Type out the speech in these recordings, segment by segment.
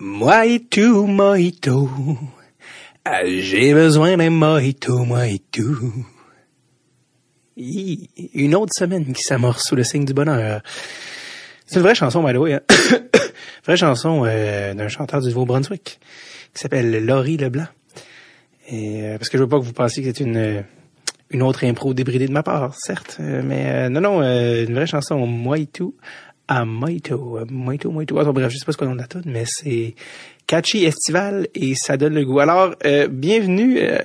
Moi et tout, mojito. Ah, J'ai besoin d'un mojito, mojito. Hi, Une autre semaine qui s'amorce sous le signe du bonheur. C'est une vraie chanson, by the way. Hein? vraie chanson euh, d'un chanteur du Nouveau-Brunswick qui s'appelle Laurie Leblanc. Et, euh, parce que je veux pas que vous pensiez que c'est une une autre impro débridée de ma part, certes. Euh, mais non, non, une vraie chanson, Mojito à Mojito. euh, Mojito, Mojito. Ah, bref, je sais pas ce qu'on la tune, mais c'est catchy, estival et ça donne le goût. Alors, euh, bienvenue euh,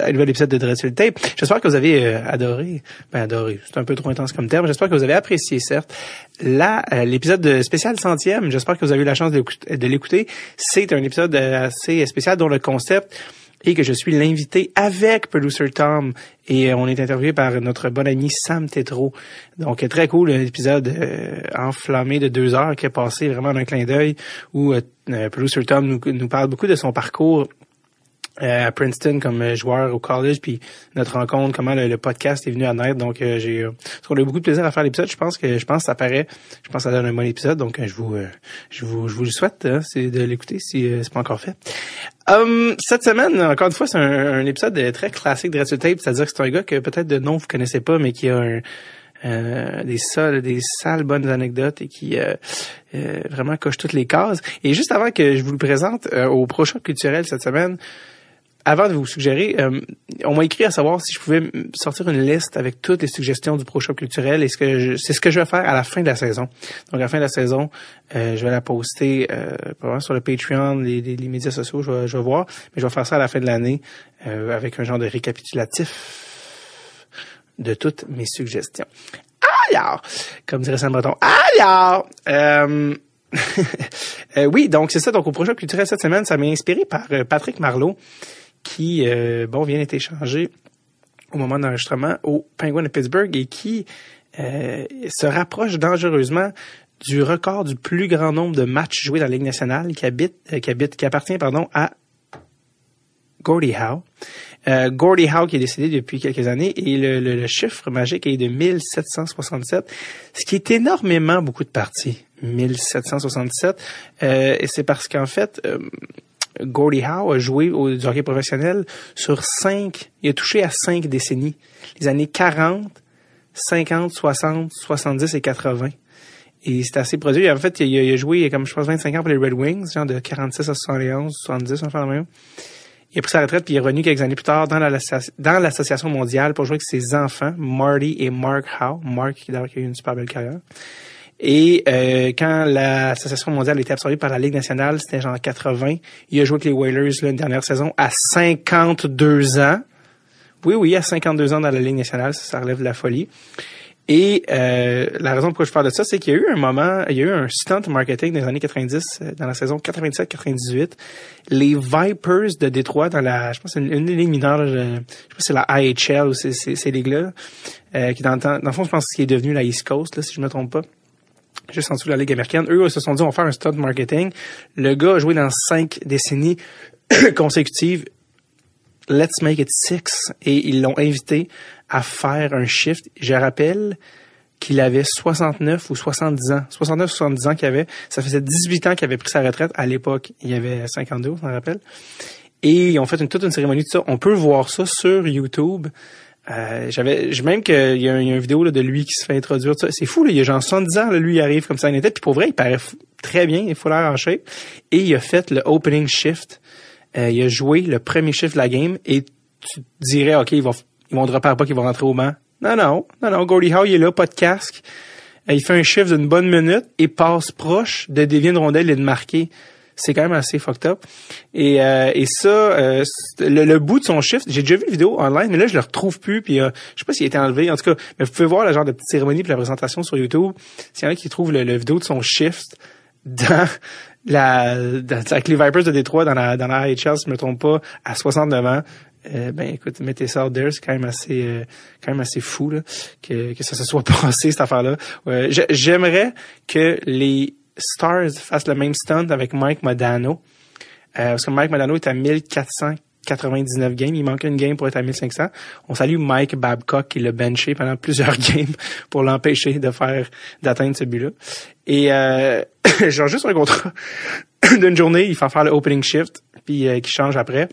à un nouvel épisode de Dread sur le Tape. J'espère que vous avez euh, adoré, ben adoré, c'est un peu trop intense comme terme, j'espère que vous avez apprécié, certes, là, euh, l'épisode de spécial centième, j'espère que vous avez eu la chance de l'écouter. C'est un épisode euh, assez spécial dont le concept et que je suis l'invité avec Producer Tom et euh, on est interviewé par notre bon ami Sam Tetro. Donc très cool, un épisode euh, enflammé de deux heures qui a passé vraiment d'un clin d'œil où euh, Producer Tom nous, parle beaucoup de son parcours à Princeton comme euh, joueur au college, puis notre rencontre, comment le, le podcast est venu à naître. Donc euh, j'ai, euh, a eu beaucoup de plaisir à faire l'épisode. Je pense que je pense que ça paraît, je pense que ça donne un bon épisode. Donc euh, je vous, euh, je vous, je vous le souhaite, hein, c'est de l'écouter si euh, c'est pas encore fait. Hum, cette semaine, encore une fois, c'est un, un épisode euh, très classique de Red Tape, c'est-à-dire que c'est un gars que peut-être de nom vous connaissez pas, mais qui a un, euh, des sales, des sales bonnes anecdotes et qui euh, euh, vraiment coche toutes les cases. Et juste avant que je vous le présente euh, au prochain culturel cette semaine, avant de vous suggérer, euh, on m'a écrit à savoir si je pouvais sortir une liste avec toutes les suggestions du Pro Shop culturel. Et ce que c'est ce que je vais faire à la fin de la saison. Donc à la fin de la saison, euh, je vais la poster euh, probablement sur le Patreon, les, les- les médias sociaux, je vais, je vais voir. Mais je vais faire ça à la fin de l'année euh, avec un genre de récapitulatif de toutes mes suggestions. Alors, comme dirait Sam Breton, alors, euh, euh, oui, donc c'est ça. Donc au projet culturel cette semaine, ça m'a inspiré par Patrick Marleau, qui euh, bon vient d'être échangé au moment de l'enregistrement au Penguin de Pittsburgh et qui euh, se rapproche dangereusement du record du plus grand nombre de matchs joués dans la Ligue nationale qui habite, euh, qui habite, qui appartient pardon à Gordie Howe. Euh, Gordie Howe qui est décédé depuis quelques années et le, chiffre magique est de 1767, ce qui est énormément beaucoup de parties. 1767. Euh, et c'est parce qu'en fait, Gordie Howe a joué au hockey professionnel sur cinq, il a touché à cinq décennies. Les années 40, 50, 60, 70 et 80. Et c'est assez produit. En fait, il a, il a joué comme je pense 25 ans pour les Red Wings, genre de 46 à 71, 70, on va faire la même. Il a pris sa retraite puis il est revenu quelques années plus tard dans la- dans l'association mondiale pour jouer avec ses enfants, Marty et Mark Howe. Mark qui a eu une super belle carrière. Et euh, quand l'association mondiale a été absorbée par la Ligue nationale, c'était genre 80. Il a joué avec les Whalers là, dernière saison à 52 ans. Oui, oui, à 52 ans dans la Ligue nationale, ça, ça relève de la folie. Et euh, la raison pourquoi je parle de ça, c'est qu'il y a eu un moment, il y a eu un stunt marketing des années 90, euh, dans la saison 97-98. Les Vipers de Détroit, dans la, je pense c'est une, une mineures, là, je, je sais pas si c'est la IHL ou c'est ces ligues-là, euh, qui dans, dans le fond, je pense que qui est devenu la East Coast, là, si je me trompe pas juste en dessous de la Ligue américaine. Eux, ils se sont dit, on va faire un stunt marketing. Le gars a joué dans cinq décennies consécutives. Let's make it six. Et ils l'ont invité à faire un shift. Je rappelle qu'il avait 69 ou 70 ans. 69 ou 70 ans qu'il avait. Ça faisait 18 ans qu'il avait pris sa retraite. À l'époque, il avait 52, on s'en rappelle. Et ils ont fait une, toute une cérémonie de ça. On peut voir ça sur YouTube. Euh, j'avais même qu'il y a, il une vidéo là, de lui qui se fait introduire c'est fou là, il y a genre 70 ans là, lui il arrive comme ça en était puis pour vrai il paraît très bien. Il faut l'air et il a fait le opening shift. Euh, il a joué le premier shift de la game. Et tu te dirais ok ils vont ils vont à pas qu'ils vont rentrer au banc. Non non. Non non. Gordie Howe il est là pas de casque. Euh, il fait un shift d'une bonne minute et passe proche de une rondelle et de marquer c'est quand même assez fucked up. Et, euh, et ça, euh, le, le bout de son shift, j'ai déjà vu une vidéo online, mais là je le retrouve plus. Puis euh, je sais pas s'il a été enlevé. En tout cas, mais vous pouvez voir le genre de petite cérémonie puis la présentation sur YouTube. S'il y en a qui trouvent le, le vidéo de son shift dans la avec les Vipers de Détroit dans la dans la AHL, si je me trompe pas, à 69 ans. Euh, ben écoute, mettez ça out there, c'est quand même assez euh, quand même assez fou là, que, que ça se soit passé cette affaire-là. Ouais, j'ai- J'aimerais que les Stars fassent le même stunt avec Mike Modano. Euh, parce que Mike Modano est à 99 games. Il manque une game pour être à 1500. On salue Mike Babcock qui l'a benché pendant plusieurs games pour l'empêcher de faire d'atteindre ce but-là. Et euh, genre juste un contrat d'une journée, il fait faire le opening shift puis euh, qui change après.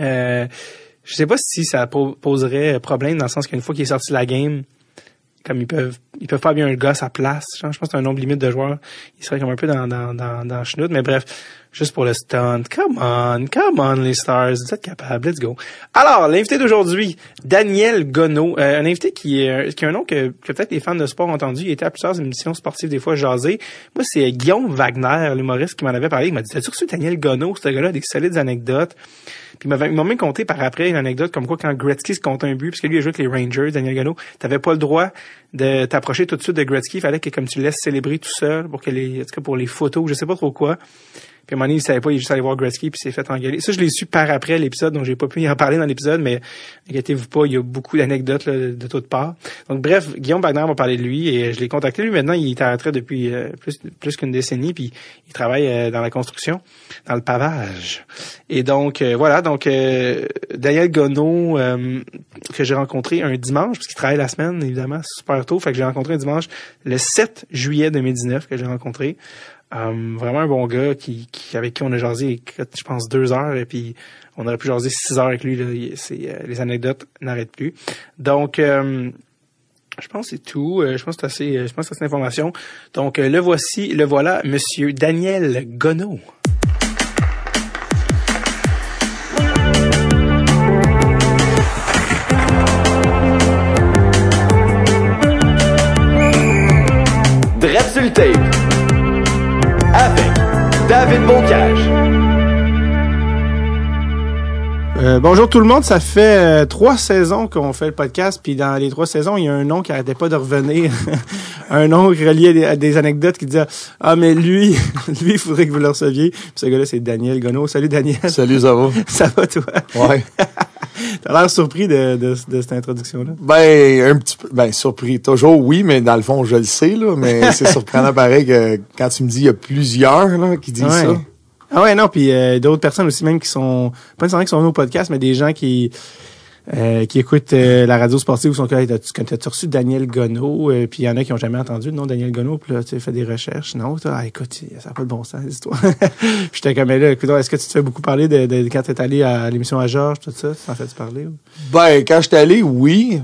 Euh, je sais pas si ça poserait problème dans le sens qu'une fois qu'il est sorti la game, comme ils peuvent ils peuvent pas bien un gars à place. je pense que c'est un nombre limite de joueurs. Il serait comme un peu dans dans dans, dans mais bref, juste pour le stunt. Come on, come on les stars, vous êtes capables, let's go. Alors, l'invité d'aujourd'hui, Daniel Gonneau, euh, un invité qui est qui a un nom que, que peut-être les fans de sport ont entendu, il était à plusieurs émissions sportives des fois jasé. Moi, c'est Guillaume Wagner, l'humoriste qui m'en avait parlé, il m'a dit "T'as-tu Daniel Gonneau, ce gars-là des solides anecdotes." Puis il m'a même conté par après une anecdote comme quoi quand Gretzky se compte un but, parce que lui a joué avec les Rangers, Daniel Gonneau, t'avais pas le droit de t'approcher tout de suite de Gretzky, il fallait que comme tu le laisses célébrer tout seul pour que les, en tout cas pour les photos, je sais pas trop quoi. Puis à un moment donné, il savait pas, il est juste allé voir Gretzky puis s'est fait engueuler. Ça, je l'ai su par après l'épisode, donc j'ai pas pu y en parler dans l'épisode, mais inquiétez-vous pas, il y a beaucoup d'anecdotes de toutes parts. Donc bref, Guillaume Wagner m'a parlé de lui et je l'ai contacté. Lui, maintenant, il est en retraite depuis euh, plus, plus qu'une décennie, puis il travaille euh, dans la construction, dans le pavage. Et donc, euh, voilà, donc Daniel Gonneau, que j'ai rencontré un dimanche, parce qu'il travaille la semaine, évidemment, super tôt, fait que j'ai rencontré un dimanche le 7 juillet 2019 que j'ai rencontré. Um, vraiment un bon gars qui, qui, avec qui on a jasé, je pense, deux heures, et puis on aurait pu jaser six heures avec lui. Là, c'est, euh, les anecdotes n'arrêtent plus. Donc, euh, je pense que c'est tout. Je pense que c'est assez, je pense que c'est l'information. Donc, le voici, le voilà, Monsieur Daniel Gonneau. David Bocage. Euh, bonjour tout le monde, ça fait euh, trois saisons qu'on fait le podcast, puis dans les trois saisons, il y a un nom qui arrêtait pas de revenir, un nom relié à des, anecdotes qui disait ah mais lui, lui il faudrait que vous le receviez. Ce gars-là c'est Daniel Gonneau. Salut Daniel. Salut ça va. ça va toi? Ouais. T'as l'air surpris de, de, de cette introduction-là? Ben un petit peu, ben surpris toujours oui, mais dans le fond je le sais là, mais c'est surprenant pareil que quand tu me dis il y a plusieurs là qui disent ça. Ah ouais, non, puis euh, d'autres personnes aussi même qui sont, pas nécessairement qui sont venus au podcast, mais des gens qui euh, qui écoutent euh, la radio sportive ou sont quand tu reçu Daniel Gonneau, puis il y en a qui ont jamais entendu nom Daniel Gonneau, puis là, tu fait des recherches. Non, ah, écoute, ça n'a pas de bon sens, l'histoire. J'étais comme là, écoute, est-ce que tu te fais beaucoup parler de, de quand t'es allé à l'émission à Georges, tout ça? Ça en fait-tu parler? Ben, quand j'étais allé, oui.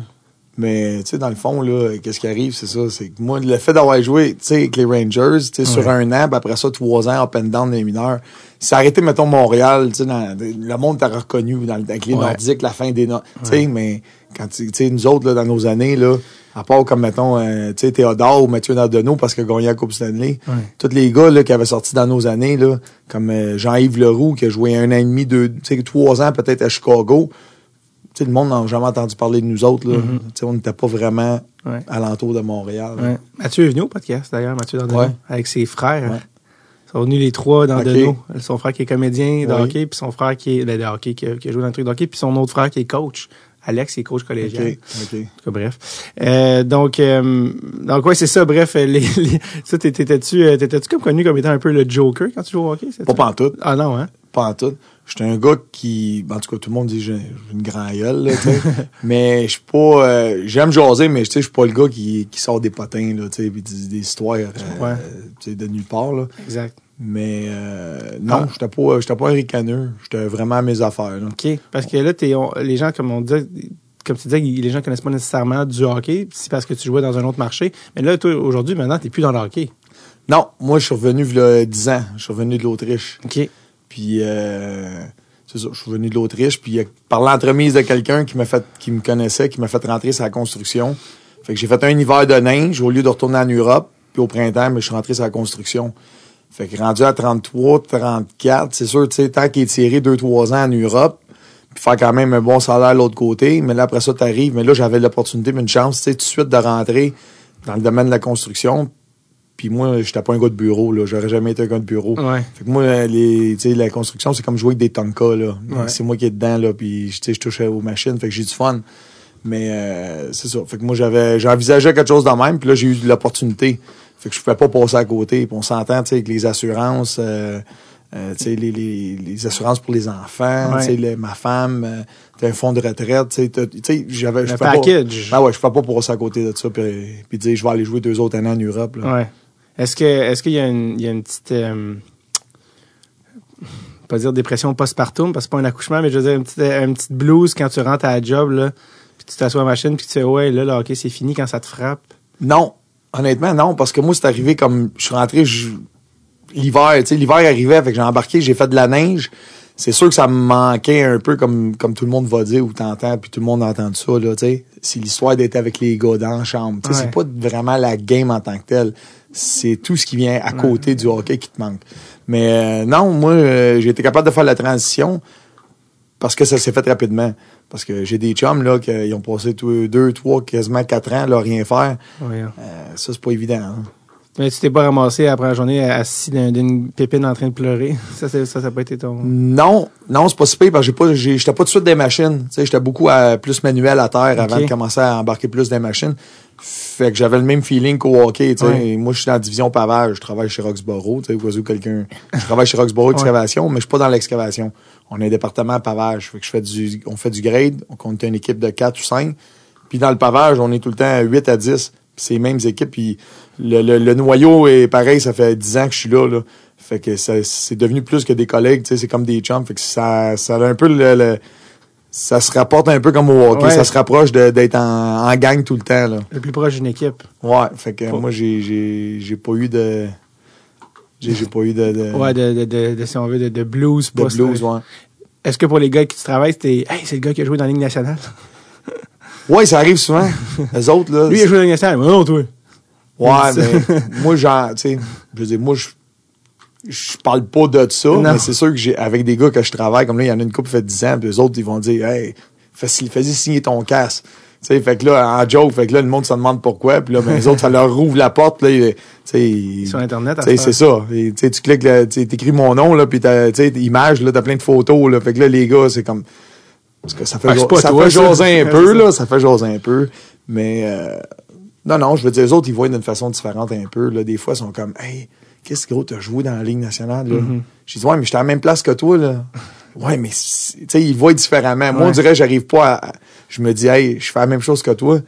Mais, tu sais, dans le fond, là, qu'est-ce qui arrive, c'est ça, c'est que moi, le fait d'avoir joué, tu sais, avec les Rangers, tu sais, sur un an, après ça, trois ans, up and down des mineurs, ça arrêté, mettons, Montréal, tu sais, le monde t'a reconnu dans, avec les Nordiques, la fin des tu sais, mais quand, tu sais, nous autres, là, dans nos années, là, à part comme, mettons, euh, tu sais, Théodore ou Mathieu Nardonneau, parce que gagné la Coupe Stanley, tous les gars, là, qui avaient sorti dans nos années, là, comme euh, Jean-Yves Leroux, qui a joué un an et demi, deux, tu sais, trois ans peut-être à Chicago, le monde n'a jamais entendu parler de nous autres. Là. Mm-hmm. On n'était pas vraiment à l'entour de Montréal. Mathieu est venu au podcast, d'ailleurs, Mathieu Dandeno, avec ses frères. Ils sont venus les trois dans okay. Son frère qui est comédien de hockey, puis son frère qui est ben, de hockey, qui a, joué dans le truc de hockey, puis son autre frère qui est coach. Alex, est coach collégial. OK. En bref. Euh, donc, euh, donc ouais, c'est ça. Bref, les, les, ça, t'étais-tu, euh, t'étais-tu comme connu comme étant un peu le Joker quand tu joues au hockey? Pas pantoute. Ah non, hein? Pas en tout. J'étais un gars qui, en tout cas, tout le monde dit j'ai une grande gueule, là, mais je suis pas, euh, j'aime jaser, mais je suis pas le gars qui, qui sort des potins, là, tu sais, des, des histoires, euh, de nulle part, là. Exact. Mais euh, non, ah. j'étais pas, j'étais pas un ricaneux. J'étais vraiment à mes affaires. Là. OK. Parce que là, les gens, comme on dit, comme tu disais, les gens connaissent pas nécessairement du hockey, c'est parce que tu jouais dans un autre marché. Mais là, toi, aujourd'hui, maintenant, t'es plus dans le hockey. Non, moi, je suis revenu il y a 10 ans. Je suis revenu de l'Autriche. OK. Puis, euh, c'est ça, je suis venu de l'Autriche. Puis, par l'entremise de quelqu'un qui me connaissait, qui m'a fait rentrer la construction. Fait que j'ai fait un hiver de neige au lieu de retourner en Europe. Puis au printemps, mais je suis rentré sur la construction. Fait que rendu à 33, 34, c'est sûr, tu sais, tant qu'il est tiré 2-3 ans en Europe, puis faire quand même un bon salaire de l'autre côté, mais là, après ça, t'arrives. Mais là, j'avais l'opportunité, une chance, tu sais, tout de suite de rentrer dans le domaine de la construction. Puis moi, j'étais pas un gars de bureau, là. J'aurais jamais été un gars de bureau. Fait que moi, les, la construction, c'est comme jouer avec des Tonka, là. C'est moi qui est dedans, là. Puis, je touche aux machines. Fait que j'ai du fun. Mais euh, c'est ça. Fait que moi, j'avais j'envisageais quelque chose de même. Puis là, j'ai eu l'opportunité. Fait que je pouvais pas passer à côté. Puis on s'entend, tu sais, avec les assurances, euh, euh, tu sais, les, les, les assurances pour les enfants, Ouais. tu sais, le- ma femme, t'as un fonds de retraite, tu sais, j'avais, je fais pas- package. Ah ouais, je fais pas ça à côté de ça, puis, puis dire, je vais aller jouer deux autres années en Europe, là. Ouais. Est-ce que est-ce qu'il y a une, il y a une petite euh, pas dire dépression postpartum parce que c'est pas un accouchement mais je veux dire une petite une petite blues quand tu rentres à la job là puis tu t'assois à la machine puis tu fais ouais là là OK c'est fini quand ça te frappe? Non, honnêtement, non, parce que moi, c'est arrivé comme, je suis rentré, l'hiver, tu sais, l'hiver arrivait, fait que j'ai embarqué, j'ai fait de la neige. C'est sûr que ça me manquait un peu, comme, comme tout le monde va dire, ou t'entends, puis tout le monde entend ça, là, tu sais. C'est l'histoire d'être avec les gars dans la chambre. Tu sais, Ouais. c'est pas vraiment la game en tant que telle. C'est tout ce qui vient à côté du hockey qui te manque. Mais euh, non, moi, euh, j'ai été capable de faire la transition parce que ça s'est fait rapidement. Parce que j'ai des chums, là, qui ils ont passé deux, trois, quasiment quatre ans, là, rien faire. Euh, ça, c'est pas évident. hein. Mais tu t'es pas ramassé après la journée assis d'un- d'une pépine en train de pleurer? Ça ça ça a pas été ton Non, non, c'est pas si pire parce que j'ai pas, j'étais pas tout de suite des machines. J'étais beaucoup à, plus manuel à terre avant de commencer à embarquer plus des machines. Fait que j'avais le même feeling qu'au hockey. Tu sais. Ouais. Moi, je suis dans la division pavage. Je travaille chez Roxborough. Tu sais, au cas où quelqu'un. Je travaille chez Roxborough Ouais. excavation, mais je suis pas dans l'excavation. On a un département pavage. Fait que je fais du, on fait du grade. On est une équipe de 4 ou 5. Puis dans le pavage, on est tout le temps à 8 à 10. Puis c'est les mêmes équipes. Puis le, le, le noyau est pareil. Ça fait 10 ans que je suis là. là. Fait que c'est devenu plus que des collègues. tu sais, C'est comme des chums. Fait que ça, ça a un peu le, le- ça se rapporte un peu comme au hockey. Ouais. Ça se rapproche d'être en, en gang tout le temps. Là. le plus proche d'une équipe. Ouais. Fait que Faut- moi, j'ai, pas eu de. J'ai, pas eu de. de Ouais de de, de, si on veut de, de blues de post- blues, ouais. Est-ce que pour les gars qui tu travailles c'était hey c'est le gars qui a joué dans la Ligue nationale? Ouais, ça arrive souvent. Les autres, là. Lui il a joué dans la Ligue nationale. Mais non toi. Ouais, mais moi, genre, tu sais, je veux dire, moi, je, je parle pas de ça, Non. mais c'est sûr que j'ai, avec des gars que je travaille, comme là, il y en a une couple qui fait 10 ans, puis eux autres, ils vont dire, hey, fais, fais signer ton casse. Tu sais, fait que là, en joke, fait que là, le monde se demande pourquoi, puis là, ben, les autres, ça leur rouvre la porte, là, ils- tu sais, ils- Sur internet c'est ça. Et, tu sais, tu cliques, là, tu sais, t'écris mon nom, là, puis t'as, tu sais, image, là, t'as plein de photos, là. Fait que là, les gars, c'est comme, parce que ça fait, Ah, ça toi, fait jaser un peu, là, ça fait jaser un peu. Mais, euh, non, non, je veux dire, les autres, ils voient d'une façon différente un peu, là. Des fois, ils sont comme, hey, qu'est-ce que gros, t'as joué dans la Ligue nationale, là? J'ai dit, ouais, mais j'étais à la même place que toi, là. Ouais, mais, tu sais, ils voient différemment. Moi, on dirait, j'arrive pas à, je me dis, hey, je fais la même chose que toi.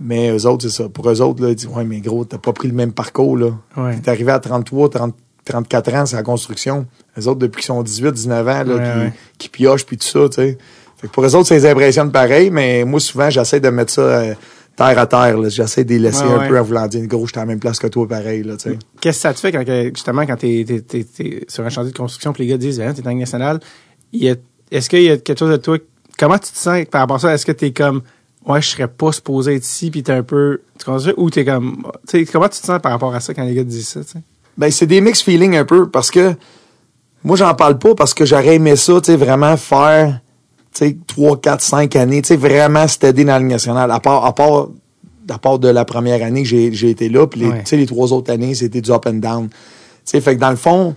Mais eux autres, c'est ça. Pour eux autres, là, ils disent, ouais, mais gros, t'as pas pris le même parcours, là. Ouais. T'es arrivé à 33, 30, 34 ans, c'est la construction. Les autres, depuis qu'ils sont 18, 19 ans, là, Ouais, qui, ouais. qui piochent, puis tout ça, tu sais. Fait que pour eux autres, ça les impressionne pareil, mais moi, souvent, j'essaie de mettre ça euh, terre à terre, là. J'essaie de les laisser Ouais, un ouais. peu à vouloir dire, gros, j'étais à la même place que toi, pareil, là, tu sais. Qu'est-ce que ça te fait quand justement quand t'es t'es sur un chantier de construction puis les gars disent hein, t'es y a- est-ce qu'il y a quelque chose de toi comment tu te sens par rapport à ça? Est-ce que t'es comme ouais je serais pas supposé être ici puis t'es un peu tu comprends ça? ou t'es comme tu sais comment tu te sens par rapport à ça quand les gars te disent ça tu sais? Ben, c'est des mixed feelings un peu parce que moi, j'en parle pas parce que j'aurais aimé ça, tu sais, vraiment faire, tu sais, 3, 4, 5 années, tu sais, vraiment s'aider dans la Ligue nationale. À part, à part, à part de la première année que j'ai, j'ai été là, puis les, Ouais. les trois autres années, c'était du up and down. Tu sais, fait que dans le fond,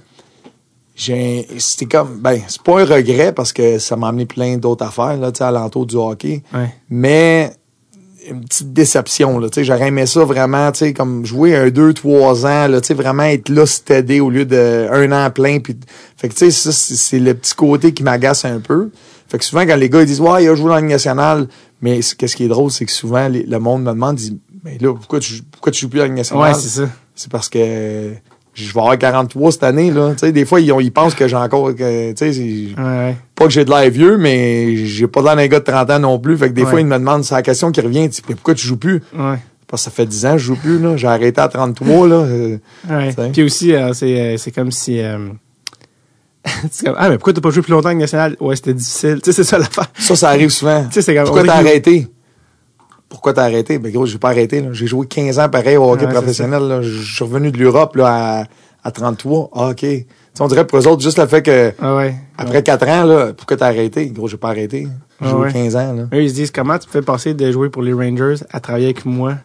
j'ai, c'était comme, ben, c'est pas un regret parce que ça m'a amené plein d'autres affaires, là, tu sais, alentour du hockey. ouais Mais une petite déception là, tu sais, j'aurais aimé ça vraiment, tu sais, comme jouer un 2 3 ans là, tu sais, vraiment être là stédé au lieu de un an plein puis fait que tu sais ça c'est c'est le petit côté qui m'agace un peu. Fait que souvent quand les gars ils disent "Ouais, il a joué dans la Ligue nationale", mais qu'est-ce qui est drôle, c'est que souvent les- le monde me demande dit "Mais là, pourquoi tu pourquoi tu joues plus dans la Ligue nationale? Ouais c'est ça C'est parce que je vais avoir 43 cette année là, tu sais, des fois ils, ont- ils pensent que j'ai encore que tu sais, c'est- ouais ouais pas que j'ai de l'air vieux, mais j'ai pas de l'air d'un gars de 30 ans non plus. Fait que des Ouais. fois, ils me demandent, c'est la question qui revient, Mais pourquoi tu joues plus? ouais Parce que ça fait 10 ans que je joue plus, là. J'ai arrêté à 33, là. Ouais T'sais. puis aussi euh, c'est euh, c'est comme si euh, c'est comme, ah mais pourquoi t'as pas joué plus longtemps en Ligue nationale ouais c'était difficile tu sais c'est ça l'affaire Ça, ça arrive souvent. Tu sais, c'est comme- Pourquoi t'as que- arrêté? Pourquoi t'as arrêté? Ben, gros, j'ai pas arrêté, là. J'ai joué 15 ans pareil au hockey professionnel, là. Je suis revenu de l'Europe, là, à, à 33. Ah, OK. On dirait pour eux autres, juste le fait que, ah ouais après 4 ans, là, pourquoi t'as arrêté? Gros, j'ai pas arrêté. J'ai Ah joué ouais. 15 ans, là. Eux, ils se disent comment tu peux passer de jouer pour les Rangers à travailler avec moi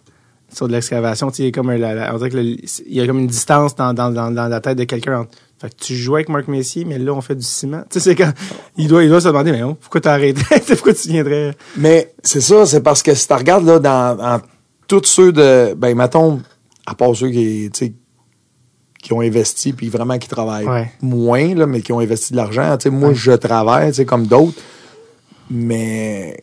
sur de l'excavation? Tu sais, il y a comme un- la- la- on dirait que le- il y a comme une distance dans, dans, dans, dans la tête de quelqu'un. entre- Fait que tu jouais avec Marc Messier, mais là, on fait du ciment. Tu sais, c'est quand il doit, il doit se demander, mais oh, pourquoi? C'est pourquoi tu viendrais? Mais c'est ça, c'est parce que si tu regardes là, dans, dans tous ceux de. Ben, mettons, à part ceux qui, tu sais, qui ont investi, puis vraiment qui travaillent Ouais. moins, là, mais qui ont investi de l'argent. Tu sais, moi, je travaille, tu sais, comme d'autres, mais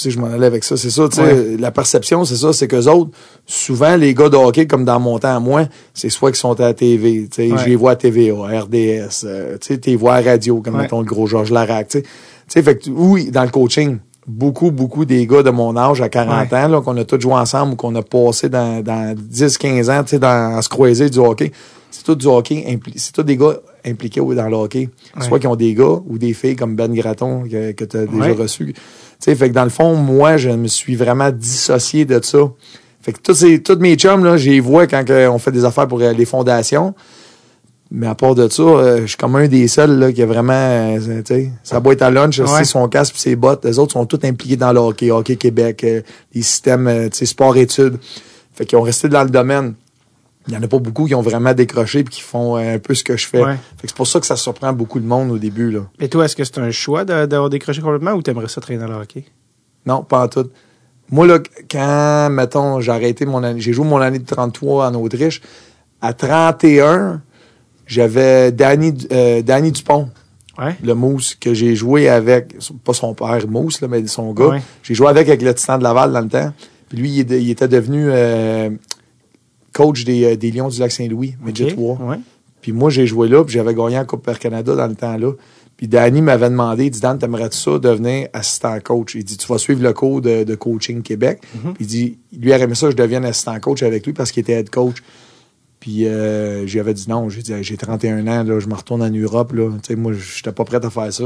sais, je m'en allais avec ça. C'est ça, tu sais, Ouais. la perception, c'est ça, c'est qu'eux autres, souvent, les gars de hockey, comme dans mon temps à moi, c'est soit qu'ils sont à la TV, tu sais, Ouais. je les vois à TVA, RDS, euh, tu sais, tu les vois à la radio, comme Ouais. mettons le gros Georges Larac, tu sais. Tu sais, fait que, oui, dans le coaching, beaucoup, beaucoup des gars de mon âge à 40 Ouais. ans, là, qu'on a tous joué ensemble ou qu'on a passé dans, dans 10, 15 ans, tu sais, dans, à se croiser du hockey. C'est tout du hockey, c'est tout des gars impliqués dans le hockey. Soit qui ont des gars ou des filles comme Ben Graton que, que tu as déjà reçu. Tu sais, fait que dans le fond, moi, je me suis vraiment dissocié de ça. Fait que tous ces, tous mes chums, là, je les vois quand on fait des affaires pour euh, les fondations. Mais à part de ça, euh, je suis comme un des seuls là, qui a vraiment, euh, tu sais, sa boîte à lunch, Ouais. son casque puis ses bottes. Les autres sont tous impliqués dans le hockey, Hockey Québec, les systèmes, tu sais, sport-études. Fait qu'ils ont resté dans le domaine. Il y en a pas beaucoup qui ont vraiment décroché puis qui font euh, un peu ce que je fais. Ouais. Fait que c'est pour ça que ça surprend beaucoup de monde au début, là. Et toi, est-ce que c'est un choix d'avoir décroché complètement ou t'aimerais ça traîner dans le hockey? Non, pas en tout. Moi, là, quand, mettons, j'ai arrêté mon année, j'ai joué mon année de 33 en Autriche, à 31, j'avais Danny, euh, Danny Dupont, Ouais. le Mousse, que j'ai joué avec, pas son père Mousse, là, mais son gars. Ouais. J'ai joué avec avec le Titan de Laval dans le temps. Puis lui, il était devenu euh, coach des, euh, des Lions du Lac-Saint-Louis, Midget Ok. 3. Ouais. Puis moi, j'ai joué là, puis j'avais gagné la Coupe Père Canada dans le temps-là. Puis Danny m'avait demandé, il dit, Dan, t'aimerais-tu ça devenir assistant coach? Il dit, tu vas suivre le cours de, de coaching Québec. Puis il dit, lui, il aurait aimé ça, je devienne assistant coach avec lui parce qu'il était head coach. Puis euh, j'avais dit non, j'ai dit, Hey, j'ai 31 ans, là, je me retourne en Europe, là. Tu sais, moi, j'étais pas prêt à faire ça.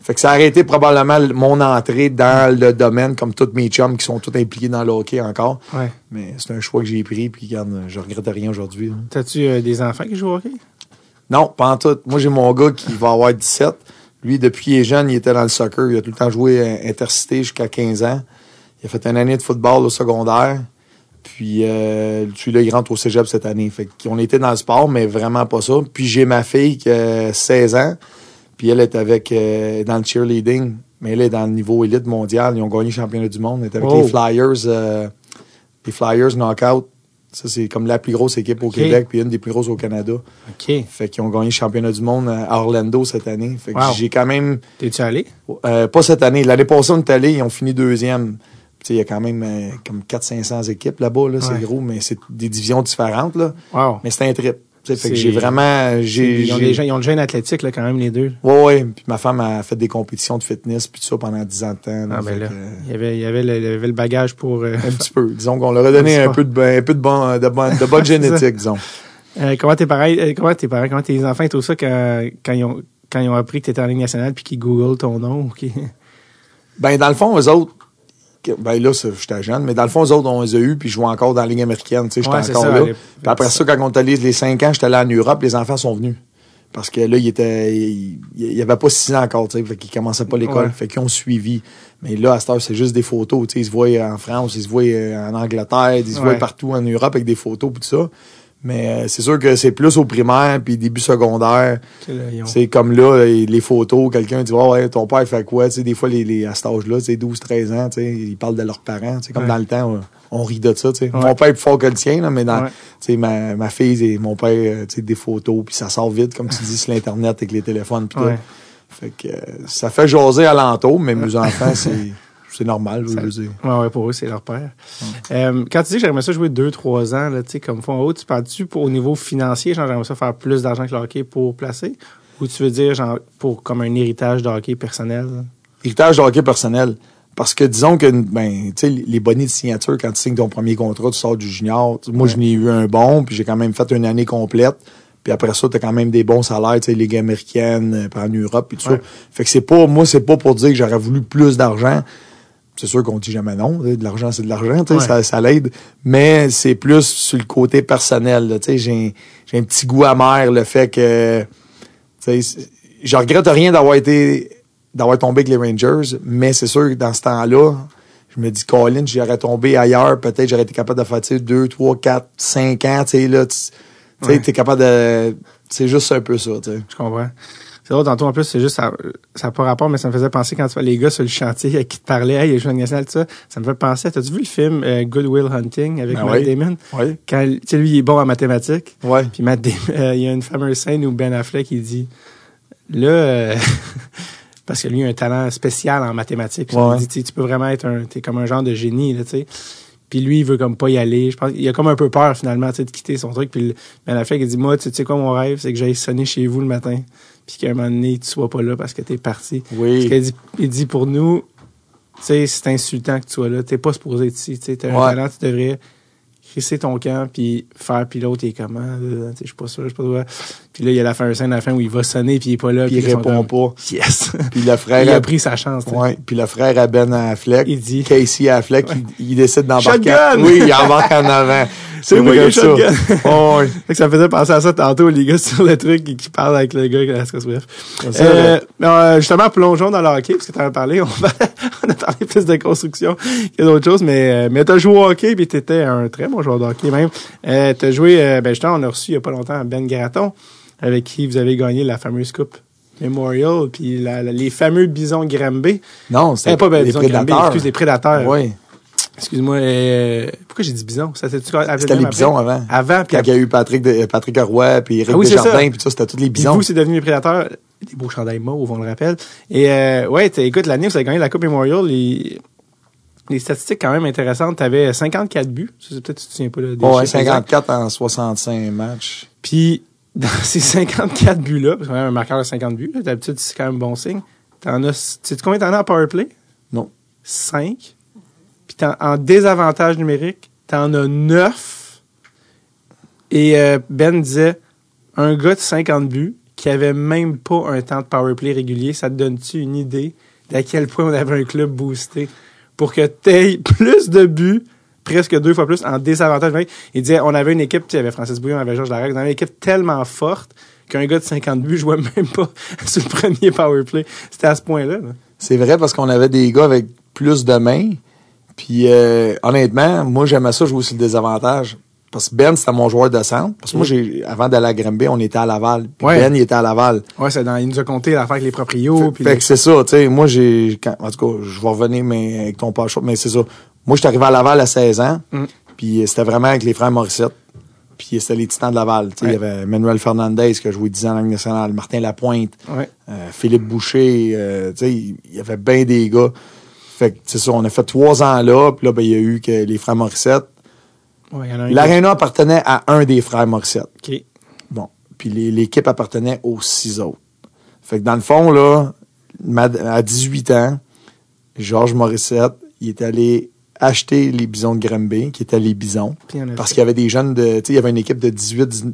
Fait que ça a arrêté probablement mon entrée dans le domaine, comme tous mes chums qui sont tous impliqués dans le hockey encore. Ouais. Mais c'est un choix que j'ai pris, puis regarde, je regrette rien aujourd'hui. là. T'as-tu euh, des enfants qui jouent au hockey? Non, pas en tout. Moi, j'ai mon gars qui va avoir 17. Lui, depuis qu'il est jeune, il était dans le soccer. Il a tout le temps joué euh, intercité jusqu'à 15 ans. Il a fait une année de football au secondaire. Puis, euh, celui-là, il rentre au cégep cette année. Fait qu'on était dans le sport, mais vraiment pas ça. Puis, j'ai ma fille qui a 16 ans. Puis, elle est avec, euh, dans le cheerleading. Mais elle est dans le niveau élite mondial. Ils ont gagné le championnat du monde. Elle est avec Oh. les Flyers, euh, les Flyers Knockout. Ça, c'est comme la plus grosse équipe au. Québec, puis une des plus grosses au Canada. OK. Fait qu'ils ont gagné le championnat du monde à Orlando cette année. Fait que Wow. j'ai quand même, T'es-tu allé? euh, pas cette année, l'année passée, on est allé, ils ont fini deuxième. Tu Il y a quand même euh, comme 400-500 équipes là-bas, là, c'est gros, mais c'est des divisions différentes. Là. Wow. Mais c'est un trip. Tu Fait que j'ai vraiment... J'ai, Ils ont, des gens- ils ont le gène athlétique, là, quand même, les deux. Ouais, ouais. Puis ma femme a fait des compétitions de fitness puis tout ça pendant 10 ans de temps. Ah, ben Fait là. que, euh, Il y avait, il y avait, le, il y avait le bagage pour. euh, un petit peu. Disons qu'on leur a donné un peu de, un peu de, bon, de, bon, de bonne génétique, disons. Euh, comment tes parents, euh, comment tes parents, comment tes enfants et tout ça quand, quand ils ont, quand ils ont appris que t'étais en ligne nationale puis qu'ils googlent ton nom. Ben, dans le fond, eux autres, ben là, j'étais jeune, mais dans le fond, eux autres, on les a eus, puis je jouais encore dans la Ligue américaine, tu sais, j'étais Ouais, encore ça, là. Puis après ça, quand on est allé les 5 ans, j'étais allé en Europe, les enfants sont venus. Parce que là, il était, il, il avait pas 6 ans encore, tu sais, fait qu'ils commençaient pas l'école, Ouais. fait qu'ils ont suivi. Mais là, à cette heure, c'est juste des photos, tu sais, ils se voient en France, ils se voient euh, en Angleterre, ils se Ouais. voient partout en Europe avec des photos pis tout ça. Mais euh, c'est sûr que c'est plus au primaire puis début secondaire. C'est comme là, les photos, quelqu'un dit, ouais, ouais, ton père fait quoi? Tu sais, des fois, les, les, à cet âge-là, tu sais, 12, 13 ans, tu sais, ils parlent de leurs parents. Tu sais, comme Ouais. dans le temps, on, rit de ça, tu sais. Ouais. Mon père est plus fort que le tien, là, mais dans, Ouais. tu sais, ma, ma fille et mon père, euh, tu sais, des photos, puis ça sort vite, comme tu dis, sur l'Internet avec les téléphones, Ouais. tout. Fait que euh, ça fait jaser alentour, mais mes enfants, c'est, c'est normal, je veux dire. Ouais, ouais, pour eux, c'est leur père. Euh, quand tu dis que j'aimerais ça jouer 2-3 ans, là, tu sais, comme fond en haut, tu parles-tu au niveau financier, genre j'aimerais ça faire plus d'argent que le hockey pour placer? Ou tu veux dire, genre, pour comme un héritage de hockey personnel? là? héritage de hockey personnel. Parce que disons que ben, tu sais, les bonnets de signature, quand tu signes ton premier contrat, tu sors du junior. Moi, je n'ai eu un bon, puis j'ai quand même fait une année complète. Puis après ça, tu as quand même des bons salaires, tu sais, Ligue américaine, euh, puis en Europe, puis tout Ouais. ça. Fait que c'est pas, moi, c'est pas pour dire que j'aurais voulu plus d'argent. C'est sûr qu'on dit jamais non. De l'argent, c'est de l'argent, Ouais. ça, ça l'aide. Mais c'est plus sur le côté personnel. J'ai j'ai un petit goût amer, le fait que je regrette rien d'avoir été d'avoir tombé avec les Rangers, mais c'est sûr que dans ce temps-là, je me dis, Colin, j'aurais tombé ailleurs, peut-être j'aurais été capable de faire tu sais, 2, 3, 4, 5 ans, tu sais, là, tu Ouais. t'es capable de. c'est juste un peu ça, tu sais. Je comprends. C'est drôle, tantôt, en plus, c'est juste, ça n'a pas rapport, mais ça me faisait penser quand tu vois les gars sur le chantier qui te parlaient, hey, il joue national, tout ça. Ça me fait penser, t'as-tu vu le film euh, Good Will Hunting avec Ben Matt oui. Damon? Oui. Quand, tu sais, lui, il est bon en mathématiques. Ouais. Puis Matt Damon, euh, il y a une fameuse scène où Ben Affleck, il dit, là, euh, parce que lui, il a un talent spécial en mathématiques. Ouais. Il dit, tu peux vraiment être un, t'es comme un genre de génie, là, tu sais. Puis lui, il veut comme pas y aller. Je pense qu'il a comme un peu peur, finalement, tu sais, de quitter son truc. Puis Ben Affleck, il dit, moi, tu sais quoi, mon rêve, c'est que j'aille sonner chez vous le matin. Puis qu'à un moment donné, tu sois pas là parce que t'es parti. Parce Oui. dit, il dit, pour nous, tu sais, c'est insultant que tu sois là. T'es pas supposé être ici. Tu sais, t'as un Ouais. talent, tu devrais crisser ton camp puis faire puis l'autre il est comment tu je suis pas sûr je sais pas quoi puis là il y a la fin un scène à la fin où il va sonner puis il est pas là Puis il répond pas. yes Puis le frère il a pris sa chance tu. Ouais, puis le frère à Ben Affleck, il dit Casey Affleck, il, il décide d'embarquer. Oui, il embarque en avant. C'est ça. shotgun. Oh, oui. Fait que ça me faisait penser à ça tantôt, les gars sur le truc qui parlent avec le gars. cas, Bref. Euh, euh, justement, plongeons dans le hockey, parce que tu en as parlé. On, va- on a parlé plus de construction que d'autres choses, mais, euh, mais tu as joué au hockey, puis tu étais un très bon joueur de hockey même. Euh, tu as joué, euh, ben justement, on a reçu il y a pas longtemps Ben Garaton, avec qui vous avez gagné la fameuse Coupe Memorial, puis la- la- les fameux bisons Granby. Non, Eh, c'est pas ben, les bisons Granby, prédateurs. excuse, les prédateurs. Oui, Excuse-moi, euh, pourquoi j'ai dit bison? Ça c'était les après? bisons avant. Avant, puis Quand il y a eu Patrick, de- Patrick Roy, puis Eric Ah oui, Desjardins, puis tout ça, c'était tous les bisons. vous, c'est devenu les prédateurs. Des beaux chandails mauves, on le rappelle. Et euh, ouais, écoute, l'année où vous avez gagné la Coupe Memorial, les, les statistiques quand même intéressantes. T'avais 54 buts. Ça, c'est Peut-être que tu te souviens pas là, des Ouais, chiffres exacts. 54 en 65 matchs. Puis dans ces 54 buts-là, parce qu'on a un marqueur de 50 buts, d'habitude, c'est quand même bon signe. T'en as, tu sais combien t'en as en powerplay? Non. 5. Puis en désavantage numérique, t'en as 9. Et euh, Ben disait, un gars de 50 buts qui avait même pas un temps de powerplay régulier, ça te donne-tu une idée d'à quel point on avait un club boosté? Pour que t'aies plus de buts, presque deux fois plus, en désavantage numérique. Il disait, on avait une équipe, tu y avait Francis Bouillon, on avait Georges Larac, on avait une équipe tellement forte qu'un gars de 50 buts jouait même pas sur le premier powerplay. C'était à ce point-là. là. C'est vrai parce qu'on avait des gars avec plus de mains. Puis euh, honnêtement, moi j'aimais ça jouer sur le désavantage. Parce que Ben, c'était mon joueur de centre. Parce que moi, j'ai avant d'aller à Granby, on était à Laval. Puis Ouais. Ben, il était à Laval. Ouais, c'est dans, il nous a compté l'affaire avec les proprios. fait que c'est ça, tu sais, moi j'ai quand- en tout cas, je vais revenir mais avec ton pas chaud, mais c'est ça. Moi, je suis arrivé à Laval à 16 ans. Mm. Puis euh, c'était vraiment avec les frères Morissette. Puis c'était les Titans de Laval, il y avait Manuel Fernandez qui a joué 10 ans en Ligue nationale, Martin Lapointe, Ouais. euh, Philippe Boucher, euh, tu sais, il il y avait bien des gars. Fait que c'est ça, on a fait trois ans là, puis là ben il y a eu que les frères Morissette. Ouais, L'aréna appartenait à un des frères Morissette. Bon. Puis l'équipe appartenait aux six autres. Fait que dans le fond, là, à 18 ans, Georges Morissette, il est allé acheter les bisons de Granby, qui étaient les bisons. Parce qu'il y avait des jeunes de. Tu sais, il y avait une équipe de 18,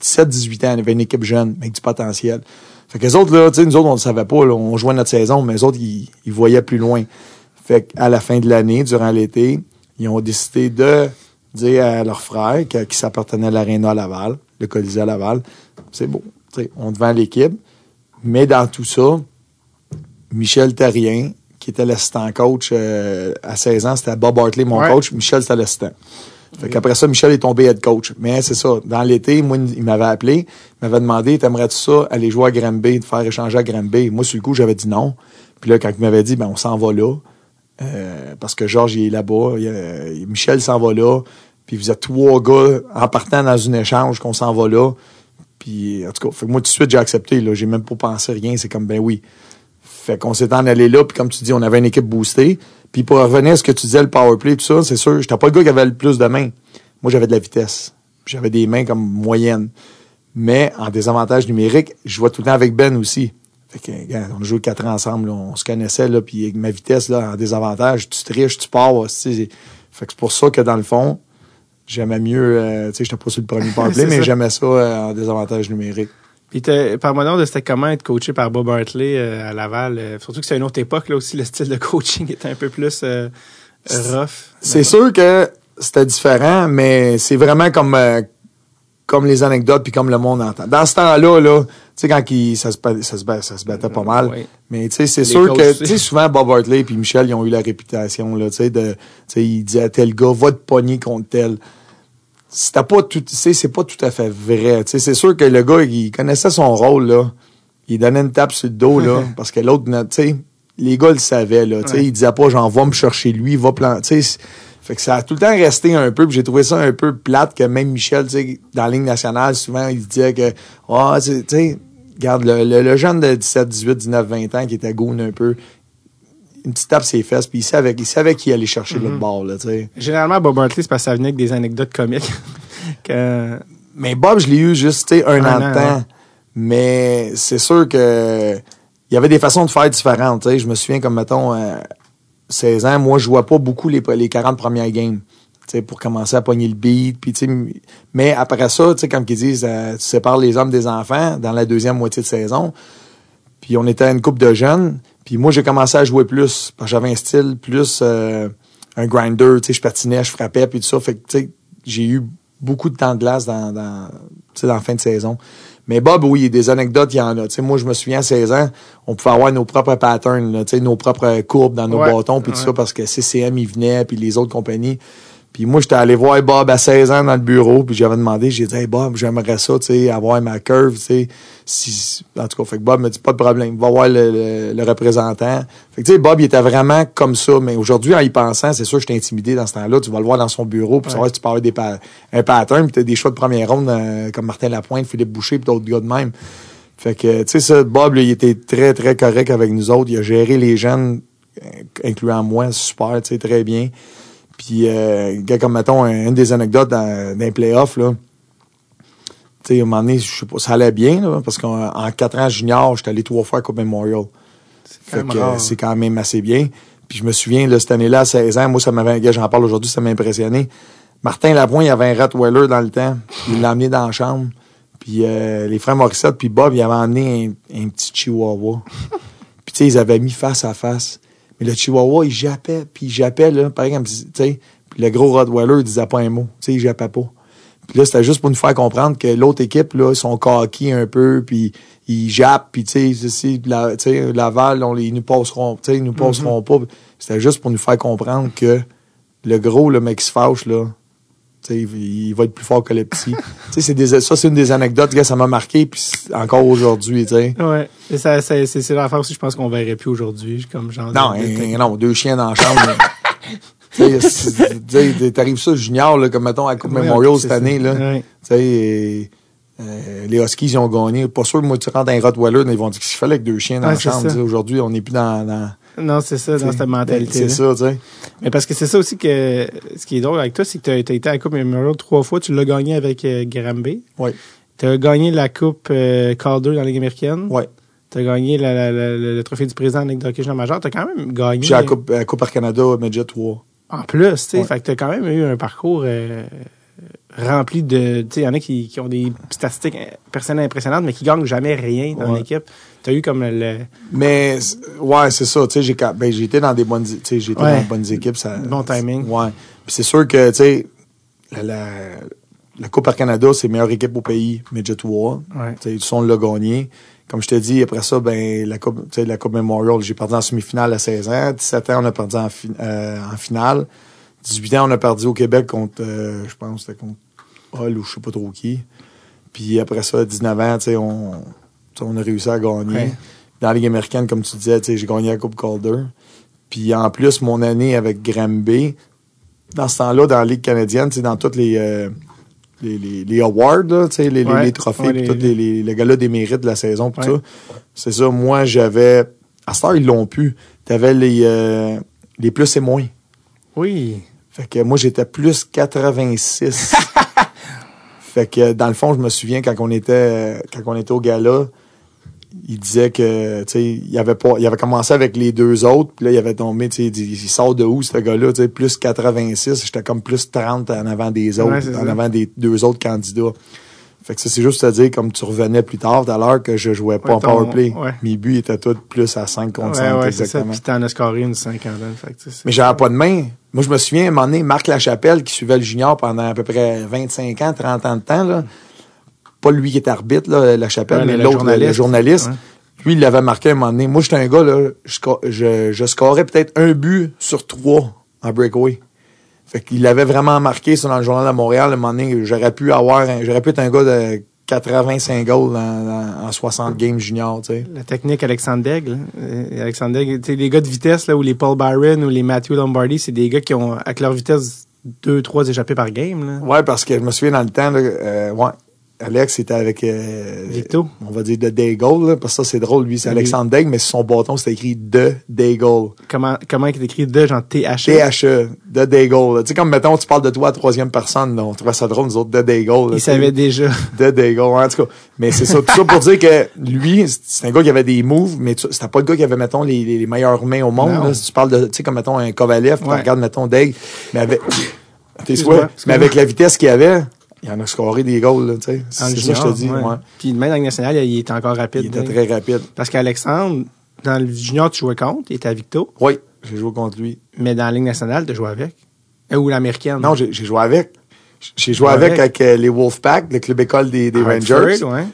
17, 18 ans. Il y avait une équipe jeune, mais avec du potentiel. Fait que les autres, là, tu sais, nous autres, on ne le savait pas. là, on jouait notre saison, mais les autres, ils, ils voyaient plus loin. Fait qu'à la fin de l'année, durant l'été, ils ont décidé de dire à leurs frères que- qui s'appartenaient à l'Arena à Laval, le Colisée à Laval, c'est beau. On devant l'équipe. Mais dans tout ça, Michel Terrien, qui était l'assistant coach euh, à 16 ans, c'était Bob Hartley, mon Ouais. coach. Michel, c'était l'assistant. Fait qu'après ça, Michel est tombé head coach. Mais c'est ça. Dans l'été, moi, il m'avait appelé, il m'avait demandé, t'aimerais-tu ça, aller jouer à Granby, te faire échanger à Granby? Moi, sur le coup, j'avais dit non. Puis là, quand il m'avait dit, ben, on s'en va là, euh, parce que Georges, est là-bas, Michel s'en va là, puis vous êtes trois gars en partant dans un échange qu'on s'en va là. Puis, en tout cas, moi, tout de suite, j'ai accepté, là. J'ai même pas pensé rien. C'est comme, ben oui. Fait qu'on s'est en allé là, puis comme tu dis, on avait une équipe boostée. Puis pour revenir à ce que tu disais, le powerplay, tout ça, c'est sûr, j'étais pas le gars qui avait le plus de mains. Moi, j'avais de la vitesse. J'avais des mains comme moyennes. Mais en désavantage numérique, je jouais tout le temps avec Ben aussi. Fait que, regarde, on a joué quatre ans ensemble, là, on se connaissait, là, puis avec ma vitesse, là, en désavantage, tu triches, tu pars, c'est- Fait que c'est pour ça que, dans le fond, j'aimais mieux, euh, tu sais, j'étais pas sur le premier powerplay, mais j'aimais ça euh, en désavantage numérique. Puis donc de c'était comment être coaché par Bob Hartley euh, à Laval. euh, surtout que c'est une autre époque, là aussi, le style de coaching était un peu plus rough. C'est sûr que c'était différent, mais c'est vraiment comme comme les anecdotes puis comme le monde entend. Dans ce temps-là, là, tu sais quand il, ça, se, ça, se, ça se battait pas mal, Oui. mais tu sais c'est sûr que aussi. tu sais souvent Bob Hartley puis Michel ils ont eu la réputation là, tu sais de tu sais il disait à tel gars va te pogner contre tel. c'était pas tout, tu sais, c'est pas tout à fait vrai. Tu sais, c'est sûr que le gars, il connaissait son rôle, là. Il donnait une tape sur le dos, là, parce que l'autre, tu sais, les gars le savaient, là. Tu sais, Ouais. il disait pas, genre, va me chercher lui, va plan, tu sais. Fait que ça a tout le temps resté un peu, puis j'ai trouvé ça un peu plate que même Michel, tu sais, dans la ligne nationale, souvent, il disait que, ah, tu sais, regarde, le, le, le jeune de 17, 18, 19, 20 ans qui était goon un peu, une petite tape ses fesses, puis il savait, il savait qui allait chercher Mhm. l'autre bord, là, tu sais. Généralement, Bob Hartley, c'est parce que ça venait avec des anecdotes comiques. que... Mais Bob, je l'ai eu juste, tu sais, un, Un an an, de temps. ouais. Mais c'est sûr que il y avait des façons de faire différentes. Tu sais, je me souviens comme mettons euh, 16 ans, moi je jouais pas beaucoup les, les 40 premières games. Pour commencer à pogner le beat, mais après ça, comme qu'ils disent, euh, tu sépares les hommes des enfants dans la deuxième moitié de saison. Puis on était une couple de jeunes, puis moi j'ai commencé à jouer plus, parce que j'avais un style plus euh, un grinder, je patinais, je frappais, puis tout ça, fait que j'ai eu beaucoup de temps de glace dans, dans la fin de saison. Mais Bob, oui, des anecdotes, il y en a. Tu sais, moi, je me souviens, à 16 ans, on pouvait avoir nos propres patterns, là, tu sais, nos propres courbes dans nos Ouais, bâtons, puis tout ça, parce que CCM, il venait, puis les autres compagnies. Puis moi, j'étais allé voir Bob à 16 ans dans le bureau, puis j'avais demandé, j'ai dit, hey Bob, j'aimerais ça, tu sais, avoir ma curve, tu sais. Si, en tout cas, fait que Bob me dit, pas de problème, va voir le, le- le représentant. Fait que, tu sais, Bob, il était vraiment comme ça, mais aujourd'hui, en y pensant, c'est sûr, j'étais intimidé dans ce temps-là. Tu vas le voir dans son bureau, puis Ouais. savoir si tu peux avoir des pa- un pattern, puis t'as des choix de première ronde, euh, comme Martin Lapointe, Philippe Boucher, puis d'autres gars de même. Fait que, tu sais, ça, Bob, là, il était très, très correct avec nous autres. Il a géré les jeunes, euh, incluant moi, super, tu sais, très bien. Puis, euh, gars, comme, mettons, un- une des anecdotes les playoffs, là. Tu sais, à un moment donné, je sais pas, ça allait bien, là, parce qu'en en quatre ans junior, j'étais allé trois fois à Coupe Memorial. quand euh, c'est quand même assez bien. Puis je me souviens, là, cette année-là, à 16 ans, moi, ça m'avait, j'en parle aujourd'hui, ça m'a impressionné. Martin Lapointe, il avait un Rottweiler dans le temps. Il l'a emmené dans la chambre. Puis euh, les frères Morissette puis Bob, ils avaient emmené un, un petit chihuahua. puis tu sais, ils avaient mis face à face. Mais le chihuahua, il jappait, puis il jappait, là, pareil comme tu sais. Puis le gros Rottweiler, il disait pas un mot. Tu sais, il jappait pas. Puis là, c'était juste pour nous faire comprendre que l'autre équipe, là, ils sont coqués un peu, puis ils jappent, puis tu sais, la, Laval, on ils nous passeront, tu sais, ils nous passeront pas. C'était juste pour nous faire comprendre que le gros, le mec qui se fâche, là, il, va être plus fort que le petit. tu sais, c'est des, ça, c'est une des anecdotes, gars, ça m'a marqué, puis encore aujourd'hui. Ouais. Et ça, ça- c'est, c'est l'affaire aussi, je pense qu'on verrait plus aujourd'hui, comme genre. Non, de- hein, non, deux chiens dans la chambre. t'arrives ça junior, là, comme mettons à Coupe Ouais, Memorial cette ça. année, là. Ouais. Et, euh, les Huskies, ils ont gagné. Pas sûr, moi, tu rentres dans un Rottweiler, ils vont dire qu'il fallait que deux chiens dans Ouais, la chambre. Aujourd'hui, on n'est plus dans, dans Non, c'est ça, dans cette mentalité. C'est ça, tu sais. Mais parce que c'est ça aussi que ce qui est drôle avec toi, c'est que tu as été à la Coupe Memorial trois fois. Tu l'as gagné avec euh, Granby. Ouais. Tu as gagné la Coupe euh, Calder dans la Ligue américaine. Ouais. Tu as gagné la- la- la- le, trophée du président en Ligue de hockey junior majeur. Tu as quand même gagné. J'ai la Coupe, la Coupe Air Canada, Midget 3. En plus, tu sais. Ouais. Fait que tu as quand même eu un parcours euh, rempli de. Tu sais, il y en a qui, qui ont des statistiques euh, personnelles impressionnantes, mais qui gagnent jamais rien dans Ouais. l'équipe. Tu as eu comme le. Mais, ouais, c'est ça. Tu sais, j'ai, ben, été dans des bonnes, tu sais, Ouais. dans de bonnes équipes. Ça, Bon timing. Ouais. Puis c'est sûr que, tu sais, la, la, la Coupe Air Canada, c'est la meilleure équipe au pays, Midget 3. Ouais. Tu sais, ils sont le gagné. Comme je te dis, après ça, ben, la Coupe, tu sais, la Coupe Memorial, j'ai perdu en semi-finale à 16 ans. 17 ans, on a perdu en, fi- euh, en finale. 18 ans, on a perdu au Québec contre, euh, je pense, c'était contre Hull ou je sais pas trop qui. Puis après ça, 19 ans, tu sais, on, on a réussi à gagner. Ouais. Dans la Ligue américaine, comme tu disais, j'ai gagné la Coupe Calder. Puis en plus, mon année avec Granby, dans ce temps-là, dans la Ligue canadienne, dans toutes les, euh, les, les, les awards, là, les, les- Ouais. les trophées, Ouais, les- les gars-là des mérites de la saison, ça. C'est ça, moi, j'avais... À cette heure, ils l'ont pu. T'avais les, euh, les plus et moins. Oui. Fait que moi, j'étais plus 86. fait que dans le fond, je me souviens quand on était quand on était au gala, il disait que tu sais, il avait pas il avait commencé avec les deux autres, puis là il avait tombé, tu sais, il sort de où ce gars-là, tu sais, plus 86, j'étais comme plus 30 en avant des autres, Ouais, en ça. avant des deux autres candidats. Fait que ça, c'est juste à dire, comme tu revenais plus tard tout à l'heure, que je jouais pas Ouais, en powerplay. ouais. Mes buts étaient tous plus à 5 contre Ouais, 5, ouais, c'est ça. exactement. Puis t'en as scoré une cinquantaine. Fait que, Mais j'avais pas de main. Moi, je me souviens, à un moment donné, Marc Lachapelle, qui suivait le junior pendant à peu près 25 ans, 30 ans de temps, là. Pas lui qui est arbitre, là, Lachapelle, Ouais, mais l'autre, le- le journaliste. Ouais. Lui, il l'avait marqué à un moment donné. Moi, j'étais un gars, là, je, je, je scorais peut-être un but sur trois en breakaway. Fait qu'il avait vraiment marqué ça dans le journal de Montréal. À un moment donné, j'aurais pu avoir, j'aurais pu être un gars de 85 goals en 60 games junior, tu sais. La technique Alexandre Daigle. euh, Alexandre Daigle, tu sais, les gars de vitesse, là, ou les Paul Byron ou les Matthew Lombardi, c'est des gars qui ont, avec leur vitesse, deux, trois échappés par game, là. Ouais, parce que je me souviens dans le temps, là, euh, ouais, Alex était avec euh, Victo. On va dire de Daigle, là, parce que ça c'est drôle, lui, c'est Oui. Alexandre Daigle, mais sur son bâton, c'était écrit de Daigle. Comment, comment il est écrit de, genre T-H. T-H-E, de Daigle. Tu sais, comme mettons, tu parles de toi à troisième personne, là, on trouvait ça drôle, nous autres, de Daigle. Il tu savait déjà. de Daigle, en tout cas. Mais c'est ça, tout ça pour dire que lui, c'est un gars qui avait des moves, mais tu- c'était pas le gars qui avait, mettons, les, les, meilleures mains au monde. Là. Si tu parles de, tu sais, comme, mettons, un Kovalev, tu Ouais. regardes, mettons, Daigle, mais avec, t'es mais avec la vitesse qu'il avait, il en a scoré des goals, tu sais. En C'est ça que je te dis, ouais. ouais. Puis même dans la Ligue nationale, il était encore rapide. Il était très rapide. Parce qu'Alexandre, dans le junior, tu jouais contre, il était à Victo, Oui, j'ai joué contre lui. mais dans la Ligue nationale, tu jouais avec. Euh, ou l'américaine. Non, j'ai joué avec. J'ai joué avec, avec. avec euh, les Wolfpack, le club école des, des Rangers. ouais.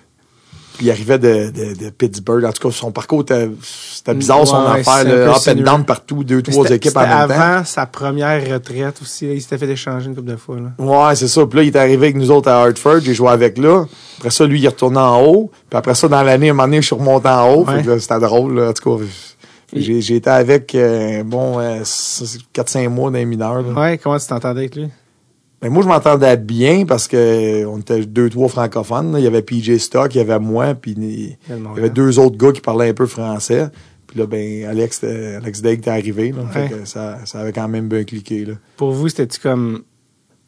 Puis il arrivait de, de, de Pittsburgh. En tout cas, son parcours, était- c'était bizarre, son affaire. là, up and down partout, deux, trois équipes en même temps. avant sa première retraite aussi. là. Il s'était fait échanger une couple de fois. Là. Ouais, c'est ça. Puis là, il est arrivé avec nous autres à Hartford. J'ai joué avec là. Après ça, lui, il est retourné en haut. Puis après ça, dans l'année, un moment donné, je suis remonté en haut. Ouais. C'était drôle. Là. En tout cas, j'ai été avec, euh, bon, euh, 4-5 mois dans les mineurs. là. Ouais, comment tu t'entendais avec lui? Ben, moi, je m'entendais bien parce que on était deux, trois francophones. là. Il y avait PJ Stock, il y avait moi, puis il y avait deux autres gars qui parlaient un peu français. Puis là, ben, Alex, euh, Alex était arrivé. Là, Ouais. Fait que ça, ça avait quand même bien cliqué. Là. Pour vous, c'était-tu comme.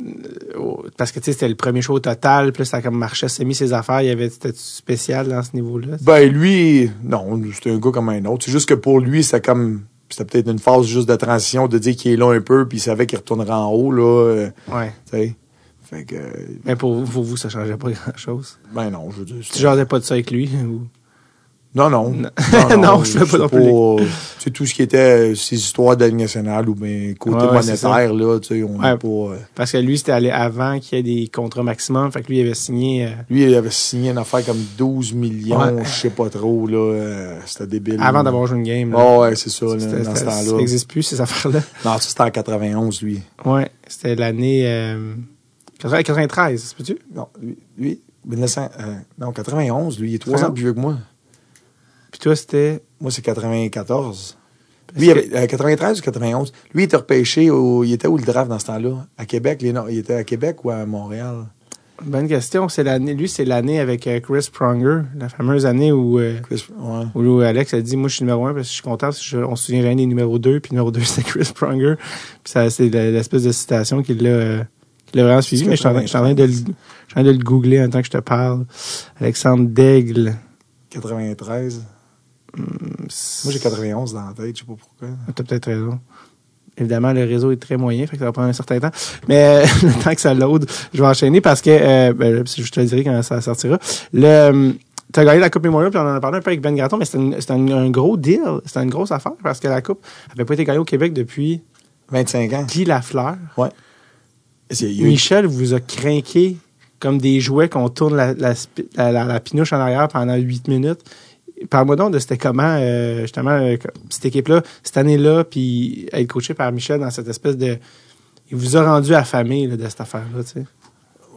euh, oh, Parce que tu sais, c'était le premier show total, puis là, ça comme marchait, s'est mis ses affaires, il y avait c'était spécial dans ce niveau-là. Ben, lui, non, c'était un gars comme un autre. C'est juste que pour lui, c'était comme. C'était peut-être une phase juste de transition de dire qu'il est là un peu, puis il savait qu'il retournerait en haut, là. euh, Ouais. Fait que. euh, Mais pour vous, pour vous, ça changeait pas grand-chose. Ben non, je veux dire. Tu jasais pas de ça avec lui? Ou... Non, non. Non. Non, je fais pas non plus. C'est tout ce qui était euh, ces histoires de nationale ou bien côté Ouais, monétaire, là, tu sais, on Ouais. pas. euh, Parce que lui, c'était allé avant qu'il y ait des contrats maximum. Fait que lui, il avait signé. euh, Lui, il avait signé une affaire comme 12 millions, Ouais. je sais pas trop, là. euh, c'était débile. avant d'avoir joué une game. là. Oh, ouais, c'est ça, là, dans ce c'était- Ça temps-là. n'existe plus, ces affaires-là. Non, ça, c'était en 91, lui. Ouais, c'était l'année euh, 80 93, c'est tu Non, lui, lui 1900, non, 91, lui, il est trois ans plus vieux que moi. Puis toi, c'était. Moi, c'est 94. Parce Lui, il avait- euh, 93 ou 91. Lui, il était repêché au, il était où le draft dans ce temps-là? À Québec? Les, non, il était à Québec ou à Montréal? Bonne question. C'est l'année, lui, c'est l'année avec euh, Chris Pronger, la fameuse année où, euh, Chris, ouais. où Alex a dit Moi, je suis numéro un parce que je suis content parce que je- on se souvient jamais des numéro 2, puis numéro 2, c'était Chris Pronger. Puis ça, c'est l'espèce de citation qui l'a, euh, qui l'a vraiment suivi. C'est Mais je suis en train- de le, je suis en train de le googler en temps que je te parle. Alexandre Daigle. 93. Moi, j'ai 91 dans la tête, je sais pas pourquoi. T'as peut-être raison. Évidemment, le réseau est très moyen, fait que ça va prendre un certain temps. Mais euh, le temps que ça load, je vais enchaîner parce que euh, ben, je te le dirai quand ça sortira. Le euh, T'as gagné la Coupe Memorial, puis on en a parlé un peu avec Ben Gratton, mais c'était un, gros deal. C'était une grosse affaire parce que la Coupe avait pas été gagnée au Québec depuis 25 ans. Guy Lafleur. Eu- Michel vous a craqué comme des jouets qu'on tourne la, la, pinouche en arrière pendant huit minutes. Parle-moi donc de c'était comment, euh, justement, euh, cette équipe-là, cette année-là, puis être coaché par Michel dans cette espèce de... Il vous a rendu affamé là, de cette affaire-là, tu sais?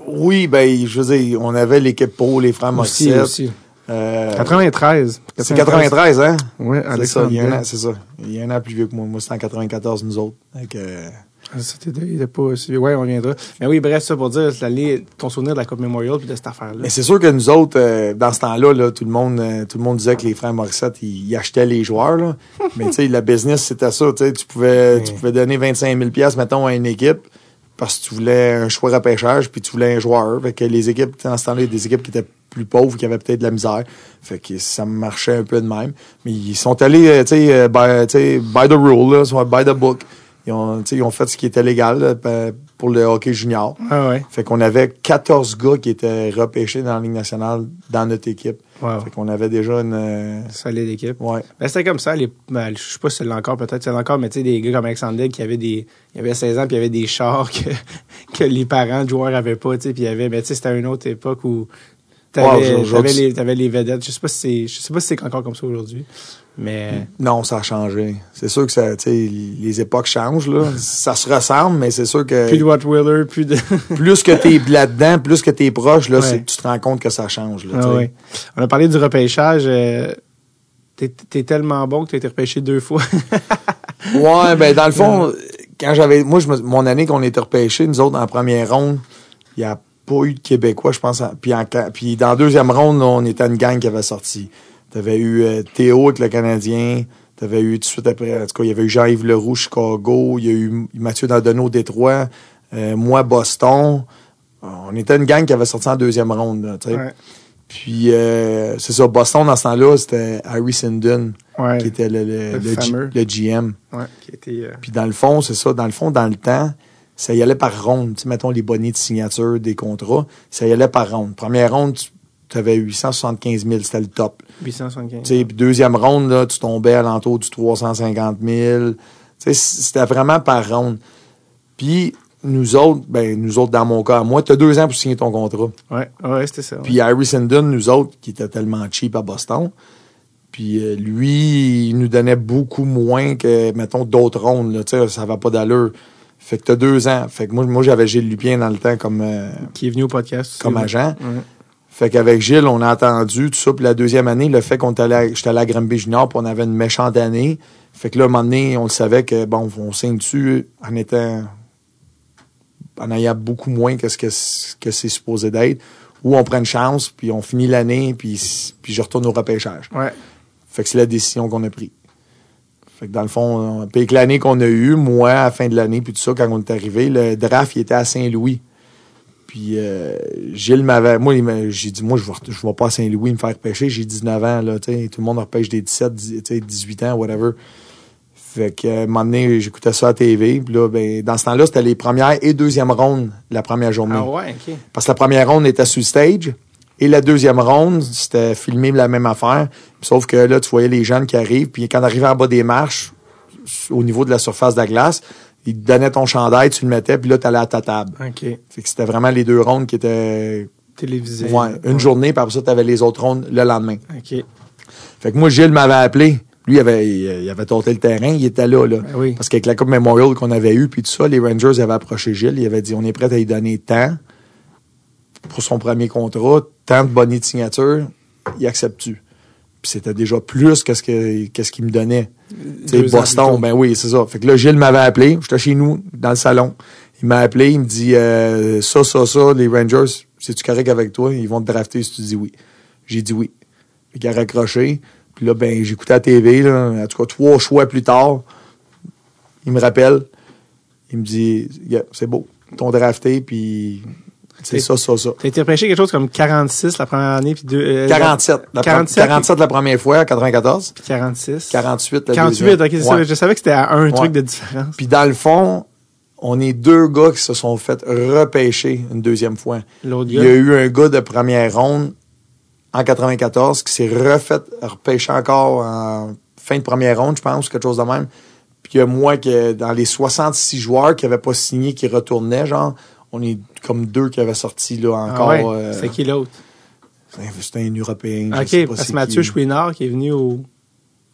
Oui, ben, je veux dire, on avait l'équipe pro, les frères Aussi, Morissette. aussi. Euh, 93. c'est 93, hein? Oui, C'est ça, Alexandre. il y a un Daigle. an, c'est ça. Il y a un an plus vieux que moi. Moi, c'était en 94, nous autres. C'était il était pas aussi... Ouais, on reviendra. Mais oui, bref, ça pour dire, ton souvenir de la Coupe Memorial puis de cette affaire-là. Mais c'est sûr que nous autres, euh, dans ce temps-là, là, tout le monde, euh, tout le monde disait que les frères Morissette, ils, ils achetaient les joueurs. Là. Mais tu sais, la business, c'était ça. Tu pouvais, tu pouvais donner 25 000 pièces mettons, à une équipe parce que tu voulais un choix repêchage puis tu voulais un joueur. Fait que les équipes, dans ce temps-là, il y a des équipes qui étaient plus pauvres, qui avaient peut-être de la misère. Fait que ça marchait un peu de même. Mais ils sont allés, euh, tu sais, by, by the rule, là, by the book. Ils ont, ils fait ce qui était légal pour le hockey junior. Ah ouais. Fait qu'on avait 14 gars qui étaient repêchés dans la Ligue nationale dans notre équipe. Wow. Fait qu'on avait déjà une... euh, Solide équipe. ouais. Ben, c'était comme ça. Les, ben, je sais pas si c'est encore, peut-être c'est encore, mais tu sais, des gars comme Alexandre qui avaient des, il avait 16 ans puis il y avait des chars que, que les parents de joueurs avaient pas, tu sais, puis il y avait, mais tu sais, c'était une autre époque où T'avais, t'avais les, t'avais les vedettes. Je sais pas si c'est, je sais pas si c'est encore comme ça aujourd'hui. Mais, Non, ça a changé. C'est sûr que ça, les époques changent, là. ça se ressemble, mais c'est sûr que plus de Watt Wheeler, plus de, plus que t'es là-dedans, plus que t'es proche, là, Ouais. tu te rends compte que ça change, là, Ah ouais. On a parlé du repêchage. euh, t'es, t'es tellement bon que t'as été repêché deux fois. Ouais, ben dans le fond, quand j'avais moi je me- mon année qu'on était repêché, nous autres en première ronde, il n'y a pas eu de Québécois, je pense. en- puis, en, puis dans la deuxième ronde, on était une gang qui avait sorti. T'avais eu euh, Théo avec le Canadien, t'avais eu tout de suite après, en tout cas, il y avait eu Jean-Yves Leroux, Chicago, il y a eu Mathieu Dandonneau, Détroit, euh, moi, Boston. On était une gang qui avait sorti en deuxième ronde, là. Ouais. Puis euh, c'est ça, Boston dans ce temps-là, c'était Harry Ouais. qui était le, le, Le G- GM. Ouais. Qui était, euh, Puis dans le fond, c'est ça. Dans le fond, dans le temps, ça y allait par ronde. Tu sais, mettons les bonnets de signature des contrats, ça y allait par ronde. Première ronde, tu avais 875 000, c'était le top. 875. Tu sais, puis deuxième ronde, là, tu tombais à l'entour du 350 000. Tu sais, c'était vraiment par ronde. Puis nous autres, ben nous autres, dans mon cas, moi, tu as deux ans pour signer ton contrat. Ouais, ouais, c'était ça. Puis Harry Sindon, nous autres, qui était tellement cheap à Boston, puis euh, lui, il nous donnait beaucoup moins que, mettons, d'autres rondes. Là, tu sais, ça va pas d'allure. Fait que t'as deux ans. Fait que moi, moi j'avais Gilles Lupien dans le temps comme, euh, qui est venu au podcast. comme agent. Ouais. Fait qu'avec Gilles, on a entendu tout ça. Puis la deuxième année, le fait qu'on était allé, j'étais allé à Granby Junior, puis on avait une méchante année. Fait que là, à un moment donné, on le savait que, bon, on signe dessus en étant, en ayant beaucoup moins que ce que, que c'est supposé d'être. Ou on prend une chance, puis on finit l'année, puis, puis je retourne au repêchage. Ouais. Fait que c'est la décision qu'on a prise. Fait que dans le fond, euh, puis avec l'année qu'on a eue, moi, à la fin de l'année, puis tout ça, quand on est arrivé, le draft, il était à Saint-Louis. Puis euh, Gilles m'avait. Moi, j'ai dit, moi, je vais, je vais pas à Saint-Louis me faire pêcher. J'ai 19 ans, là. Tout le monde repêche des 17, 10, tu sais, 18 ans, whatever. Fait que, un moment donné, j'écoutais ça à la TV. Puis là, ben, dans ce temps-là, c'était les premières et deuxième rondes la première journée. Ah ouais, ok. Parce que la première ronde était le stage. Et la deuxième ronde, c'était filmé la même affaire. Sauf que là, tu voyais les jeunes qui arrivent. Puis quand on arrivait en bas des marches, au niveau de la surface de la glace, ils te donnaient ton chandail, tu le mettais, puis là, tu allais à ta table. Ok. Fait que c'était vraiment les deux rondes qui étaient Télévisé. ouais, une journée, puis après ça, tu avais les autres rondes le lendemain. Ok. Fait que moi, Gilles m'avait appelé. Lui, il avait, il avait tenté le terrain, il était là. là. Ben oui. Parce qu'avec la Coupe Memorial qu'on avait eue, puis tout ça, les Rangers avaient approché Gilles. Il avait dit on est prêt à lui donner tant pour son premier contrat, tant de bonnets de signature, il accepte-tu? Puis c'était déjà plus que ce que qu'est-ce qu'il me donnait. Boston, ben oui, c'est ça. Fait que là, Gilles m'avait appelé. J'étais chez nous, dans le salon. Il m'a appelé, il me dit euh, ça, ça, ça, les Rangers, c'est-tu correct avec toi? Ils vont te drafter si tu dis oui. J'ai dit oui. Fait qu'il a raccroché. Puis là, ben, j'écoutais la TV, là. En tout cas, trois choix plus tard. Il me rappelle. Il me dit, Yeah, c'est beau. Ils t'ont drafté, puis c'est ça, ça, ça. T'as été repêché quelque chose comme 46 la première année, puis deux, euh, 47. La, pre- 47, 47 la première fois, 94. puis 46. 48 la 48, deuxième. ok, c'est Ouais. ça. Je savais que c'était à un Ouais. truc de différence. Puis dans le fond, on est deux gars qui se sont fait repêcher une deuxième fois. L'autre Il y a eu un gars de première ronde en 94 qui s'est refait repêcher encore en fin de première ronde, je pense, quelque chose de même. Puis il y a moi qui, dans les 66 joueurs qui n'avaient pas signé, qui retournaient, genre, on est comme deux qui avaient sorti là Ah encore. ouais. euh, C'est qui l'autre? C'était un Européen. je sais Ok, pas parce c'est que Mathieu qui. Chouinard qui est venu au.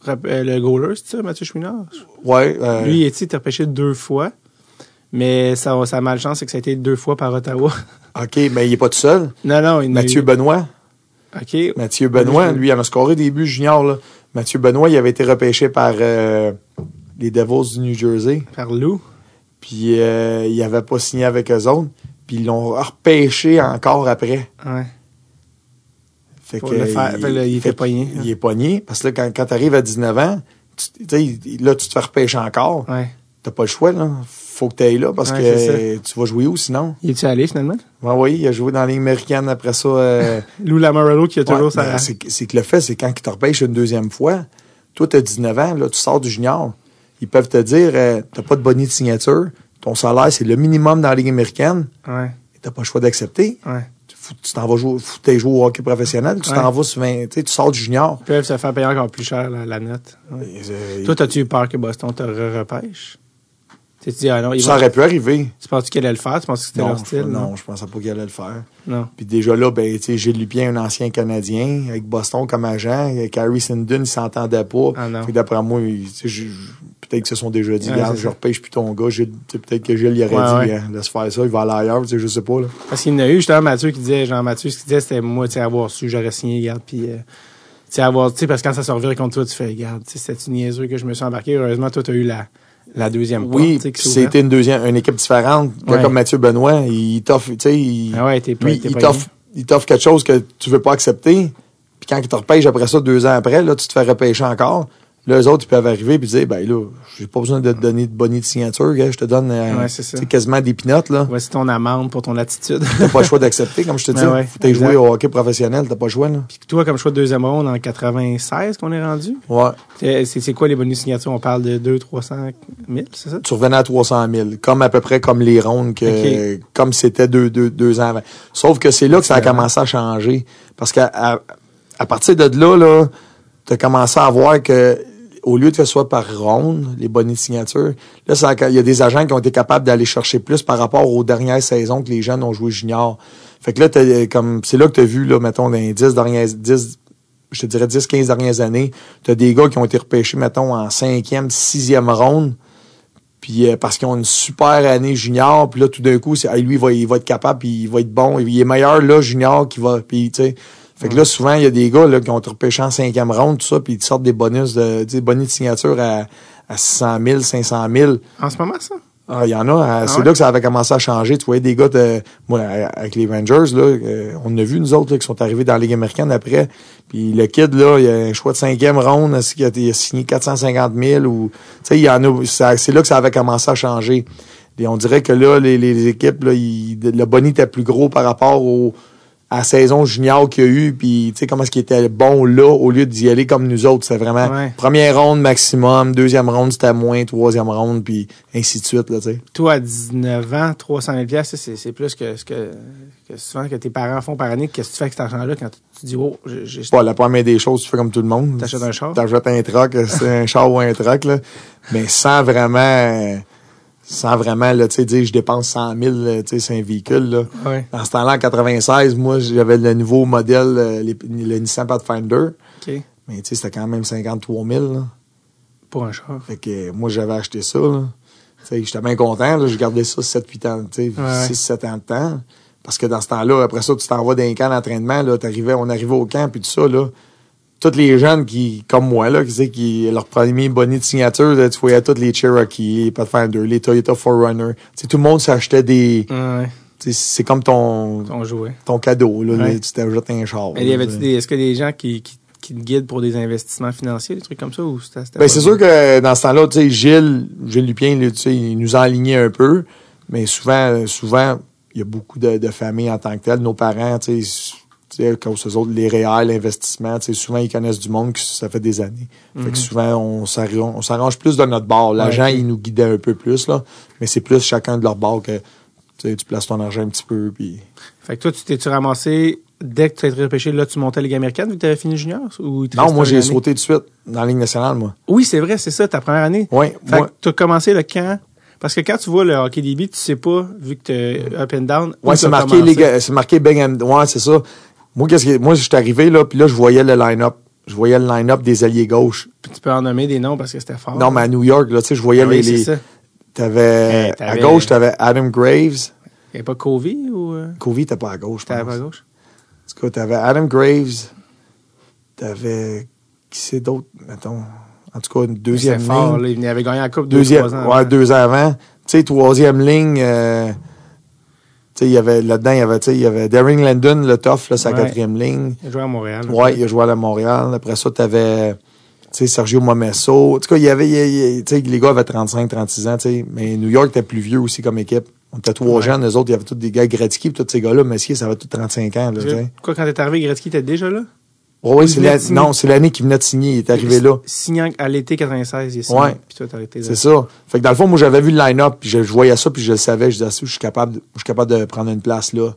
euh, le goaler, c'est ça, Mathieu Chouinard? Ouais. euh, Lui, il a été repêché deux fois? Mais sa, sa malchance, c'est que ça a été deux fois par Ottawa. OK, mais il est pas tout seul. non, non, il Mathieu Ben... Benoît. OK. Mathieu Benoît, lui, il en a scoré des buts juniors. Là. Mathieu Benoît, il avait été repêché par euh, les Devils du New Jersey. Par Lou. Puis euh, il avait pas signé avec eux autres. Puis ils l'ont repêché encore après. Ouais. Fait Pour le faire. Fait que là, il était pogné. hein. Il est pogné. Parce que là, quand, quand tu arrives à 19 ans, tu il- là, tu te fais repêcher encore. Ouais. T'as pas le choix, là. Faut que tu ailles là parce Ouais, que tu vas jouer où sinon? Il est-tu allé finalement? Ouais, oui, il a joué dans la Ligue américaine après ça. euh, Lou Lamorello qui a toujours Ouais, sa. ben, c'est que le fait, c'est quand ils te repêchent une deuxième fois, toi, tu as 19 ans, là, tu sors du junior. Ils peuvent te dire, euh, t'as pas de bonnet de signature, ton salaire, c'est le minimum dans la Ligue américaine, Ouais. t'as pas le choix d'accepter. Ouais. Faut- Tu t'en vas jouer, faut au hockey professionnel, tu Ouais. t'en vas sur 20, tu sors du junior. Ils peuvent se faire payer encore plus cher la, la note. Ouais. Euh, Toi, t'as-tu eu peur que Boston te re- repêche? Tu dis, ah non, Ça aurait pu arriver. tu penses qu'ils allaient le faire? Tu penses que c'était leur je, style? non, je pensais pas qu'il allait le faire. Non. Puis déjà là, ben, tu sais, Gilles Lupien, un ancien Canadien, avec Boston comme agent, avec Harry Sindon, il s'entendait pas. Ah non. D'après moi, il- je- peut-être que se sont déjà dit, Ouais, je repêche plus ton gars. Peut-être que Gilles, il aurait Ouais, dit, ouais. Hein, laisse faire ça, il va aller ailleurs, tu sais, je sais pas, là. Parce qu'il y en a eu, justement, Mathieu qui disait, Jean-Mathieu, ce qu'il disait, c'était moi, tu sais, avoir su, j'aurais signé, regarde, puis, euh, tu sais, avoir, tu sais, parce que quand ça se revient contre toi, tu fais, regarde, tu sais, c'était une niaiseux que je me suis embarqué? Heureusement, toi, t'as eu la, la deuxième Oui, c'était une deuxième, une équipe différente. Ouais. Comme Mathieu Benoît, il t'offre, tu sais, il. Ah ouais, lui, il t'offre, il t'offre quelque chose que tu veux pas accepter. Puis quand il te repêche après ça, deux ans après, là, tu te fais repêcher encore. Là, eux autres, ils peuvent arriver et dire, ben là, j'ai pas besoin de te donner de bonnet de signature, gars, je te donne euh, Ouais, c'est quasiment des pinottes, là. Voici ton amende pour ton attitude. T'as pas le choix d'accepter, comme je te dis. Ouais, ouais, exact. joué au hockey professionnel, t'as pas le choix, là. Puis toi, comme choix de deuxième ronde en 96 qu'on est rendu, Ouais. c'est quoi les bonus signatures? On parle de 2 300 000, c'est ça? Tu revenais à 300 000, comme à peu près comme les rondes, que, comme c'était deux, deux, deux ans avant. Sauf que c'est là que ça a commencé à changer. Parce qu'à à, à partir de là, là, t'as commencé à voir que au lieu de que ce soit par ronde, les bonnets de signature, là, ça il y a des agents qui ont été capables d'aller chercher plus par rapport aux dernières saisons que les jeunes ont joué junior. Fait que là, t'as, comme, c'est là que tu as vu, là, mettons, dans les 10 dernières, 10, je dirais 10, 15 dernières années, tu as des gars qui ont été repêchés, mettons, en cinquième, sixième ronde. Puis euh, parce qu'ils ont une super année junior, puis là tout d'un coup, lui il va, il va être capable, puis il va être bon, il est meilleur là junior qui va, puis. Fait que là souvent il y a des gars là qui ont été repêchés en cinquième ronde tout ça, puis ils te sortent des bonus de, des bonus de signature à, à 600 000, 500 000. En ce moment, ça? Ah, il y en a. euh, c'est ouais? là que ça avait commencé à changer. Tu voyais des gars de, moi, avec les Rangers, là, euh, on a vu nous autres là, qui sont arrivés dans la Ligue américaine après. Puis le kid, là, il a un choix de cinquième ronde, a, il a signé 450 000 ou, tu sais, il y en a, c'est là que ça avait commencé à changer. Et on dirait que là, les, les équipes, là, ils- le bonnet était plus gros par rapport au, à la saison junior qu'il y a eu, puis tu sais comment est-ce qu'il était bon là, au lieu d'y aller comme nous autres. C'est vraiment Ouais. première ronde maximum, deuxième ronde c'était moins, troisième ronde, puis ainsi de suite, là, tu sais. Toi, à 19 ans, 300 000 piastres, c'est c'est plus que ce que, que souvent que tes parents font par année. Qu'est-ce que tu fais avec cet argent-là quand tu dis, oh, j'ai Pas la première des choses, tu fais comme tout le monde. T'achètes un char? T'achètes un truck, c'est un char ou un truck, là. Mais sans vraiment, euh, sans vraiment, là, dire, je dépense 100 000, là, tu sais, c'est un véhicule, là. Ouais. Dans ce temps-là, en 96, moi, j'avais le nouveau modèle, euh, les- le Nissan Pathfinder. OK. Mais, c'était quand même 53 000, là. Pour un char. Fait que, euh, moi, j'avais acheté ça, j'étais bien content. J'ai gardé ça 7-8 ans, Ouais. 6-7 ans de temps. Parce que dans ce temps-là, après ça, tu t'en vas dans un camp d'entraînement, on arrivait au camp, puis tout ça, là. Tous les jeunes qui, comme moi, là, qui, sais, qui, leur premier bonnet de signature, là, tu voyais tous les Cherokee, les Pathfinder, les Toyota 4Runner. Tu sais, tout le monde s'achetait des, Ouais. tu sais, c'est comme ton, On jouait. ton cadeau, là. Ouais. tu t'achètes un char. Est-ce que des gens qui, qui, qui te guident pour des investissements financiers, des trucs comme ça, ou c'était, Ben, c'est sûr que dans ce temps-là, tu sais, Gilles, Gilles Lupien, là, tu sais, il nous enlignait un peu, mais souvent, souvent, il y a beaucoup de, de familles en tant que telles. Nos parents, tu sais, quand eux autres, les réels, l'investissement, souvent, ils connaissent du monde que ça fait des années. Fait que souvent, on s'arrange, plus de notre bord. L'agent, Ouais, il nous guidait un peu plus, là, mais c'est plus chacun de leur bord que, tu places ton argent un petit peu, puis... Fait que toi, tu t'es-tu ramassé, dès que tu as été repêché, là, tu montais la Ligue américaine vu que tu avais fini junior? Ou Non, moi, j'ai sauté de suite dans la Ligue nationale, moi. Oui, c'est vrai, c'est ça, ta première année. Oui, Fait moi, que tu as commencé le camp. Parce que quand tu vois le hockey DB, tu sais pas, vu que tu es up and down. t'as c'est marqué, les marqué Big and- Ouais, c'est ça. Moi, qu'est-ce que, moi, j'étais arrivé, là, puis là, je voyais le line-up. Je voyais le line-up des alliés gauche. Puis tu peux en nommer des noms parce que c'était fort. Non, mais à New York, là, tu sais, je voyais Ah les, t'avais, Eh, à gauche, t'avais Adam Graves. Il n'y pas Covey ou. euh, Covey, t'es pas à gauche, T'avais pas à gauche? En tout cas, t'avais Adam Graves. T'avais, qui c'est d'autre, mettons? En tout cas, une deuxième C'était fort, ligne. là. Il avait gagné la Coupe deux, Deuxième, trois ans. ouais, deux ans avant. Tu sais, troisième ligne, euh, il y avait, là-dedans, il y avait, tu sais, il y avait Darren Landon, le tough, là, sa Ouais. quatrième ligne. Il jouait à Montréal. Ouais, il a joué à la Montréal. Après ça, t'avais, tu sais, Sergio Momesso. En tout cas, il y avait, il il- les gars avaient 35, 36 ans, tu sais. Mais New York était plus vieux aussi comme équipe. On était trois Ouais. jeunes, eux autres, il y avait tous des gars Gretzky, puis tous ces gars-là, Messier, ça avait tous 35 ans, là, tu sais. Quoi, quand t'es arrivé, Gretzky était déjà là? Oui, c'est la- non, c'est l'année qu'il venait de signer, il est arrivé là. Signant à l'été 96, il est signé. Ouais. Puis toi, t'as arrêté là. C'est ça. Fait que dans le fond, moi, j'avais vu le line-up, puis je, je voyais ça, puis je le savais. Je disais, Ah, je suis capable, de- je suis capable de prendre une place là.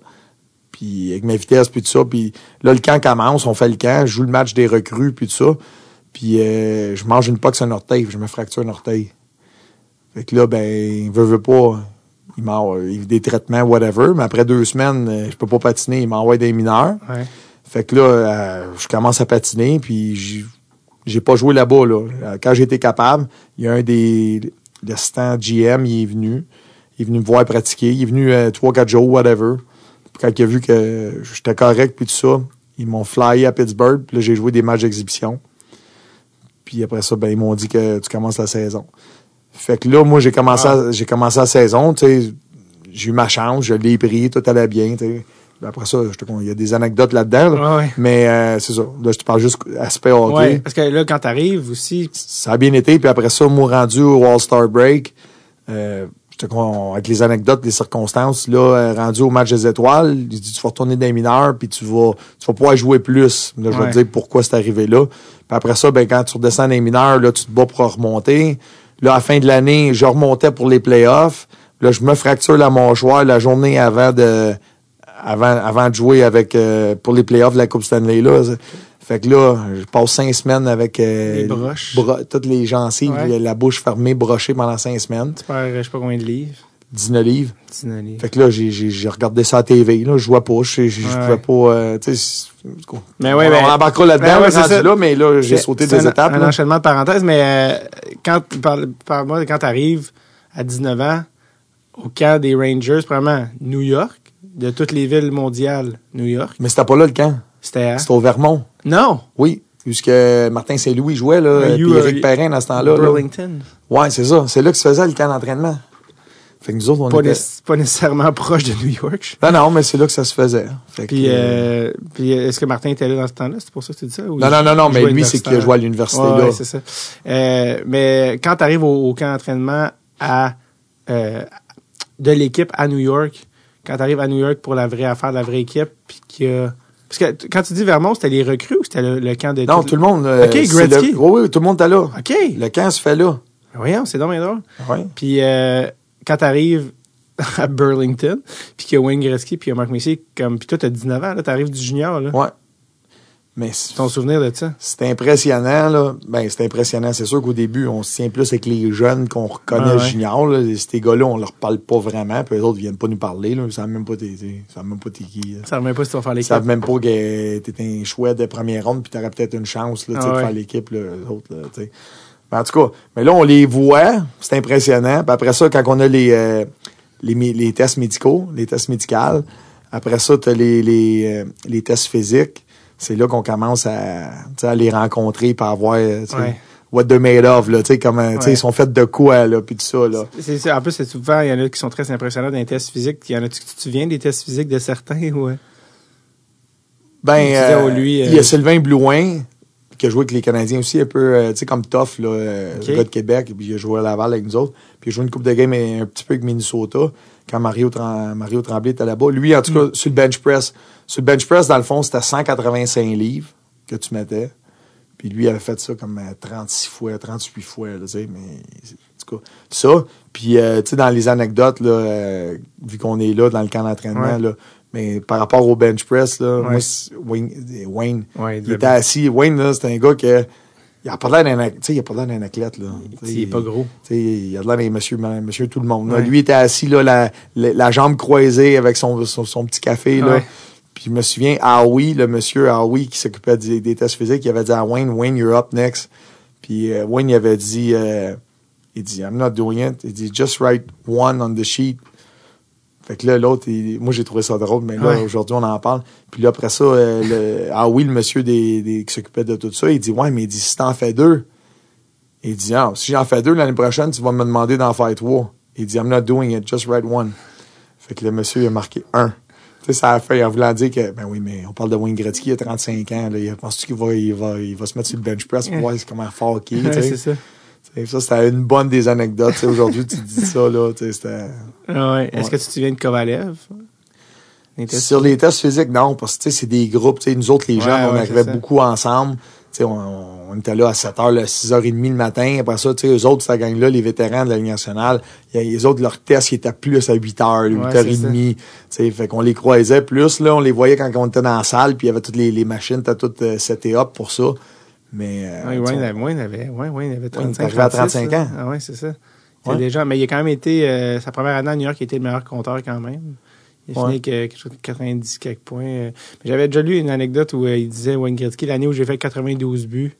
Puis avec ma vitesse, puis tout ça. Puis là, le camp commence, on fait le camp, je joue le match des recrues, puis tout ça. Puis euh, je mange une pox un orteil, puis je me fracture un orteil. Fait que là, ben, il veut, veut pas. Il m'envoie des traitements, whatever. Mais après deux semaines, euh, je peux pas patiner. Il m'envoie des mineurs. Ouais. Fait que là, euh, je commence à patiner, puis j'ai- pas joué là-bas. Là. Euh, Quand été capable, il y a un des l'assistants GM, il est venu. Il est venu me voir pratiquer. Il est venu euh, trois, quatre jours, whatever. Puis quand il a vu que j'étais correct, puis tout ça, ils m'ont flyé à Pittsburgh. Puis là, j'ai joué des matchs d'exhibition. Puis après ça, ben, ils m'ont dit que tu commences la saison. Fait que là, moi, j'ai commencé, j'ai commencé la saison. J'ai eu ma chance, je l'ai pris, tout allait bien, tu sais. Puis Après ça, je te il y a des anecdotes là-dedans, là. Ouais, ouais. Mais euh, c'est ça. Là, je te parle juste aspect hockey. Ouais, parce que là, quand t'arrives aussi, Ça a bien été. Puis après ça, moi, rendu au All-Star Break, euh, je te avec les anecdotes, les circonstances, là, euh, rendu au match des étoiles, il dit, tu vas retourner dans les mineurs, puis tu vas, tu vas pouvoir jouer plus. Là, je vais te dire pourquoi c'est arrivé là. Puis après ça, ben, quand tu redescends dans les mineurs, là, tu te bats pour remonter. Là, à la fin de l'année, je remontais pour les playoffs. Là, je me fracture la mâchoire la journée avant de, avant, avant de jouer avec, euh, pour les playoffs de la Coupe Stanley, là. Fait que là, je passe cinq semaines avec euh, Les broches. bro- toutes les gencives, Ouais. la bouche fermée, brochée pendant cinq semaines, tu perds, je sais pas combien de livres. 19 livres. 19 livres. Fait que là, j'ai, regardé ça à la TV. Là, je vois pas, je, je, Ouais. pouvais pas. euh, tu Mais ouais, on, ben- embarquera là-dedans, Ben ouais, là, mais là, j'ai sauté des un, étapes. Un là. enchaînement de parenthèses, mais euh, quand, parle, parle-moi de quand t'arrives à 19 ans au camp des Rangers, probablement New York, de toutes les villes mondiales, New York. Mais c'était pas là le camp. C'était à... C'était au Vermont. Non! Oui. Puisque Martin Saint-Louis jouait, là, puis Éric euh, Perrin dans ce temps-là. là. Burlington. Ouais, c'est ça. C'est là que se faisait le camp d'entraînement. Fait que nous autres, on Pas, était... pas nécessairement proche de New York. Non, non, mais c'est là que ça se faisait. Fait que, Puis, euh, puis est-ce que Martin était là dans ce temps-là? C'est pour ça que tu dis ça? ou Non, non, non, non, mais lui, c'est qu'il a joué à l'université, Ouais, là. ouais, c'est ça. Euh, mais quand tu arrives au, au camp d'entraînement à, euh, de l'équipe à New York, quand tu arrives à New York pour la vraie affaire, la vraie équipe, puis a- Parce que quand tu dis Vermont, c'était les recrues ou c'était le, le camp de... Non, tout le monde. euh, Ok, c'est Gretzky. le- Oui, oui, tout le monde était là. OK! Le camp se fait là. Voyons, c'est dommage drôle. Ouais. Puis euh, quand tu arrives à Burlington, puis qu'il y a Wayne Gretzky, puis il y a Mark Messier, comme, puis toi, tu as 19 ans, là, tu arrives du junior, là. Ouais. Mais c'est Ton souvenir de ça? c'est impressionnant, là. Ben, c'est impressionnant. C'est sûr qu'au début, on se tient plus avec les jeunes qu'on reconnaît Ah ouais. là. Ces gars-là, on leur parle pas vraiment, puis les autres viennent pas nous parler, là. Ils savent même pas t'es, ils savent même pas t'es qui. là. Ça remet pas si tu vas faire Ils l'équipe. savent même pas que t'es un chouette de première ronde, puis t'aurais peut-être une chance, là, Ah de faire l'équipe, là, autres. Mais en tout cas, mais là, on les voit, c'est impressionnant. Puis après ça, quand on a les, euh, les tests médicaux, les tests médicaux, après ça, t'as les, les, euh, les tests physiques. C'est là qu'on commence à, les rencontrer, puis à voir, euh, Ouais. what they're made of, là, Ouais. ils sont faits de quoi, là, puis tout ça, là. C'est, en plus, c'est souvent, il y en a qui sont très impressionnants dans les tests physiques. Il y en a, tu te souviens des tests physiques de certains? Ben, disais, euh, oh, lui, il y euh, a Sylvain Blouin, qui a joué avec les Canadiens aussi, un peu, euh, tu sais, comme Tough, là, euh, Ok. le gars de Québec, puis il a joué à Laval avec nous autres. Puis il a joué une coupe de game un petit peu avec Minnesota, quand Mario, Mario Tremblay était là-bas. Lui, en tout cas, sur le bench press. Sur le bench press, dans le fond, c'était 185 livres que tu mettais. Puis lui, il avait fait ça comme euh, 36 fois, 38 fois, là, tu sais, mais en tout cas, ça. Puis, euh, tu sais, dans les anecdotes, là, euh, vu qu'on est là dans le camp d'entraînement, Ouais. là, mais par rapport au bench press, là, Ouais. moi, c'est- Wayne, Wayne Ouais, il était assis. Wayne, là, c'est un gars que, il a pas l'air d'un, il a pas l'air d'un athlète, là. Il est pas gros. il a l'air d'un monsieur, monsieur tout le monde. là. Ouais. Lui, était assis, là, la, la, la jambe croisée avec son, son, son petit café, là. Ouais. Puis je me souviens, Howie, le monsieur Howie qui s'occupait des, des tests physiques, il avait dit à Wayne, Wayne, you're up next. Puis euh, Wayne, il avait dit, euh, il dit, I'm not doing it. Il dit, just write one on the sheet. Fait que là, l'autre, moi, j'ai trouvé ça drôle, mais là, Ouais. aujourd'hui, on en parle. Puis là, après ça, euh, le, Howie, le monsieur des, des- qui s'occupait de tout ça, il dit, ouais, mais il dit, si t'en fais deux, il dit, ah, si j'en fais deux l'année prochaine, tu vas me demander d'en faire trois. Il dit, I'm not doing it, just write one. Fait que le monsieur, il a marqué un. Tu sais, ça a fait en voulant dire que, ben oui, mais on parle de Wayne Gretzky, il a 35 ans, là. Il Penses-tu qu'il va, il va, il va se mettre sur le bench press pour voir comment fort qu'il est, Ouais, tu c'est ça. Ça, c'était une bonne des anecdotes. tu sais, Aujourd'hui, tu dis ça, là, tu sais, c'était... Ah ouais. Est-ce Ouais. que tu te souviens de Kovalev? Les Sur les tests physiques, non, parce que tu sais, c'est des groupes. tu sais, Nous autres, les Ouais, jeunes, on ouais, arrivait beaucoup ensemble. Tu sais, On, on était là à 7h, là, 6h30 le matin. Après ça, tu sais, eux autres, ça gagne là, les vétérans de la Ligue nationale. Il y a- Les autres, leurs tests, ils étaient plus à 8h, 8h30. Tu sais, fait qu'on les croisait plus. Là, on les voyait quand on était dans la salle, puis il y avait toutes les, les machines, étaient toutes euh, setées up pour ça. Mais euh, tu sais, Wayne, avait- Wayne avait, ouais, Wayne avait est 35, arrivé à 36, 35 là. ans. Ah ouais, c'est ça. Ouais. déjà, mais il a quand même été, euh, sa première année à New York, il était le meilleur compteur quand même. Il a Ouais. fini avec euh, quelque chose de 90 quelques points. euh. Mais J'avais déjà lu une anecdote où euh, il disait, Wayne Gretzky, l'année où j'ai fait 92 buts,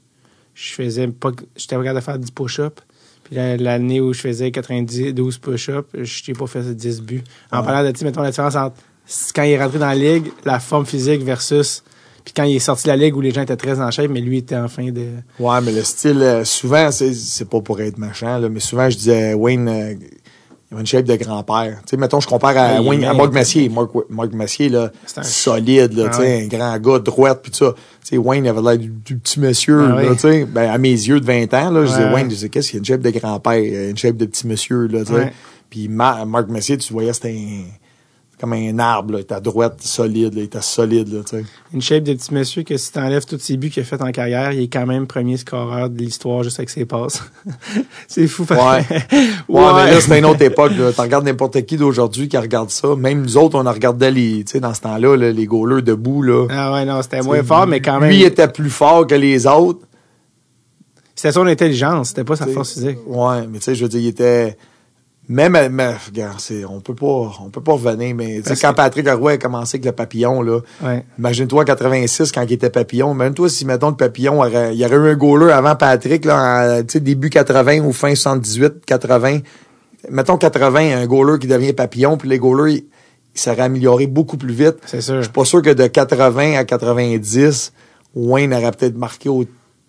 je faisais pas, j'étais capable de faire 10 push-ups. Puis la- l'année où je faisais 92 push-ups, je t'ai pas fait 10 buts. En parlant de, mettons la différence entre quand il est rentré dans la ligue, la forme physique versus, puis quand il est sorti de la ligue où les gens étaient très en shape, mais lui était en fin de, Ouais, mais le style, euh, souvent, c'est, pas pour être machin, là, mais souvent, je disais, Wayne, euh, il a une shape de grand-père. Tu sais, mettons, je compare à, Ouais, est Wayne, à. Marc Messier. Marc, Marc Messier, là, un- solide, là, Ah tu sais, ouais. un grand gars, droite, puis ça. Tu sais, Wayne, il avait l'air du, du petit monsieur, Ah là, tu sais. Ben, à mes yeux de 20 ans, là, je disais. Wayne, je disais, qu'est-ce qu'il y a une shape de grand-père, euh, une shape de petit monsieur, là, tu sais. Puis Ma- Marc Messier, tu voyais, c'était un, comme un arbre, là, il était à droite, solide, là, il était solide, là, une shape de petit monsieur que si t'enlèves tous ses buts qu'il a fait en carrière, il est quand même premier scoreur de l'histoire juste avec ses passes. c'est fou. Ouais. Ouais, mais là, c'était une autre époque. là. Tu regardes n'importe qui d'aujourd'hui qui regarde ça. Même nous autres, on en regardait les, tu sais, dans ce temps-là, là, les goalers debout, là. Ah ouais, non, c'était moins fort, mais quand même. Lui était plus fort que les autres. C'était son intelligence, c'était pas sa force physique. Ouais, mais tu sais, je veux dire, il était. Même, mais, regarde, on peut pas, on peut pas revenir, mais quand Patrick Roy a commencé avec le papillon, là, Ouais. imagine-toi en 86 quand il était papillon. Imagine-toi si, mettons, le papillon, aurait- il y aurait eu un goaler avant Patrick, là, en, tu sais, début 80 ou fin 78, 80. Mettons 80, un goaler qui devient papillon, puis les goalers, il, il serait amélioré beaucoup plus vite. C'est sûr. Je suis pas sûr que de 80 à 90, Wayne aurait peut-être marqué au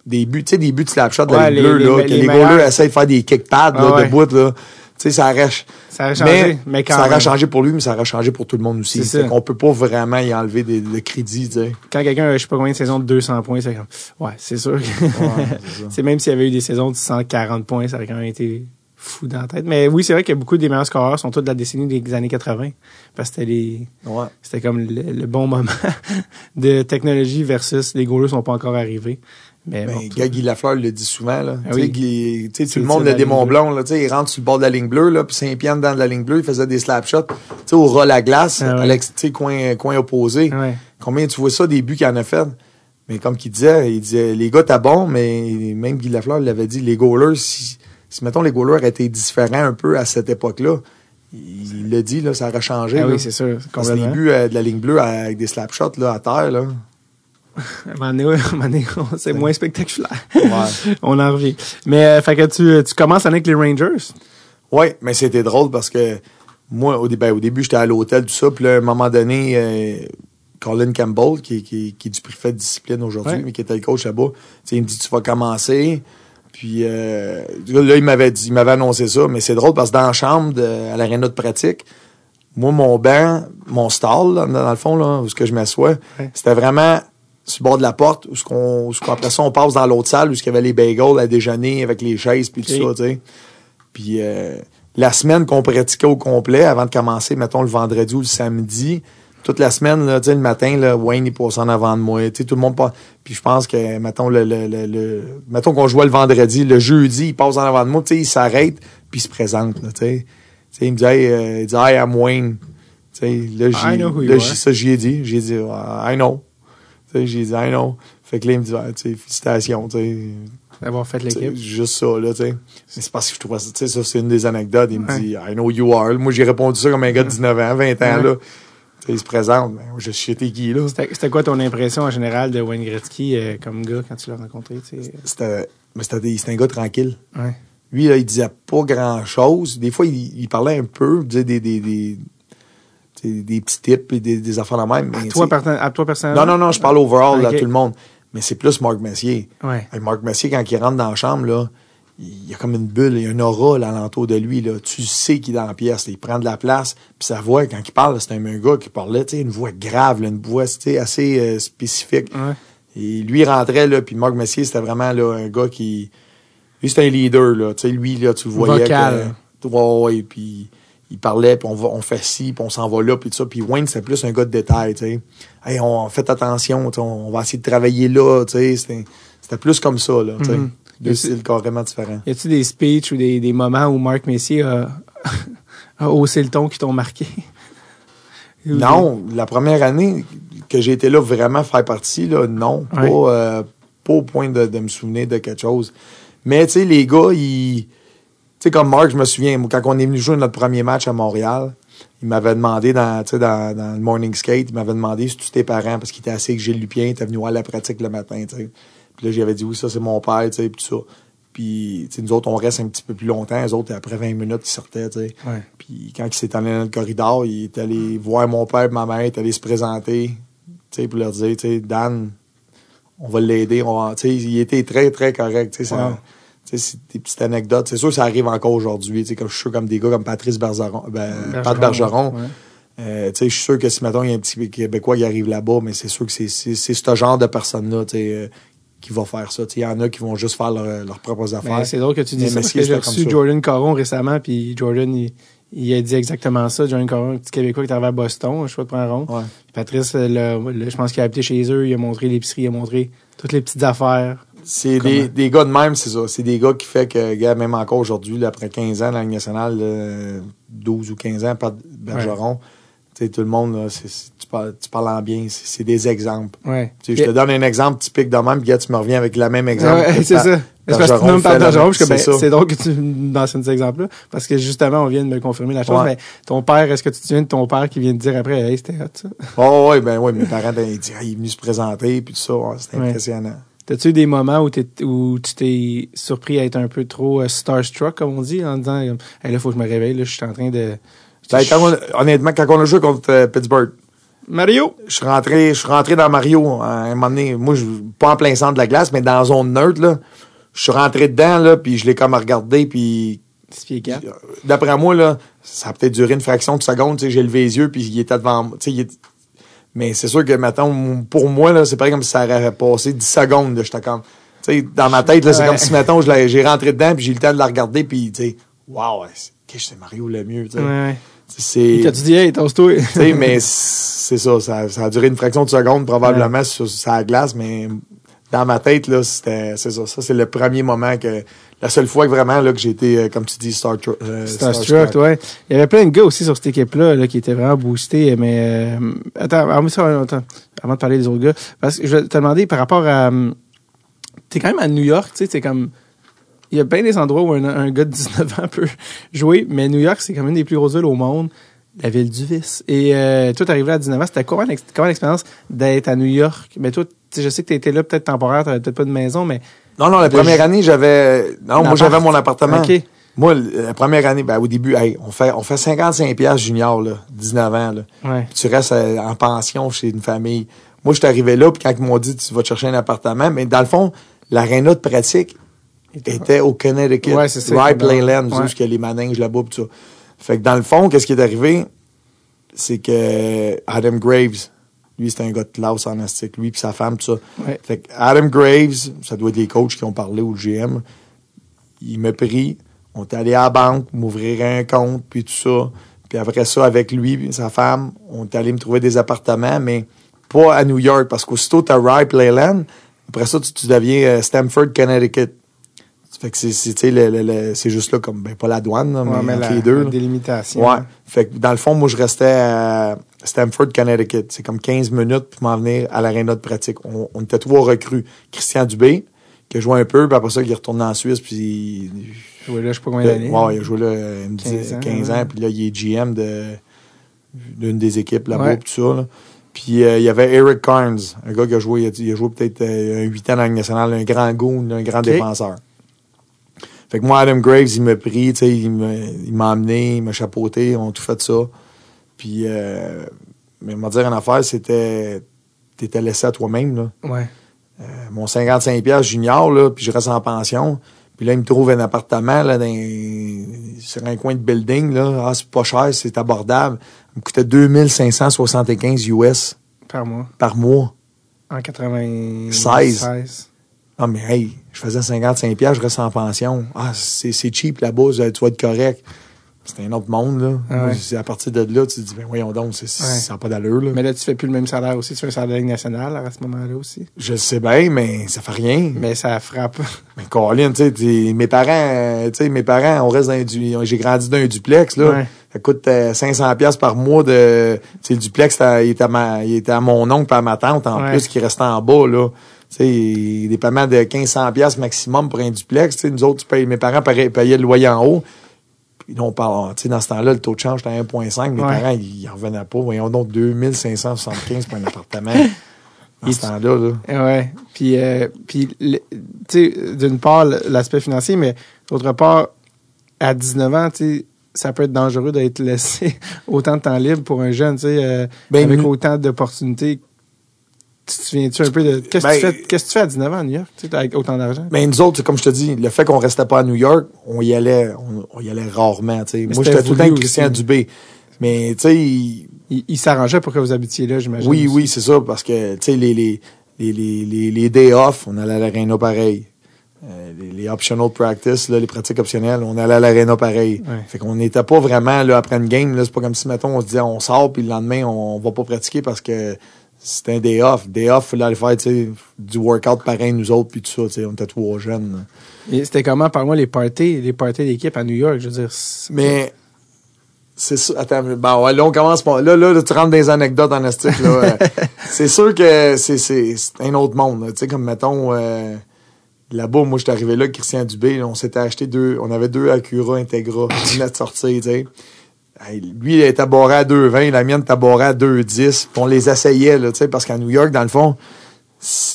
début, tu sais, des buts de slapshot Ouais, Ligue les- bleue, les- là, les que les, meilleurs- goalers essaient de faire des kick pads, là, Ah ouais. de bout, là. Tu sais, ça aurait, Ça aurait changé, mais, quand ça aurait changé pour lui, mais ça aurait changé pour tout le monde aussi. C'est qu'on peut pas vraiment y enlever des- le crédit. Quand quelqu'un a, je sais pas combien de saisons de 200 points, c'est comme, ouais, c'est sûr. que- c'est même s'il y avait eu des saisons de 140 points, ça aurait quand même été fou dans la tête. Mais oui, c'est vrai que beaucoup des meilleurs scoreurs sont tous de la décennie des années 80. Parce que c'était les, Ouais. c'était comme le, le bon moment de technologie versus les goalers sont pas encore arrivés. Mais Ben, bon, tout- Guy Lafleur le dit souvent, là. Ah oui. Guy- tout le monde le démon blond, là, il rentre sur le bord de la ligne bleue, là, puis Saint-Pierre dans de la ligne bleue, il faisait des slap shots, au roll à glace, Ah ouais. à coin, coin opposé. Ouais. Combien tu vois ça, des buts qu'il en a fait? Mais comme qu'il disait, il disait, les gars, t'as bon, mais même Guy Lafleur l'avait dit, les goalers, si, si, mettons, les goalers étaient différents un peu à cette époque-là, il l'a dit, là, ça aurait changé. Ah là. oui, c'est sûr. Parce que les buts euh, de la ligne bleue avec des slap shots, là, à terre, là. c'est moins spectaculaire. Ouais. On en revient. Mais, euh, fait que tu, tu commences avec les Rangers? Oui, mais c'était drôle parce que moi, au, dé- ben, au début, j'étais à l'hôtel, tout ça. Puis là, à un moment donné, euh, Colin Campbell, qui, qui, qui est du préfet de discipline aujourd'hui, Ouais. mais qui était le coach là-bas, il me dit Tu vas commencer. Puis euh, là, il m'avait dit, il m'avait annoncé ça, mais c'est drôle parce que dans la chambre, de- à l'aréna de pratique, moi, mon banc, mon stall, là, dans le fond, là, où ce que je m'assois, Ouais. c'était vraiment sur le bord de la porte, où ce qu'on, qu'on- après ça, on passe dans l'autre salle, où ce qu'il y avait les bagels à déjeuner avec les chaises, puis tout ça, tu sais. Puis euh, la semaine qu'on pratiquait au complet, avant de commencer, mettons, le vendredi ou le samedi, toute la semaine, là, tu sais, le matin, là, Wayne, il passe en avant de moi. Tu sais, tout le monde passe. Puis je pense que, mettons, le, le, le, le- mettons qu'on jouait le vendredi, le jeudi, il passe en avant de moi, tu sais, il s'arrête, puis il se présente, là, tu sais. Tu sais, il me dit, hey, euh, il dit, hi, I'm Wayne. Tu sais, là, j'y ai dit. J'ai dit, I know. J'ai dit, I know. Fait que là, il me dit, Ah, tu sais, félicitations, tu sais. D'avoir fait l'équipe. Juste ça, là, tu sais. Mais c'est parce que je trouve ça, tu sais, ça, c'est une des anecdotes. Il me Ouais. dit, I know you are. Moi, j'ai répondu ça comme un gars de 19 ans, 20 ans, Ouais. là. Il se présente. Ben, je suis t'es qui, là? C'était quoi ton impression en général de Wayne Gretzky euh, comme gars quand tu l'as rencontré? C'était, mais c'était, des- c'était un gars tranquille. Ouais. Lui, là, il disait pas grand chose. Des fois, il, il parlait un peu, il disait des, des petits tips et des, des affaires de même. mais, Toi, à toi personnellement? non, non, non, je parle overall, là, Ok. tout le monde. Mais c'est plus Marc Messier. Ouais. Hey, Marc Messier, quand il rentre dans la chambre, là, il y a comme une bulle, il y a une aura là, alentour de lui. Là. Tu sais qu'il est dans la pièce. là. Il prend de la place. Puis sa voix, quand il parle, c'est un, un gars qui parlait, tu sais, une voix grave, là, une voix assez euh, spécifique. Ouais. Et lui, il rentrait, là, puis Marc Messier, c'était vraiment là, un gars qui. Lui, c'était un leader, là. Lui, là, tu le voyais. Vocal. Ouais, puis il parlait, puis on, va, on fait ci, puis on s'en va là, puis tout ça. Puis Wayne, c'était plus un gars de détail, tu sais. Hey, on fait attention, on va essayer de travailler là, tu sais. C'était, plus comme ça, là, tu sais. Mhm. Deux styles carrément différents. Y a-tu des speeches ou des, des moments où Marc Messier a, a haussé le ton qui t'ont marqué? Non, la première année que j'ai été là vraiment faire partie, là, non. Ouais. Pas, euh, pas au point de, de me souvenir de quelque chose. Mais, tu sais, les gars, ils. Tu sais, comme Mark, je me souviens, quand on est venu jouer notre premier match à Montréal, il m'avait demandé dans, dans, dans le morning skate, il m'avait demandé si tu tes parents, parce qu'il était assis avec Gilles Lupien, il était venu voir la pratique le matin, tu sais. Puis là, j'avais dit oui, ça c'est mon père, tu sais, puis tout ça. Puis, nous autres, on reste un petit peu plus longtemps. Les autres, après 20 minutes, ils sortaient, tu sais. Ouais. Puis quand il s'est allé dans le corridor, il est allé voir mon père et ma mère, il est allé se présenter, tu sais, pour leur dire, tu sais, Dan, on va l'aider. On va, tu sais, il était très, très correct, sais. tu sais, c'est des petites anecdotes. C'est sûr que ça arrive encore aujourd'hui, comme je suis sûr comme des gars comme Patrice Bergeron, ben, Pat Bergeron. ouais. Euh, je suis sûr que si, mettons, il y a un petit Québécois qui arrive là-bas, mais c'est sûr que c'est, ce genre de personne-là, euh, qui va faire ça. Il y en a qui vont juste faire leur- leurs propres affaires. Mais c'est drôle que tu dis Mais ça parce Messier, que j'ai reçu. Jordan Caron récemment, puis Jordan, il, il a dit exactement ça. Jordan Caron, un petit Québécois qui est arrivé à Boston, je sais pas de prendre rond. Ouais. Patrice, je pense qu'il a habité chez eux, il a montré l'épicerie, il a montré toutes les petites affaires. C'est des, des gars de même, c'est ça. C'est des gars qui fait que, gars, même encore aujourd'hui, après 15 ans dans la Ligue nationale, euh, 12 ou 15 ans, Pat Bergeron, tu sais, tout le monde, là, tu, parles, tu parles en bien, c'est des exemples. Ouais. Je te donne un exemple typique de même, puis gars, tu me reviens avec le même exemple. Ouais, c'est ça. C'est parce que tu la- Bergeron, parce que ben, c'est c'est drôle que tu mentionnes cet exemple-là, parce que justement, on vient de me confirmer la chose, Ouais. mais ton père, est-ce que tu te souviens de ton père qui vient de dire après, hey, c'était hot, ça? Oh, ouais, ben, ouais, mes parents, ben, ils disaient, Ah, il est venu se présenter, puis tout ça, ouais, c'était Ouais. impressionnant. T'as-tu eu des moments où, t'es- où tu t'es surpris à être un peu trop euh, starstruck, comme on dit, en disant, hey, là, faut que je me réveille, là, je suis en train de... Ben, quand on- honnêtement, quand on a joué contre euh, Pittsburgh, Mario! je suis rentré, je suis rentré dans Mario à un moment donné. Moi, je, pas en plein centre de la glace, mais dans la zone neutre, là. Je suis rentré dedans, là, puis je l'ai comme regardé, puis 6 pieds 4. d'après moi, là, ça a peut-être duré une fraction de seconde, tu sais, j'ai levé les yeux, puis il était devant moi, il est- Mais c'est sûr que, mettons, pour moi, là, c'est pareil comme si ça aurait passé 10 secondes, là, j'étais comme... Tu sais, dans ma tête, là, c'est Ouais. comme si, mettons, je l'ai- j'ai rentré dedans, puis j'ai eu le temps de la regarder, puis, tu sais, waouh, qu'est-ce que c'est Mario le mieux, tu sais. Ouais, ouais. T'as-tu dit, hey, tosse-toi? Tu sais, mais c'est ça, ça, ça a duré une fraction de seconde probablement sur, sur la glace, mais dans ma tête, là, c'était, c'est ça. Ça, c'est le premier moment que, la seule fois que vraiment, là, que j'ai été, euh, comme tu dis, Star, euh, Starstruck, ouais. Il y avait plein de gars aussi sur cette équipe-là là, qui étaient vraiment boostés, mais euh, attends, attends, avant de parler des autres gars, parce que je vais te demander par rapport à hum, t'es quand même à New York, tu sais, c'est comme il y a bien des endroits où un, un gars de 19 ans peut jouer, mais New York, c'est quand même une des plus grosses villes au monde, la ville du vice. Et euh, toi, t'es arrivé à 19 ans, c'était comment, comment l'expérience d'être à New York? Mais toi, je sais que t'étais là peut-être temporaire, t'avais peut-être pas de maison, mais... Non, non, la première année, j'avais, non, moi, j'avais mon appartement. OK. Moi, la première année, ben, au début, hey, on fait, on fait 55 piastres junior, là, 19 ans, là. Ouais. Puis tu restes euh, en pension chez une famille. Moi, je suis arrivé là, puis quand ils m'ont dit, tu vas te chercher un appartement, mais dans le fond, l'aréna de pratique était au Connecticut. Ouais, c'est ça, Rye. Playland, Ouais. a les manèges là-bas, tout ça. Fait que dans le fond, qu'est-ce qui est arrivé? C'est que Adam Graves, lui, c'était un gars de classe en astique, lui puis sa femme, tout ça. Ouais. Fait que Adam Graves, ça doit être des coachs qui ont parlé le GM, il m'a pris, on est allé à la banque, m'ouvrir un compte, puis tout ça. Puis après ça, avec lui et sa femme, on est allé me trouver des appartements, mais pas à New York, parce qu'aussitôt t'as Rye Playland, après ça, tu, tu deviens euh, Stamford, Connecticut. Fait que c'est, c'est, tu sais, le- le- le- c'est juste là comme, ben, pas la douane, là, mais, Ouais, mais la, les deux. la là. délimitation. Ouais. Fait que dans le fond, moi, je restais à Stamford, Connecticut. C'est comme 15 minutes pour m'en venir à l'aréna de pratique. On, on était trois recrues. Christian Dubé, qui a joué un peu, puis après ça, il est retourné en Suisse, puis il, Joué là, je sais pas combien d'années. ouais, il a joué là euh, une 15 15 ans, 15 ans, ouais. puis là, il est GM de d'une des équipes là-bas, Ouais. puis tout ça. là. Puis euh, il y avait Eric Carnes, un gars qui a joué, il a, il joué peut-être euh, un 8 ans dans la nationale, un grand goon, un grand défenseur. Fait que moi, Adam Graves, il m'a pris, tu sais, il m'a il m'a emmené, il m'a chapeauté, on a tout fait ça. Puis, euh, mais m'a dire une affaire, c'était, t'étais laissé à toi-même, là. Ouais. Euh, mon 55 pièces junior, là, puis je reste en pension. Puis là, il me trouve un appartement, là, dans, sur un coin de building, là. Ah, c'est pas cher, c'est abordable. Il me coûtait 2575 US Par mois. par mois. En 96. 16. Ah, mais hey, je faisais 55 pièces, je reste en pension. Ah, c'est, c'est cheap là-bas, tu vas être correct. C'est un autre monde, là. Ah ouais. à partir de là, tu te dis, ben voyons donc, c'est, c'est- Ouais. ça n'a pas d'allure, là. Mais là, tu fais plus le même salaire aussi. Tu fais un salaire de Ligue nationale à ce moment-là aussi. Je sais bien, mais ça fait rien. Mais ça frappe. Mais Colin, tu sais, mes parents, euh, tu sais, mes parents, on reste dans un du, j'ai grandi dans un duplex, là. Ouais. Ça coûte euh, 500 pièces par mois de, tu sais, le duplex, il était à ma, il était à mon oncle et à ma tante, en plus, qui restait en bas, là. Tu sais, des paiements de 1500 pièces maximum pour un duplex. Tu sais, nous autres, tu payes- mes parents payaient le loyer en haut. Puis là, on parle, tu sais, dans ce temps-là, le taux de change était à 1,5. Mes Ouais. parents, ils en revenaient pas. Voyons donc 2575 pour un appartement. Dans ce temps-là, là. Ouais. Puis, euh, puis tu sais, d'une part, l'aspect financier, mais d'autre part, à 19 ans, tu sais, ça peut être dangereux d'être laissé autant de temps libre pour un jeune, tu sais, euh, Ben, avec autant d'opportunités. Tu te souviens-tu un peu de. Qu'est-ce que Ben, tu fais, qu'est-ce que tu fais à 19 ans à New York, tu sais, avec autant d'argent? Mais nous autres, comme je te dis, le fait qu'on restait pas à New York, on y allait, on, on y allait rarement. tu sais. Moi, j'étais tout le temps Christian aussi. Dubé. Mais tu sais, il- Il, il s'arrangeait pour que vous habitiez là, j'imagine. oui, aussi. oui, c'est ça, parce que tu sais, les, les, les, les, les, day off, on allait à l'aréna pareil. Euh, les, les optional practice, là, les pratiques optionnelles, on allait à l'aréna pareil. Ouais. Fait qu'on n'était pas vraiment là après une game. Là, c'est pas comme si mettons on se disait on sort puis le lendemain on, va pas pratiquer parce que c'était un day off. Day off, il fallait aller faire du workout pareil nous autres puis tout ça. On était trois jeunes. là. Et c'était comment, par moi, les parties, les parties d'équipe à New York, je veux dire. c'est- Mais c'est ça. Attends, bon, ouais, là, on commence pas. Là, là, là, tu rentres des anecdotes en estique. Là, euh, c'est sûr que c'est, c'est, c'est un autre monde. Tu sais, comme mettons, euh, là-bas, moi, j'étais arrivé là, Christian Dubé, là, on s'était acheté deux, on avait deux Acura Integra, qui venaient de sortir, tu sais. Hey, lui, il était barré à 2,20, la mienne était barrée à 2,10. Puis on les essayait, là, tu sais, parce qu'à New York, dans le fond,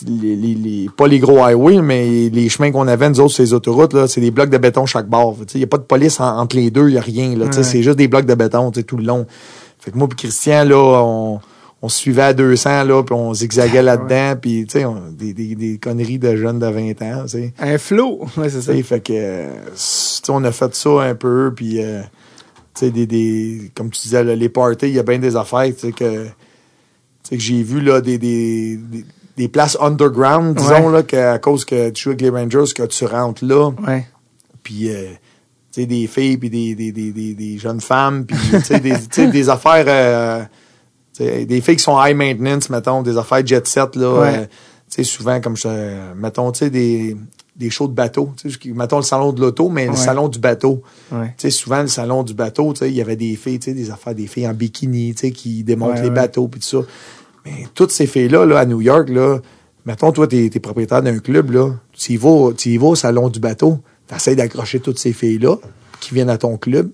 les, les, les- pas les gros highways, mais les chemins qu'on avait, nous autres, les autoroutes, là, c'est des blocs de béton chaque bord. Il n'y a pas de police en- entre les deux, il n'y a rien. Là, tu sais, Ouais. C'est juste des blocs de béton tu sais, tout le long. Fait que moi et Christian, là, on, on se suivait à 200, là, puis on zigzaguait là-dedans, puis tu sais, des, des, des conneries de jeunes de 20 ans. tu sais. Un flow, ouais, c'est ça. Fait que, on a fait ça un peu, puis, euh, sais, des, des, comme tu disais, les parties, il y a bien des affaires, tu sais, que, que j'ai vu, là, des, des, des, places underground, disons, Ouais. là, qu'à cause que tu joues avec les Rangers, que tu rentres là, Ouais. puis, euh, tu sais, des filles, puis des, des, des, des, jeunes femmes, puis, tu sais, des, des affaires, euh, des filles qui sont high maintenance, mettons, des affaires jet set, là, Ouais. euh, tu sais, souvent, comme je, mettons, tu sais, des, des shows de bateau, tu mettons le salon de l'auto, mais le salon du bateau. Ouais. Tu souvent, le salon du bateau, tu il y avait des filles, tu des affaires, des filles en bikini, tu qui démontent Ouais, les bateaux, puis tout ça. Mais toutes ces filles-là, là, à New York, là, mettons, toi, t'es, t'es propriétaire d'un club, là, tu y vas, tu y vas au salon du bateau, t'essayes d'accrocher toutes ces filles-là qui viennent à ton club,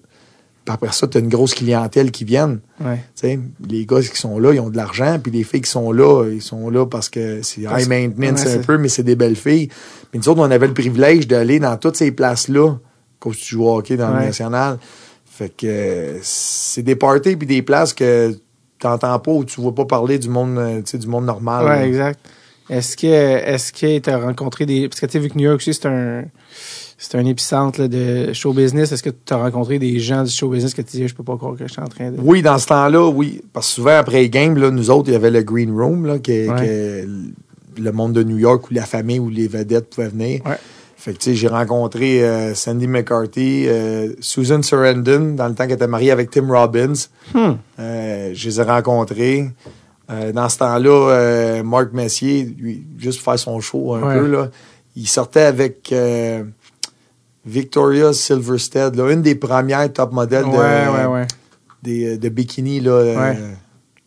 puis après ça, t'as une grosse clientèle qui viennent. Ouais. Tu les gars qui sont là, ils ont de l'argent, puis les filles qui sont là, ils sont là parce que c'est high maintenance ouais, un peu, mais c'est des belles filles. Mais nous autres, on avait le privilège d'aller dans toutes ces places-là, quand tu joues au hockey dans le national. Fait que c'est des parties puis des places que t'entends pas ou tu vois pas parler du monde, euh, tu du monde normal. Ouais, là. exact. Est-ce que est-ce que tu as rencontré des parce que tu vu que New York aussi c'est un c'est un épicentre là, de show business, est-ce que tu as rencontré des gens du show business que tu dis je peux pas croire que je suis en train de Oui, dans ce temps-là, oui. Parce que souvent, après les games, là, nous autres, il y avait le Green Room, là, que, Ouais. que le monde de New York ou la famille ou les vedettes pouvaient venir. Ouais. Fait que, tu sais, j'ai rencontré euh, Sandy McCarthy, euh, Susan Sarandon, dans le temps qu'elle était mariée avec Tim Robbins. Hmm. Euh, je les ai rencontrés. Euh, dans ce temps-là, euh, Marc Messier, lui, juste pour faire son show un Ouais. peu, là, il sortait avec euh, Victoria Silverstead, là, une des premières top modèles Ouais, de, ouais, des- de bikini. Là.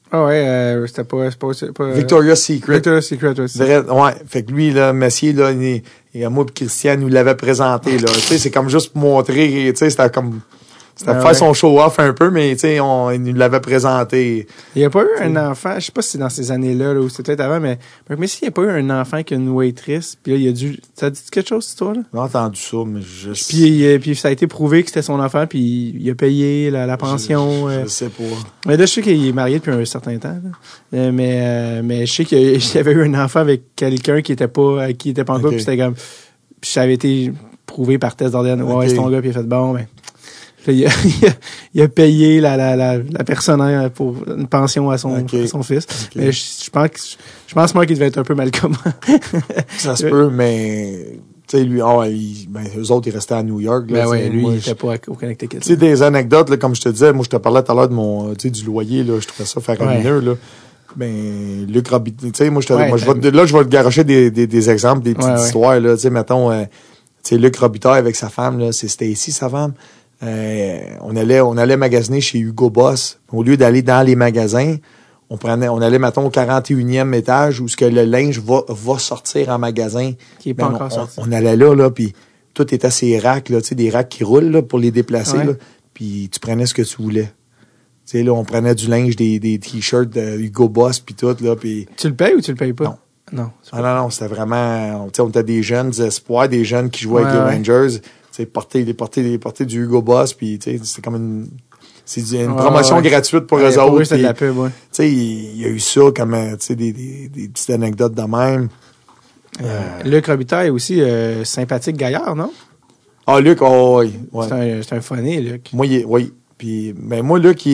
Ah ouais, euh, c'était pas, Victoria's Secret. Victoria's Secret aussi. Vrai- ouais. Fait que lui, là, Messier, là, il, et moi et Christian nous l'avait présenté, là. Tu sais, c'est comme juste pour montrer, tu sais, c'était comme, c'était pour Ah faire ouais. son show-off un peu, mais tu sais, on, il nous l'avait présenté. Il n'y a pas eu un enfant, je sais pas si c'est dans ces années-là là, ou c'était peut-être avant, mais mais s'il n'y a pas eu un enfant qui a une waitress, puis là il a dû, ça dit quelque chose cette histoire-là? J'ai entendu ça, mais je, Puis, euh, puis ça a été prouvé que c'était son enfant, puis il a payé la, la pension. je, euh, je sais pas. Mais là, je sais qu'il est marié depuis un certain temps. là. Euh, mais, euh, mais je sais qu'il y avait eu un enfant avec quelqu'un qui était pas, qui était pas en couple, puis c'était comme, puis ça avait été prouvé par test d'ADN. Ouais, c'est ton gars, puis il a fait bon, ben. Puis il, a, il, a, il a payé la, la, la, la personne hein, pour une pension à son, à son fils. Mais je, je pense que, je pense moi qu'il devait être un peu mal comment. Ça se peut, mais, tu sais, lui, ouais, il- ben, eux autres, ils restaient à New York, là. Ben ouais, lui, moi, il était pas au Connecticut. Tu sais, des anecdotes, là, comme je te disais, moi, je te parlais tout à l'heure de mon, euh, tu sais, du loyer, là, je trouvais ça faramineux, là. Ben, Luc Robitaille, tu sais, moi, je te, Ouais, moi, je vais ben- te- là, je vais te garocher des, des, des exemples, des petites Ouais, ouais. histoires, là, tu sais, mettons, euh, tu sais, Luc Robitaille avec sa femme, là, c'est Stacy, sa femme. Euh, on allait, on allait magasiner chez Hugo Boss. Au lieu d'aller dans les magasins, on prenait, on allait, mettons, au 41e étage où ce que le linge va, va sortir en magasin. Qui est pas Ben, encore on, sorti. on allait là, là, puis tout était ces racks, là, tu sais, des racks qui roulent, là, pour les déplacer, Ouais. Puis tu prenais ce que tu voulais. Tu sais, là, on prenait du linge, des, des t-shirts de Hugo Boss, puis tout, là, puis... Tu le payes ou tu le payes pas? Non. Non. c'est Ah non, non, c'était vraiment... On, tu sais, on était des jeunes espoirs, des jeunes qui jouaient Ouais, avec les ouais. Rangers. Sais, porter, les porter, les porter du Hugo Boss, puis tu sais, c'était comme une... C'est une Ouais, promotion ouais. gratuite pour Ouais, eux autres. c'était de puis- la pub, ouais. tu sais, il y a eu ça comme, euh, tu sais, des, des, des petites anecdotes de même. Euh, Luc Robitaille est aussi euh, sympathique gaillard, non? Ah, Luc, oh, oui. ouais. C'est un, c'est un funny, Luc. Moi, il oui. Puis, ben, moi, Luc, il,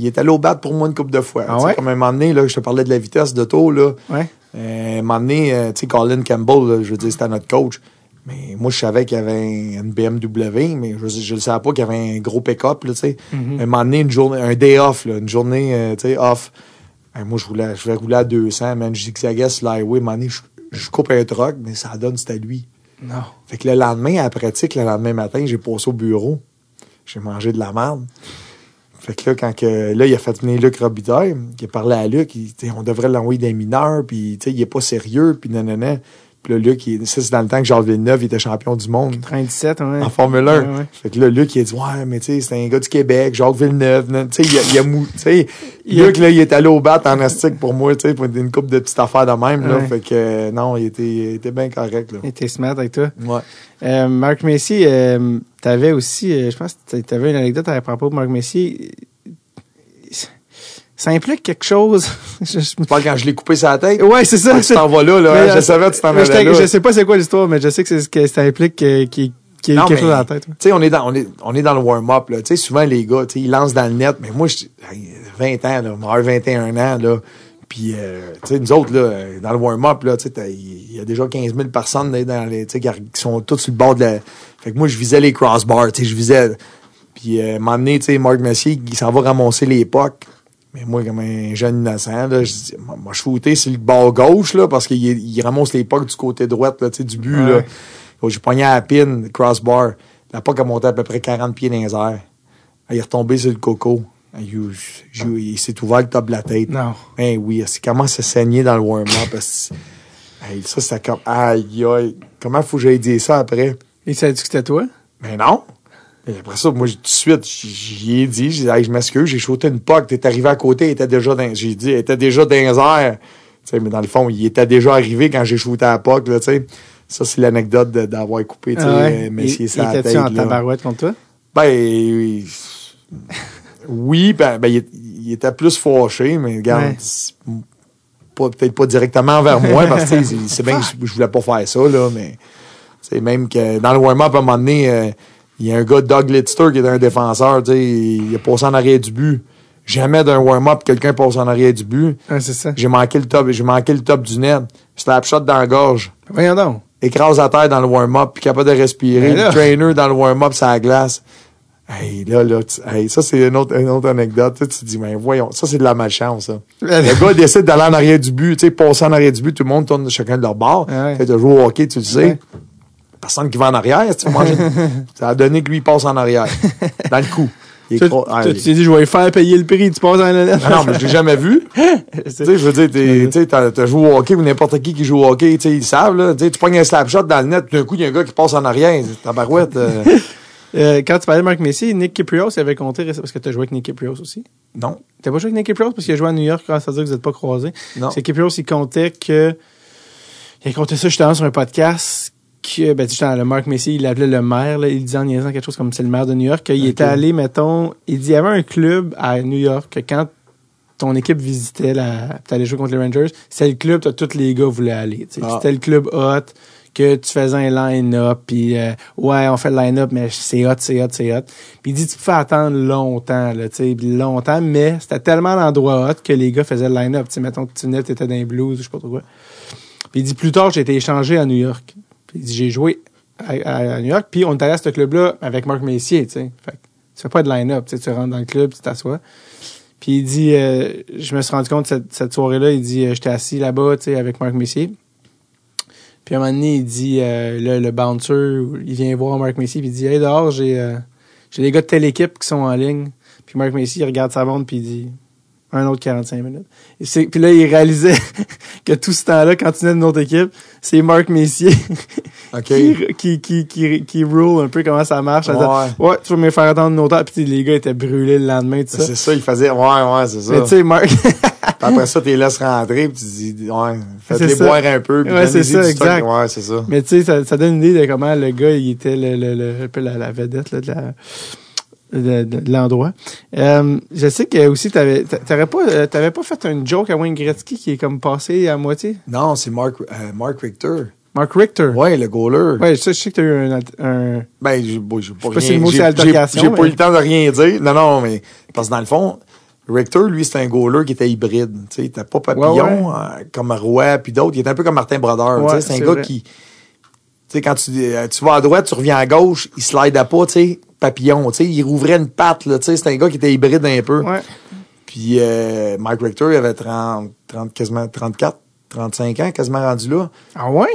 il est allé au bat pour moi une couple de fois. Ah ouais? Comme un moment donné, là, je te parlais de la vitesse d'auto, là. Ouais. Euh, un moment donné, tu sais, Colin Campbell, là, je veux dire, c'était notre coach. Mais moi, je savais qu'il y avait un- une BMW, mais je, ne savais pas qu'il y avait un gros pick-up, là, tu sais. Mhm. Un moment donné, une journée, un day off, là, une journée, euh, tu sais, off. Ben, moi, je roulais, je vais rouler à 200, man. Je zigzaguais sur l'highway. Un moment donné, je, je coupe un truck, mais ça donne, c'était lui. Non. Fait que le lendemain, à la pratique, le lendemain matin, j'ai passé au bureau. J'ai mangé de la merde. Fait que là, quand que, là, il a fait venir Luc Robitaille, qui a parlé à Luc, il, on devrait l'envoyer des mineurs, puis tu sais, il est pas sérieux, puis nanana. Puis là, Luc, il, ça, c'est dans le temps que Jean Villeneuve il était champion du monde 97, ouais. en Formule 1. Ouais, ouais. Fait que là, Luc, il a dit, ouais, mais tu sais, c'est un gars du Québec, Jacques Villeneuve. Tu sais, il a, il a mou, tu sais, Luc, là, il est allé au bat en astique pour moi, tu sais, pour une couple de petites affaires de même, là. Fait que, euh, non, il était, il était bien correct, là. Il était smart avec toi. Ouais. Euh, Marc Messier, euh, t'avais aussi, euh, je pense t'avais une anecdote à propos de Marc Messier. Ça implique quelque chose. je, je- Tu parles quand je l'ai coupé sa tête? Ouais, c'est ça. Tu t'en vas là, là. Mais, je euh, savais que tu t'en allais là. je sais pas c'est quoi l'histoire, mais je sais que c'est ce que ça implique euh, qu'il y Non, quelque mais- chose dans la tête. ouais. Tu sais, on est dans, on est, on est dans le warm-up, là. Tu sais, souvent, les gars, tu sais, ils lancent dans le net. Mais moi, je, hey, 20 ans, là, moi, 21 ans, là. Puis, euh, tu sais, nous autres, là, euh, dans le warm-up, là, tu sais, il y a déjà 15 000 personnes, là, dans les, qui sont toutes sur le bord de la, fait que moi, je visais les crossbars, tu sais, je visais, puis, euh, donné, tu sais, Marc Messier, il s'en va ramasser les pucks. Mais moi, comme un jeune innocent, là, je dis, je shootais sur le bord gauche, là, parce qu'il il ramasse les pucks du côté droit, là, tu sais, du but, Ouais. là. J'ai pogné à la pin, crossbar. La puck a monté à peu près 40 pieds dans les airs. Il est retombé sur le coco. Il, il- il s'est ouvert le top de la tête. Non. Ben oui, c'est comment se saigner dans le warm-up. hey, ça, c'était comme, aïe, aïe. Comment faut que j'aille dire ça après? Il savait que c'était toi? Mais non. Après ça, moi, tout de suite, j'y ai dit, j'ai dit, Hey, je m'excuse, j'ai shooté une puck, t'es arrivé à côté, il était déjà dans, j'ai dit, il était déjà dans les airs. Mais dans le fond, il était déjà arrivé quand j'ai shooté à la puck, là, tu sais. Ça, c'est l'anecdote d'avoir coupé, tu sais, Ah ouais? euh, Messier il, sa il tête, en là. tabarouette contre toi? Ben, oui, oui, ben, ben, il, il était plus fâché, mais regarde, Ouais. peut-être pas directement vers moi, parce que c'est bien que je, je voulais pas faire ça, là, mais c'est même que dans le warm-up, à un moment donné, euh, il y a un gars, Doug Lidster, qui est un défenseur, tu sais, il a passé en arrière du but. Jamais d'un warm-up, quelqu'un passe en arrière du but. C'est ça. J'ai manqué le top, j'ai manqué le top du net. Slap shot dans la gorge. Voyons donc. Écrase à terre dans le warm-up, puis capable de respirer. Ben. Le trainer dans le warm-up, la glace. Hey, là, là, tu- hey, ça, c'est une autre, une autre anecdote. Tu, te dis, mais voyons, ça, c'est de la malchance, ça. Le gars décide d'aller en arrière du but, tu sais, passer en arrière du but, tout le monde tourne chacun de leur bord. Ouais. Fait de jouer au hockey, tu le sais. Ouais. Personne qui va en arrière, tu manges Ça a donné que lui, il passe en arrière. Dans le coup. Tu trop- ah, t'es dit, je vais faire payer le prix, tu passes en la Ah non, mais je l'ai jamais vu. tu sais, je veux dire, t'es- tu sais, t'as t'as joué au hockey ou n'importe qui qui joue au hockey, tu sais, ils savent, là. Tu pognes un slap shot dans le net, d'un coup, il y a un gars qui passe en arrière. Tabarouette. euh, Euh, quand tu parlais de Marc Messier, Nick Kiprios il avait compté, parce que tu as joué avec Nick Kiprios aussi. non. T'as pas joué avec Nick Kiprios parce qu'il a joué à New York, grâce à dire que vous n'êtes pas croisés. Non. C'est Kiprios, il comptait que. Il a compté ça justement sur un podcast que, ben, justement, le Marc Messier, il appelait le maire, là, il disait en niaisant quelque chose comme c'est le maire de New York, qu'il était allé, mettons, il dit, il y avait un club à New York que quand ton équipe visitait la, t'allais jouer contre les Rangers, c'est le club que tous les gars voulaient aller. Ah. C'était le club hot, que tu faisais un line-up, puis euh, ouais, on fait le line-up, mais c'est hot, c'est hot, c'est hot. Puis il dit, tu peux attendre longtemps, là, tu sais, longtemps, mais c'était tellement l'endroit hot que les gars faisaient le line-up. Tu sais, mettons que tu venais, t'étais dans les blues, je sais pas trop quoi. Puis il dit, plus tard, j'ai été échangé à New York. Il dit, j'ai joué à, New York, puis on est allé à ce club-là avec Marc Messier, tu sais. Fait que tu fais pas de line-up, tu rentres dans le club, tu t'assois. Puis il dit, euh, je me suis rendu compte cette, soirée-là, il dit, euh, j'étais assis là-bas, tu sais, avec Marc Messier. Puis à un moment donné, il dit, euh, là, le bouncer, il vient voir Marc Messier, puis il dit, hey, dehors, j'ai euh, j'ai des gars de telle équipe qui sont en ligne. Puis Marc Messier, il regarde sa montre, puis il dit, un autre 45 minutes. Et c'est- Puis là, il réalisait que tout ce temps-là, quand tu venais de notre équipe, c'est Marc Messier OK. qui, qui, qui, qui, rule un peu comment ça marche. Disant, Ouais. ouais, tu vas me faire attendre une autre heure. Puis les gars étaient brûlés le lendemain, tout ça. C'est ça, il faisait. Ouais, ouais, c'est ça. Mais tu sais, Marc, après ça, tu les laisses rentrer, puis tu dis, ouais, faites-les boire un peu. Puis Ouais, c'est ça, exact. Ouais, c'est ça. mais tu sais, ça, ça donne une idée de comment le gars, il était le, le, le, un peu la, la vedette là, de la de, de- de l'endroit. Euh, je sais que aussi t'avais t'avais pas euh, t'avais pas fait une joke à Wayne Gretzky qui est comme passé à moitié? Non, c'est Mark, euh, Mark Richter. Mark Richter. Ouais, le goaler. Ouais, je sais que t'as eu un, un Ben, j'ai bon, pas, pas si rien- le mot, j'ai- c'est j'ai- altercation, J'ai pas eu le temps de rien dire. Non, non, mais parce que dans le fond, Richter, lui, c'était un goaler qui était hybride. Tu sais, il était pas papillon Ouais, euh, comme Roy puis d'autres. Il était un peu comme Martin Brodeur. Ouais, tu sais, c'est un gars vrai. qui... Tu sais, quand tu, euh, tu vas à droite, tu reviens à gauche, il slide à pas, tu sais, papillon. Tu sais, il rouvrait une patte, là. Tu sais, c'est un gars qui était hybride un peu. ouais. Puis euh, Mike Richter, il avait 30, 30, quasiment 34, 35 ans, quasiment rendu là. Ah ouais?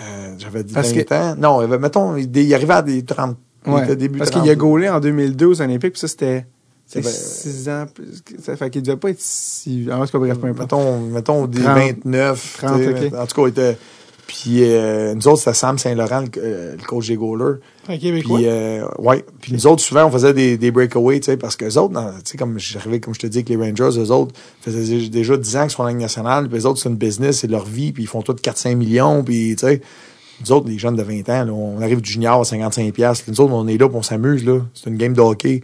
Euh, J'avais dit Parce 20 que- ans. Non, il avait, mettons, il, il arrivait à des 30. il Ouais. était début Parce 30. qu'il a gaulé en 2002 aux Olympiques, puis ça c'était C'est vrai. 6 ans ça fait qu'il devait pas être si en tout cas bref peu importe. Mettons, mettons des 30, 29. 30, tu sais, ok. En tout cas, il était. Puis euh, nous autres, c'était Sam Saint-Laurent, le, euh, le coach des goalers. Un Québécois? Puis, euh, ouais. Puis nous autres, souvent, on faisait des, des breakaways, tu sais, parce que les autres, tu sais, comme j'arrivais, comme je te dis, avec les Rangers, eux autres, faisaient déjà 10 ans qu'ils sont en Ligue nationale, puis les autres, c'est une business, c'est leur vie, puis ils font tous 4-5 millions, puis, tu sais, nous autres, les jeunes de 20 ans, là, on arrive du junior à 55 piastres. Nous autres, on est là, puis on s'amuse, là. C'est une game de hockey.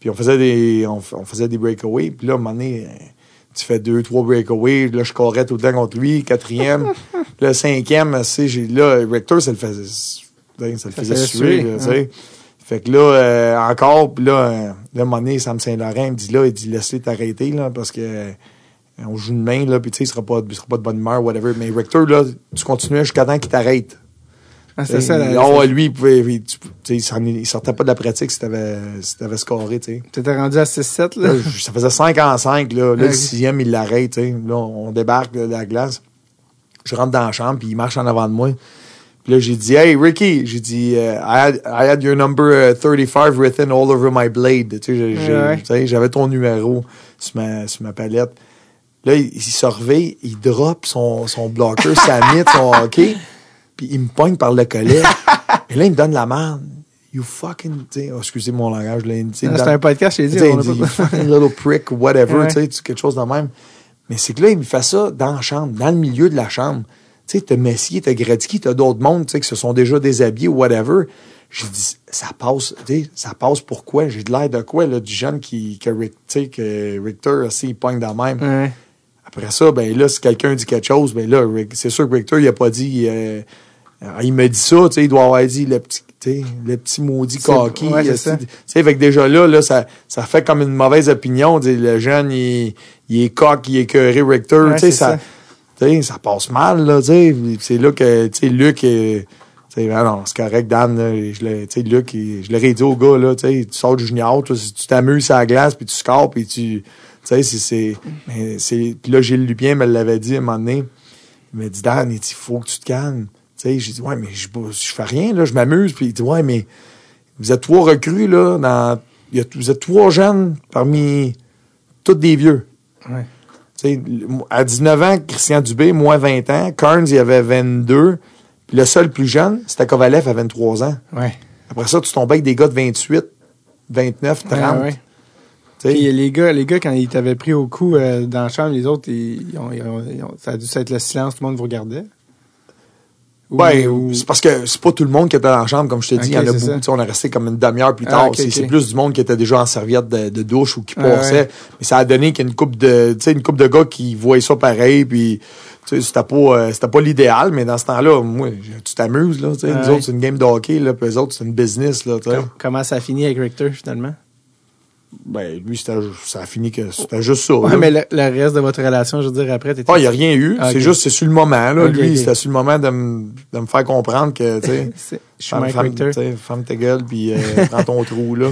Puis on faisait des, on, on faisait des breakaways, puis là, à un moment donné, tu fais deux, trois breakaways, là, je corrais tout le temps contre lui, quatrième. le cinquième, j'ai, là, Rector, ça le faisait, ça le faisait suer, là, hein. Fait que là, euh, encore, puis là, euh, là, à un moment donné, Sam Saint-Laurent me dit là, il dit laisse-les t'arrêter, là, parce que euh, on joue une main, là, puis tu sais, il sera pas, il sera pas de bonne humeur, whatever. Mais Rector, là, tu continuais jusqu'à temps qu'il t'arrête. Ah, c'est ça. oh, ça- lui, il pouvait, il, il, sortait pas de la pratique si t'avais, si t'avais scoré, tu sais. T'étais rendu à 6-7 là? Là, ça faisait 5 en 5, là. Là, Ok. le sixième, il l'arrête, tu sais. Là, on débarque de la glace. Je rentre dans la chambre, puis il marche en avant de moi. Puis là, j'ai dit, hey, Ricky, j'ai dit, euh, I, had, I had your number euh, 35 written all over my blade. Tu sais, sais, j'avais ton numéro sur ma, sur ma palette. Là, il, il se il drop son, son blocker, sa mythe, son hockey, puis il me pogne par le collet. Et là, il me donne la merde. You fucking, tu oh, excusez mon langage, là. C'est un podcast, je t'ai dit. on a dit, you fucking little prick, whatever, Ouais. tu sais, quelque chose de même. Mais c'est que là, il me fait ça dans la chambre, dans le milieu de la chambre. Tu sais, t'as Messier, t'as Gretzky, t'as d'autres mondes, tu sais, qui se sont déjà déshabillés ou whatever. J'ai dit, ça passe, tu sais, ça passe pourquoi? J'ai de l'air de quoi, là, du jeune qui, que, que Richter, aussi, il pogne dans le même. Ouais. Après ça, ben là, si quelqu'un dit quelque chose, ben là, c'est sûr que Richter, il a pas dit, euh, euh, il me dit ça, tu sais, il doit avoir dit le petit, tu sais, le petit maudit coquille. ouais, euh, tu sais, fait que déjà là, là, ça, ça fait comme une mauvaise opinion. tu sais, Le jeune, il, il est coq, il est écœuré Richter, Ouais, tu sais, ça, ça. tu sais, ça passe mal, là, tu sais. C'est là que, tu sais, Luc, euh, tu sais, ah non, c'est correct, Dan, là, je l'ai, tu sais, Luc, il- je l'aurais dit au gars, là, tu sais, tu sors du junior, toi, si tu t'amuses à la glace, puis tu scores, puis tu, tu sais, c'est, c'est, puis là, Gilles Lupien me l'avait dit à un moment donné. Il m'a dit, Dan, il faut que tu te calmes. Sais, j'ai dit, ouais, mais je, je fais rien, là, je m'amuse. Puis il dit, ouais, mais vous êtes trois recrues, là, dans, y a, vous êtes trois jeunes parmi tous des vieux. Ouais. Tu sais, le- à 19 ans, Christian Dubé, moi 20 ans. Carnes, il avait 22. Puis le seul plus jeune, c'était Kovalev à 23 ans. Ouais. Après ça, tu tombais avec des gars de 28, 29, 30. Ouais. Puis les gars, les gars, quand ils t'avaient pris au coup euh, dans la chambre, les autres, ils, ils ont, ils ont- ils ont- ça a dû être le silence, tout le monde vous regardait. Ou- Ouais, ou- c'est parce que c'est pas tout le monde qui était dans la chambre, comme je te dis. Il y en a beaucoup. Tu sais, On est resté comme une demi-heure plus Ah, tard. ok, c'est plus du monde qui était déjà en serviette de, de douche ou qui Ah, passait. ouais. Mais ça a donné qu'il y a une couple de, tu sais, une couple de gars qui voyaient ça pareil. Puis, tu sais, c'était pas, euh, c'était pas l'idéal, mais dans ce temps-là, moi, tu t'amuses, là. Tu sais, Ah, nous ouais. autres, c'est une game de hockey, là. Puis eux autres, c'est une business, là. Tu sais. Com- Comment ça a fini avec Richter, finalement? Ben, lui, ça a fini que c'était juste ça. Ouais, là. mais le, le reste de votre relation, je veux dire, après, t'étais... Ah, il n'y a rien eu. Ah. C'est juste, c'est sur le moment, là. Lui, ok. c'était sur le moment de me, de me faire comprendre que, tu sais, Je suis Femme, Mike femme, ferme ta gueule, puis euh, dans ton trou, là.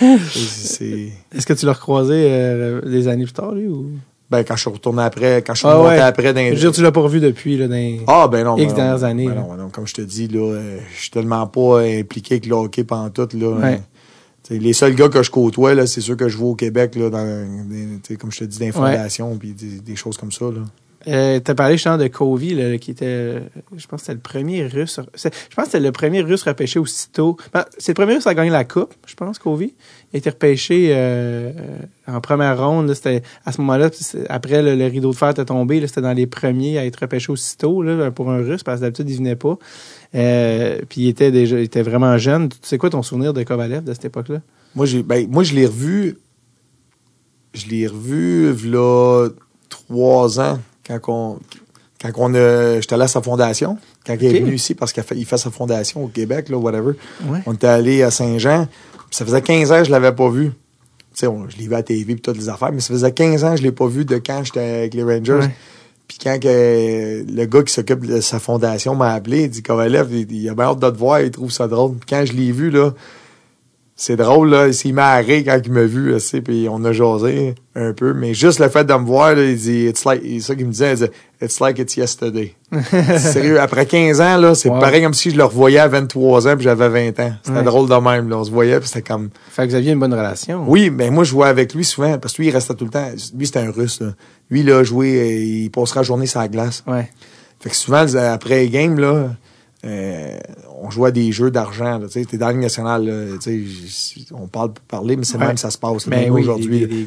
Est-ce que tu l'as recroisé euh, des années plus tard, lui, ou... Ben, quand je suis retourné après, quand je suis Ah ouais. après dans Je veux dire, tu l'as pas revu depuis, là, dans... les- Ah, ben non. X ben non. dernières années, Ben là. non, ben non, comme je te dis, là, euh, je suis tellement pas impliqué avec le hockey pantoute, là. Ouais. Euh, tu T'sais, les seuls gars que je côtoie, là, c'est ceux que je vois au Québec, là, dans, des- comme je te dis, puis des, des choses comme ça, là. Euh, T'as parlé justement de Covey, là, qui était, je pense que c'était le premier russe. Je pense que c'était le premier russe repêché aussitôt. Ben, c'est le premier russe à gagner la coupe, je pense, Covey. Été repêché euh, euh, en première ronde. C'était à ce moment-là, après le, le rideau de fer était tombé, c'était dans les premiers à être repêché aussitôt là, pour un russe, parce que d'habitude, il venait pas. Euh, puis il était déjà, il était vraiment jeune. Tu sais quoi ton souvenir de Kovalev de cette époque-là? Moi, j'ai, ben, moi, je l'ai revu, je l'ai revu, là, trois ans, quand on, quand on a, j'étais allé à sa fondation, quand il est venu ici, parce qu'il fait, sa fondation au Québec, là, whatever. Ouais. On était allé à Saint-Jean, ça faisait 15 ans que je l'avais pas vu. Tu sais, on- je l'ai vu à TV puis toutes les affaires, mais ça faisait 15 ans que je l'ai pas vu de quand j'étais avec les Rangers. Ouais. Puis quand que le gars qui s'occupe de sa fondation m'a appelé, il dit Kovalev, il, il a bien hâte de te voir, il trouve ça drôle. Puis quand je l'ai vu, là, c'est drôle, là, il s'est mis à rire quand il m'a vu, tu sais, puis on a jasé un peu. Mais juste le fait de me voir, là, il dit, it's like, c'est ça qu'il me disait, il dit, it's like it's yesterday. Sérieux, après 15 ans, là, c'est Wow. pareil comme si je le revoyais à 23 ans puis j'avais 20 ans. C'était Ouais. drôle de même, là. On se voyait puis c'était comme, Fait que vous aviez une bonne relation. oui, mais moi, je jouais avec lui souvent, parce que lui, il restait tout le temps. Lui, c'était un russe, là. Lui, là, joué, euh, il passera la journée sur la glace. Ouais. Fait que souvent, après les games, là, euh, on jouait à des jeux d'argent, là. Tu t'es dans la Ligue nationale, là. On parle pour parler, mais c'est Ouais. même ça se passe, là, Ben oui, aujourd'hui.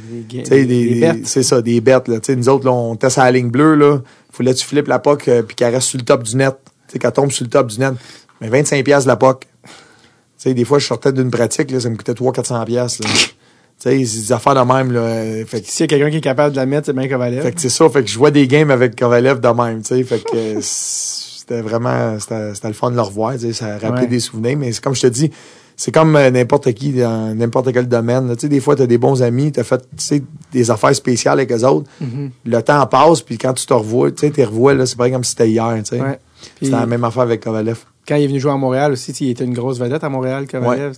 c'est ça, des bêtes, là. Nous autres, là, on était sur la ligne bleue, là. Fallait que tu flippes la POC, euh, puis qu'elle reste sur le top du net. Qu'elle tombe sur le top du net. Mais 25 pièces la POC. Tu sais, des fois, je sortais d'une pratique, là, ça me coûtait 300-400 pièces, là. Tu sais, c'est des affaires de même, là. Euh, Fait que S'il y a quelqu'un qui est capable de la mettre, c'est bien Kovalev. fait que c'est ça, fait que je vois des games avec Kovalev de même, tu sais, fait que c'était vraiment, c'était le fun de le revoir, tu sais, ça rappelait Ouais. des souvenirs, mais c'est comme je te dis, c'est comme euh, n'importe qui dans n'importe quel domaine, tu sais, des fois t'as des bons amis, t'as fait, tu sais, des affaires spéciales avec eux autres, Mhm. le temps passe, puis quand tu te revois, tu sais, t'es revois, là, c'est pareil comme si c'était hier, tu sais. Ouais. C'était la même affaire avec Kovalev. quand il est venu jouer à Montréal aussi, il était une grosse vedette à Montréal, Kovalev.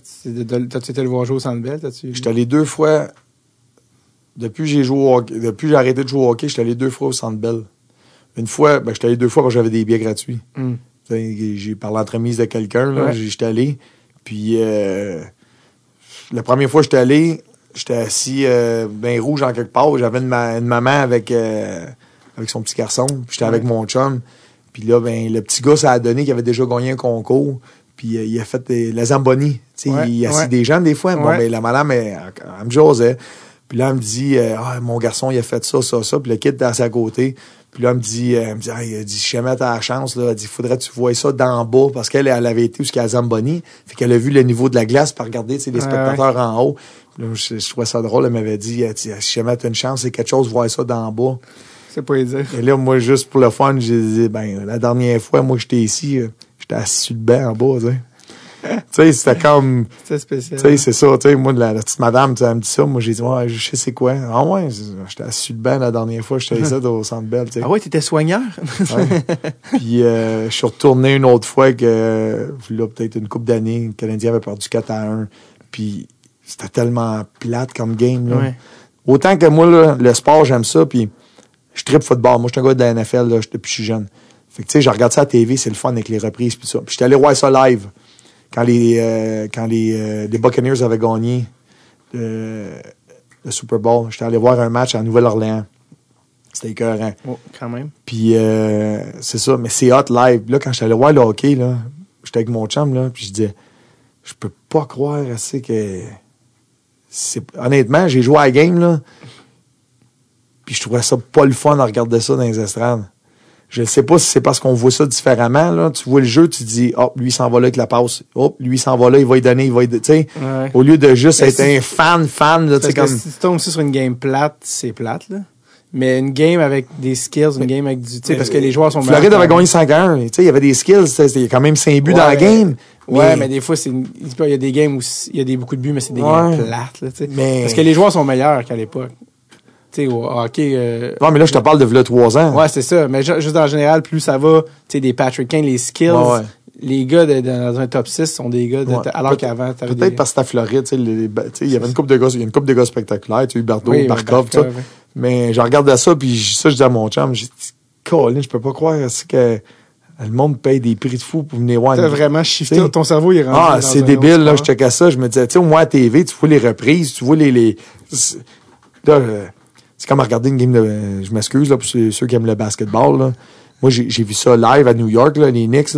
T'as-tu été le voir jouer au Centre Bell? J'étais allé deux fois, depuis que j'ai joué au hockey, depuis j'ai arrêté de jouer au hockey, j'étais allé deux fois au Centre Bell. Une fois, ben, j'étais allé deux fois que j'avais des billets gratuits. Tu sais, J'ai par l'entremise de quelqu'un, là, Ouais. j'étais allé. Puis euh, la première fois que j'étais allé, j'étais assis euh, bien rouge en quelque part. J'avais une, ma- une maman avec, euh, avec son petit garçon. Puis J'étais avec mon chum. Puis là, ben, le petit gars, ça a donné qu'il avait déjà gagné un concours. Puis il a fait la Zamboni. Ouais, il assit ouais. des jeunes des fois. Bon, ben, la madame, elle, elle me jasait. Puis là, elle me dit, ah, mon garçon, il a fait ça, ça, ça. Puis le kid était assis à côté. Puis là, elle me dit, euh, elle me dit, il a dit, si jamais t'as la chance, là, elle dit, faudrait que tu vois ça d'en bas, parce qu'elle, elle avait été jusqu'à Zamboni. Fait qu'elle a vu le niveau de la glace, par regarder, les Ouais, spectateurs en haut. Là, je, je trouvais ça drôle. Elle m'avait dit, elle dit, si jamais t'as une chance, c'est quelque chose, voir ça d'en bas. C'est pas dire. Et là, moi, juste pour le fun, j'ai dit, ben, la dernière fois, moi, j'étais ici, euh, j'étais assis sur le banc en bas, tu sais. tu sais, c'était comme, C'est spécial. tu sais, c'est ça, tu sais, moi, la, la petite madame, elle me dit ça, moi, j'ai dit, ouais, je sais c'est quoi. Ah ouais, j'étais assis le banc la dernière fois, j'étais ici au Centre Bell, tu sais. Ah ouais, t'étais soigneur? Ouais. Puis euh, je suis retourné une autre fois que, là, peut-être une couple d'années, le Canadien avait perdu 4 à 1. Puis c'était tellement plate comme game, là. Ouais. Autant que moi, là, le sport, j'aime ça, puis je tripe football. Moi, je suis un gars de la NFL, là, depuis que je suis jeune. Fait que, tu sais, je regarde ça à la TV, c'est le fun avec les reprises, puis ça. Puis j'étais allé voir ça live quand les, euh, quand les, euh, les Buccaneers avaient gagné le, le Super Bowl. J'étais allé voir un match à Nouvelle-Orléans. C'était écœurant. Oh, quand même. Puis euh, c'est ça, mais c'est hot live. Là, quand j'étais allé voir le hockey, là, j'étais avec mon chum, là, puis je disais, je peux pas croire assez que. Honnêtement, j'ai joué à la game, là, puis je trouvais ça pas le fun de regarder ça dans les estrades. Je ne sais pas si c'est parce qu'on voit ça différemment, là. Tu vois le jeu, tu dis, hop, lui, il s'en va là avec la passe. Hop, lui, il s'en va là, il va y donner, il va y. Tu sais, Ouais. au lieu de juste Mais être si- un fan, fan, là, tu Parce sais, que comme. si tu tombes aussi sur une game plate, c'est plate, là. Mais une game avec des skills, une game avec du. Tu sais, parce que les joueurs sont Floride avait meilleurs. gagné 5 à 1. Tu sais, il y avait des skills, il y a quand même 5 buts dans la game. Ouais, mais des fois, c'est une- il y a des games où il y a des, beaucoup de buts, mais c'est des Ouais. games plates, là, tu sais. Mais- Parce que les joueurs sont meilleurs qu'à l'époque. Tu sais, au hockey. euh, Non, mais là, je te parle de v'là 3 ans. Ouais, c'est ça. Mais ju- juste en général, plus ça va, tu sais, des Patrick Kane, les skills, Ouais, ouais. les gars de- de- dans un top 6 sont des gars de, Ouais. alors Peut- qu'avant, t'avais Peut-être des... parce que à Floride, tu sais, il y avait une coupe de gars, il y a une coupe de gars spectaculaires, tu sais, Huberto, Oui, Barkov, tout ça. Mais je regardais ça, puis ça, je dis à mon chum, j'ai dit, Colin, je peux pas croire que Le monde paye des prix de fou pour venir voir. T'as vraiment shifté. Ton cerveau, il est rendu. Ah, c'est débile, là. Je checkais ça. Je me disais, tu sais, au moins à TV, tu vois les reprises, tu vois les. les là, c'est comme regarder une game de. Je m'excuse, là, pour ceux, qui aiment le basketball, là. Moi, j'ai vu ça live à New York, là, les Knicks.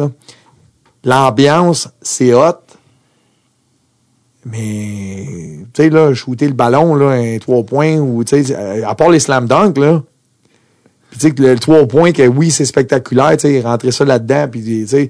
L'ambiance, c'est hot. Mais, tu sais, là, shooter le ballon, là, un trois points, ou, tu sais, à part les slam dunk, là. Puis, tu sais, que le, le trois points, que oui, c'est spectaculaire, tu sais, rentrer ça là-dedans, puis, tu sais,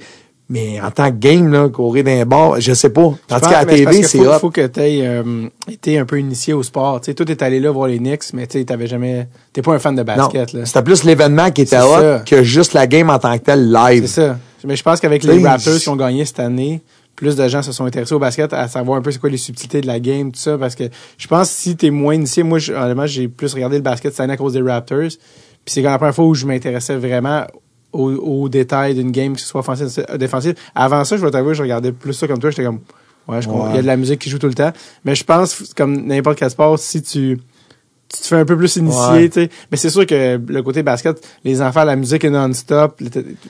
mais en tant que game, là, courir d'un bord, je sais pas. Tandis qu'à la TV, c'est hot. faut que tu aies été un peu initié au sport. Tu sais, toi, t'es allé là voir les Knicks, mais tu sais, t'avais jamais. T'es pas un fan de Non, basket, là. c'était plus l'événement qui était hot ça. que juste la game en tant que telle live. C'est ça. Mais je pense qu'avec les Raptors qui ont gagné cette année, plus de gens se sont intéressés au basket à savoir un peu c'est quoi les subtilités de la game, tout ça. Parce que je pense que si t'es moins initié, moi, honnêtement, j'ai plus regardé le basket cette année à cause des Raptors. Puis c'est quand la première fois où je m'intéressais vraiment aux, aux détails d'une game, que ce soit offensive ou défensive. Avant ça, je vais t'avouer, je regardais plus ça comme toi. J'étais comme, ouais, je. Ouais. il y a de la musique qui joue tout le temps. Mais je pense, comme n'importe quel sport, si tu tu te fais un peu plus initié, Ouais. tu sais. Mais c'est sûr que le côté basket, les enfants, la musique est non-stop,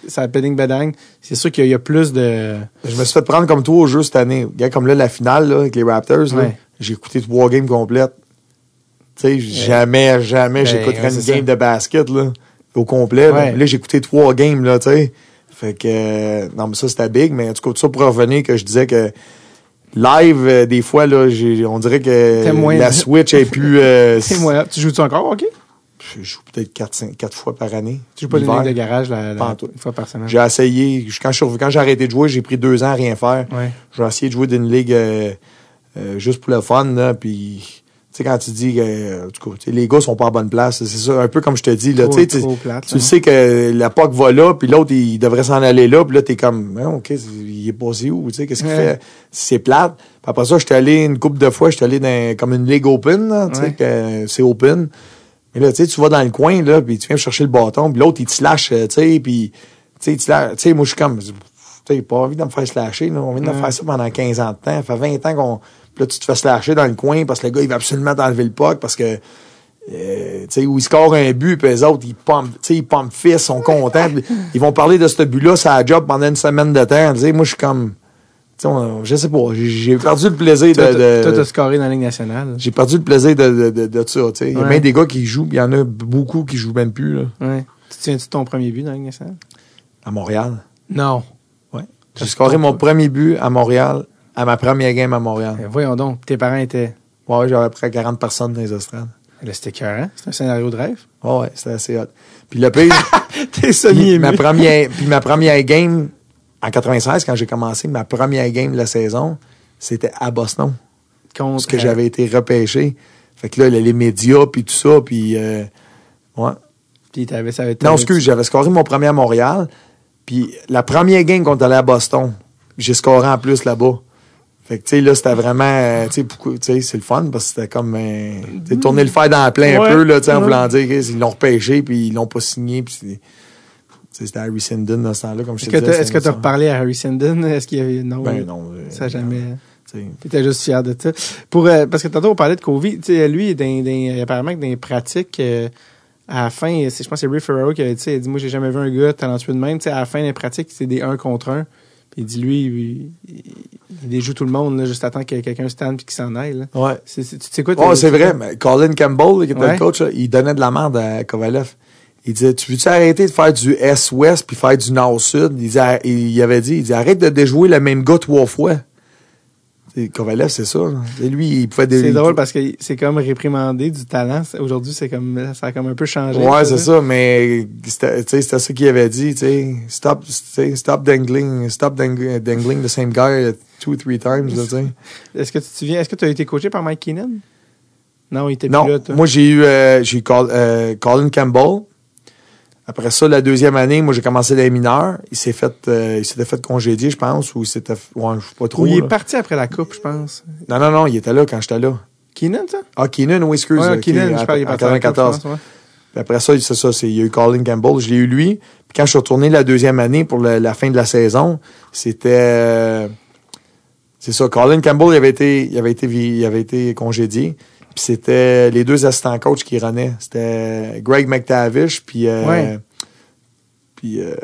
ça péding bedang. C'est sûr qu'il y, a- il y a plus de. Je me suis fait prendre comme toi au jeu cette année. Regarde, comme là, la finale, là, avec les Raptors, Ouais. j'ai écouté trois games complètes. Tu sais, jamais, jamais Ben, j'écouterais une game ça. de basket, là, au complet. là. J'ai écouté trois games, là, tu sais. Fait que, euh, non, mais ça, c'était big, mais en tout cas, tout ça pour revenir que je disais que live, euh, des fois, là, j'ai, on dirait que moins- la Switch est plus, euh, C'est tu joues-tu encore, ok? je joue peut-être quatre, cinq- quatre fois par année. Tu joues pas une L'hiver. ligue de garage la, une fois par semaine. J'ai essayé, quand, je j'ai arrêté de jouer, j'ai pris deux ans à rien faire. Ouais. J'ai essayé de jouer d'une ligue euh, juste pour le fun, là, puis sais, quand tu dis que en tout cas, tu sais, les gars sont pas en bonne place, c'est ça, un peu comme je te dis, là, Trop- tu sais, tu trop plate, tu là. le sais que la POC va là, puis l'autre, il devrait s'en aller là, puis là, t'es comme, Ah, OK, il est passé où, tu sais, qu'est-ce qu'il Ouais. fait? C'est plate. Puis après ça, j'étais allé une couple de fois, j'étais allé dans comme une ligue open, là, tu sais, Ouais. que c'est open. Mais là, tu sais, tu vas dans le coin, là, puis tu viens chercher le bâton, puis l'autre, il te slash, euh, tu sais, puis, tu sais, moi, je suis comme, tu sais, pas envie de me faire slasher, là. On vient de me faire ça pendant 15 ans de temps. Ça fait 20 ans qu'on, puis là, tu te fais slasher dans le coin parce que le gars, il va absolument t'enlever le puck parce que, euh, tu sais, où il score un but, puis les autres, ils pompent, tu sais, ils pompent fils, sont contents. ils vont parler de ce but-là, ça a job pendant une semaine de temps. Moi, je suis comme, tu sais, on- je sais pas, j'ai- perdu le plaisir Toi, de, toi, t'as scoré dans la Ligue nationale. j'ai perdu le plaisir de, de, de, de ça, tu sais. Il y a bien des gars qui jouent, il y en a beaucoup qui jouent même plus, là, Ouais. Tu de ton premier but dans la Ligue nationale? à Montréal. Non. Ouais. J'ai scoré mon premier but à Montréal, à ma première game à Montréal. Ben, voyons donc, tes parents étaient. Ouais, j'avais à peu près 40 personnes dans les estrades. Là, c'était écœurant. C'est un scénario de rêve. Ouais, ouais, c'était assez hot. Puis le pire, T'es semi-ému. ma première, puis ma première game en 96 quand j'ai commencé, ma première game de la saison, c'était à Boston, Contre, parce que j'avais été repêché. Fait que là, les médias puis tout ça, puis euh, ouais. Puis t'avais, ça. Non, excuse, j'avais scoré mon premier à Montréal. Puis la première game qu'on est allé à Boston, j'ai scoré en plus là-bas. Fait que, tu sais, là, c'était vraiment, euh, tu sais, tu c'est le fun parce que c'était comme, euh, tu sais, tourner le fer dans la plein Ouais, un peu, là, tu sais, en ouais. voulant dire qu'ils l'ont repêché puis ils l'ont pas signé puis tu c'était Harry Sindon dans ce temps-là, comme je Est-ce te que disais. est-ce que t'as ça. reparlé à Harry Sindon? Est-ce qu'il y avait. Non. Ben non. euh, Ça a jamais. tu sais. T'étais juste fier de ça. Pour, euh, parce que tantôt, on parlait de Covid. Tu sais, lui, dans, dans- apparemment que dans les pratiques, euh, à la fin, je pense que c'est Ray Ferraro qui avait dit, ça, il a dit, moi, j'ai jamais vu un gars talentueux de même. Tu sais, à la fin des pratiques, c'est des 1 contre 1. Il dit, lui, il, déjoue tout le monde, là, juste attendre que quelqu'un stand puis qu'il s'en aille. Là. Ouais. C'est, tu sais quoi? Oh, c'est vrai. Mais Colin Campbell, qui était Ouais. le coach, là, il donnait de la merde à Kovalev. Il disait, tu veux-tu arrêter de faire du S-Ouest puis faire du Nord-Sud? Il, disait- il avait dit, il dit, arrête de déjouer le même gars trois fois. Kovalev, c'est ça. là. Et lui, il pouvait... dé- C'est drôle parce que c'est comme réprimandé du talent. Aujourd'hui, c'est comme, ça a comme un peu changé. Ouais, c'est ça, mais c'était ça qu'il avait dit, tu sais. Stop, stop dangling, stop dang- dangling the same guy two, three times, là, tu sais. Est-ce que tu te souviens, est-ce que tu as été coaché par Mike Keenan? Non, il était Non, plus là, toi. moi j'ai eu euh, j'ai eu Col- euh, Colin Campbell. Après ça, la deuxième année, moi j'ai commencé les mineurs. Il s'est fait euh, il s'était fait congédier, je pense, ou il s'était ouais, je sais pas trop. Ou il est là. parti après la coupe, je pense. Non, non, non, il était là quand j'étais là. Keenan, ça? Ah, Keenan, oui, excuse. Ouais, euh, Keenan, je parle, il est en, en parti coupe, 94. je pense, ouais. Puis après ça, c'est ça, c'est, il y a eu Colin Campbell, je l'ai eu lui. Puis quand je suis retourné la deuxième année pour le- la fin de la saison, c'était, euh, c'est ça, Colin Campbell, il avait été, il avait été, il avait été congédié. Puis c'était les deux assistants coachs qui renaient. C'était Greg McTavish, puis, euh, Ouais. puis, euh,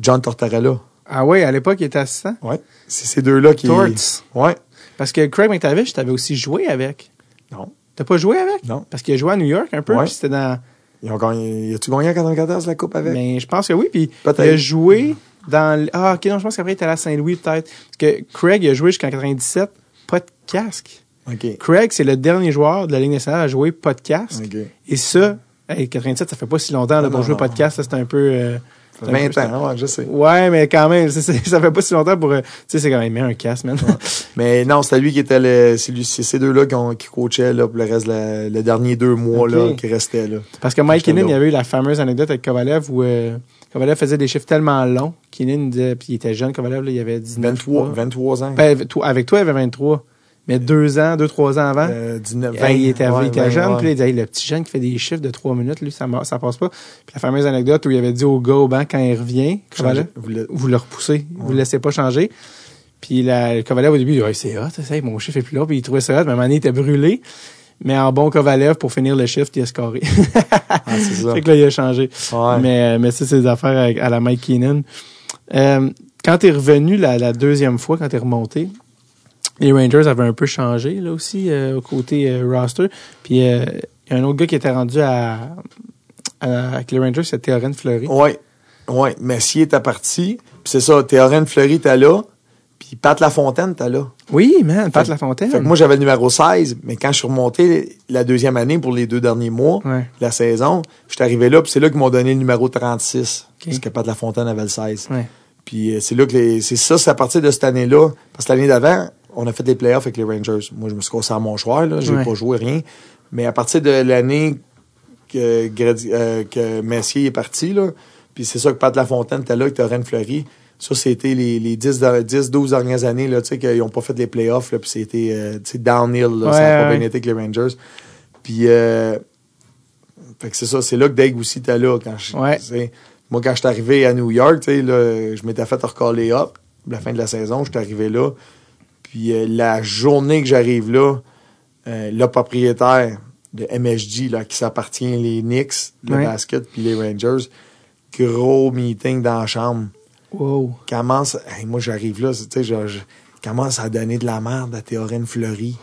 John Tortorella. Ah oui, à l'époque, il était assistant? Ouais. C'est ces deux-là qui. Torts. Ouais. Parce que Craig McTavish, t'avais aussi joué avec. Non. T'as pas joué avec? Non. Parce qu'il a joué à New York un peu, Ouais. puis c'était dans... Ils ont gagné. As-tu gagné en 94 la Coupe avec? Mais je pense que oui, puis il a joué dans... l- Ah, OK, non, je pense qu'après, il était à la Saint-Louis, peut-être. Parce que Craig, il a joué jusqu'en 97, pas de casque. Craig, c'est le dernier joueur de la Ligue nationale à jouer. OK. Et ça, hey, 87, ça fait pas si longtemps là, pour non, jouer non. Ça, c'est un peu... euh, Ça c'est fait un peu- 20 ans, ouais, je sais. Ouais, mais quand même, c'est- c'est- ça fait pas si longtemps pour... euh, Tu sais, c'est quand même un casque, man. Mais non, c'était lui qui était le. C'est ces deux-là qui, qui coachaient là, pour le reste, la- le dernier deux mois là, qui restaient là. Parce que Mike là. il y avait eu la fameuse anecdote avec Kovalev où euh, Kovalev faisait des chiffres tellement longs. Disait, puis il était jeune, Kovalev, là, il avait 19 23, trois. 23 ans. Ben, avec toi, il avait 23. Mais deux ans, deux, trois ans avant, Euh, 19, hey, il était, ouais, il était 20, jeune. ouais. Puis il disait, Hey, le petit jeune qui fait des chiffres de trois minutes, lui, ça, ça passe pas. Puis la fameuse anecdote où il avait dit au gars au banc, quand il revient. Vous le- vous le repoussez, vous le laissez pas changer. Puis la, Kovalev, au début, il dit, Ouais, c'est hot, ça, hey, mon chiffre est plus là. Puis il trouvait ça hot, mais à un moment donné, il était brûlé. Mais en bon Kovalev, pour finir le shift, il a scoré. Ah, c'est ça. fait que là, il a changé. Mais, euh, mais ça, c'est des affaires à la Mike Keenan. Euh, quand t'es revenu la, la deuxième fois, quand t'es remonté, les Rangers avaient un peu changé, là aussi, euh, au côté euh, roster. Puis, euh, il y a un autre gars qui était rendu à, à- avec les Rangers, c'était Théorène Fleury. Ouais. Ouais. Messier était parti. Puis c'est ça, Théorène Fleury était là. Puis Pat Lafontaine était là. Oui, man, Pat Fait- Lafontaine. Fait que moi, j'avais le numéro 16, mais quand je suis remonté la deuxième année pour les deux derniers mois Ouais. de la saison, je suis arrivé là, puis c'est là qu'ils m'ont donné le numéro 36. Ok. Parce que Pat Lafontaine avait le 16. Ouais. Puis c'est là que les- c'est ça, c'est à partir de cette année-là. Parce que l'année d'avant, on a fait les playoffs avec les Rangers. Moi, je me suis cassé à mon choix, là. J'ai Ouais. pas joué rien. Mais à partir de l'année que, euh, que Messier est parti, là, puis c'est ça que Pat Lafontaine était là, avec Torren Fleury. Ça, c'était les, les 10, de- 10, 12 dernières années, là, tu sais, qu'ils n'ont pas fait les playoffs, là, puis c'était, euh, tu sais, downhill, là, ça n'a pas bien été avec les Rangers. Puis, euh, fait que c'est ça, c'est là que Dave aussi était là, quand je, Ouais. Moi, quand je suis arrivé à New York, tu sais, là, je m'étais fait recaller up, la fin de la saison, je suis arrivé là. Puis, euh, la journée que j'arrive là, euh, le propriétaire de MSG, là, qui s'appartient les Knicks, le Ouais. basket, puis les Rangers, gros meeting dans la chambre. Wow. Commence, hey, moi j'arrive là, tu sais, je, je commence à donner de la merde à Théorène Fleury.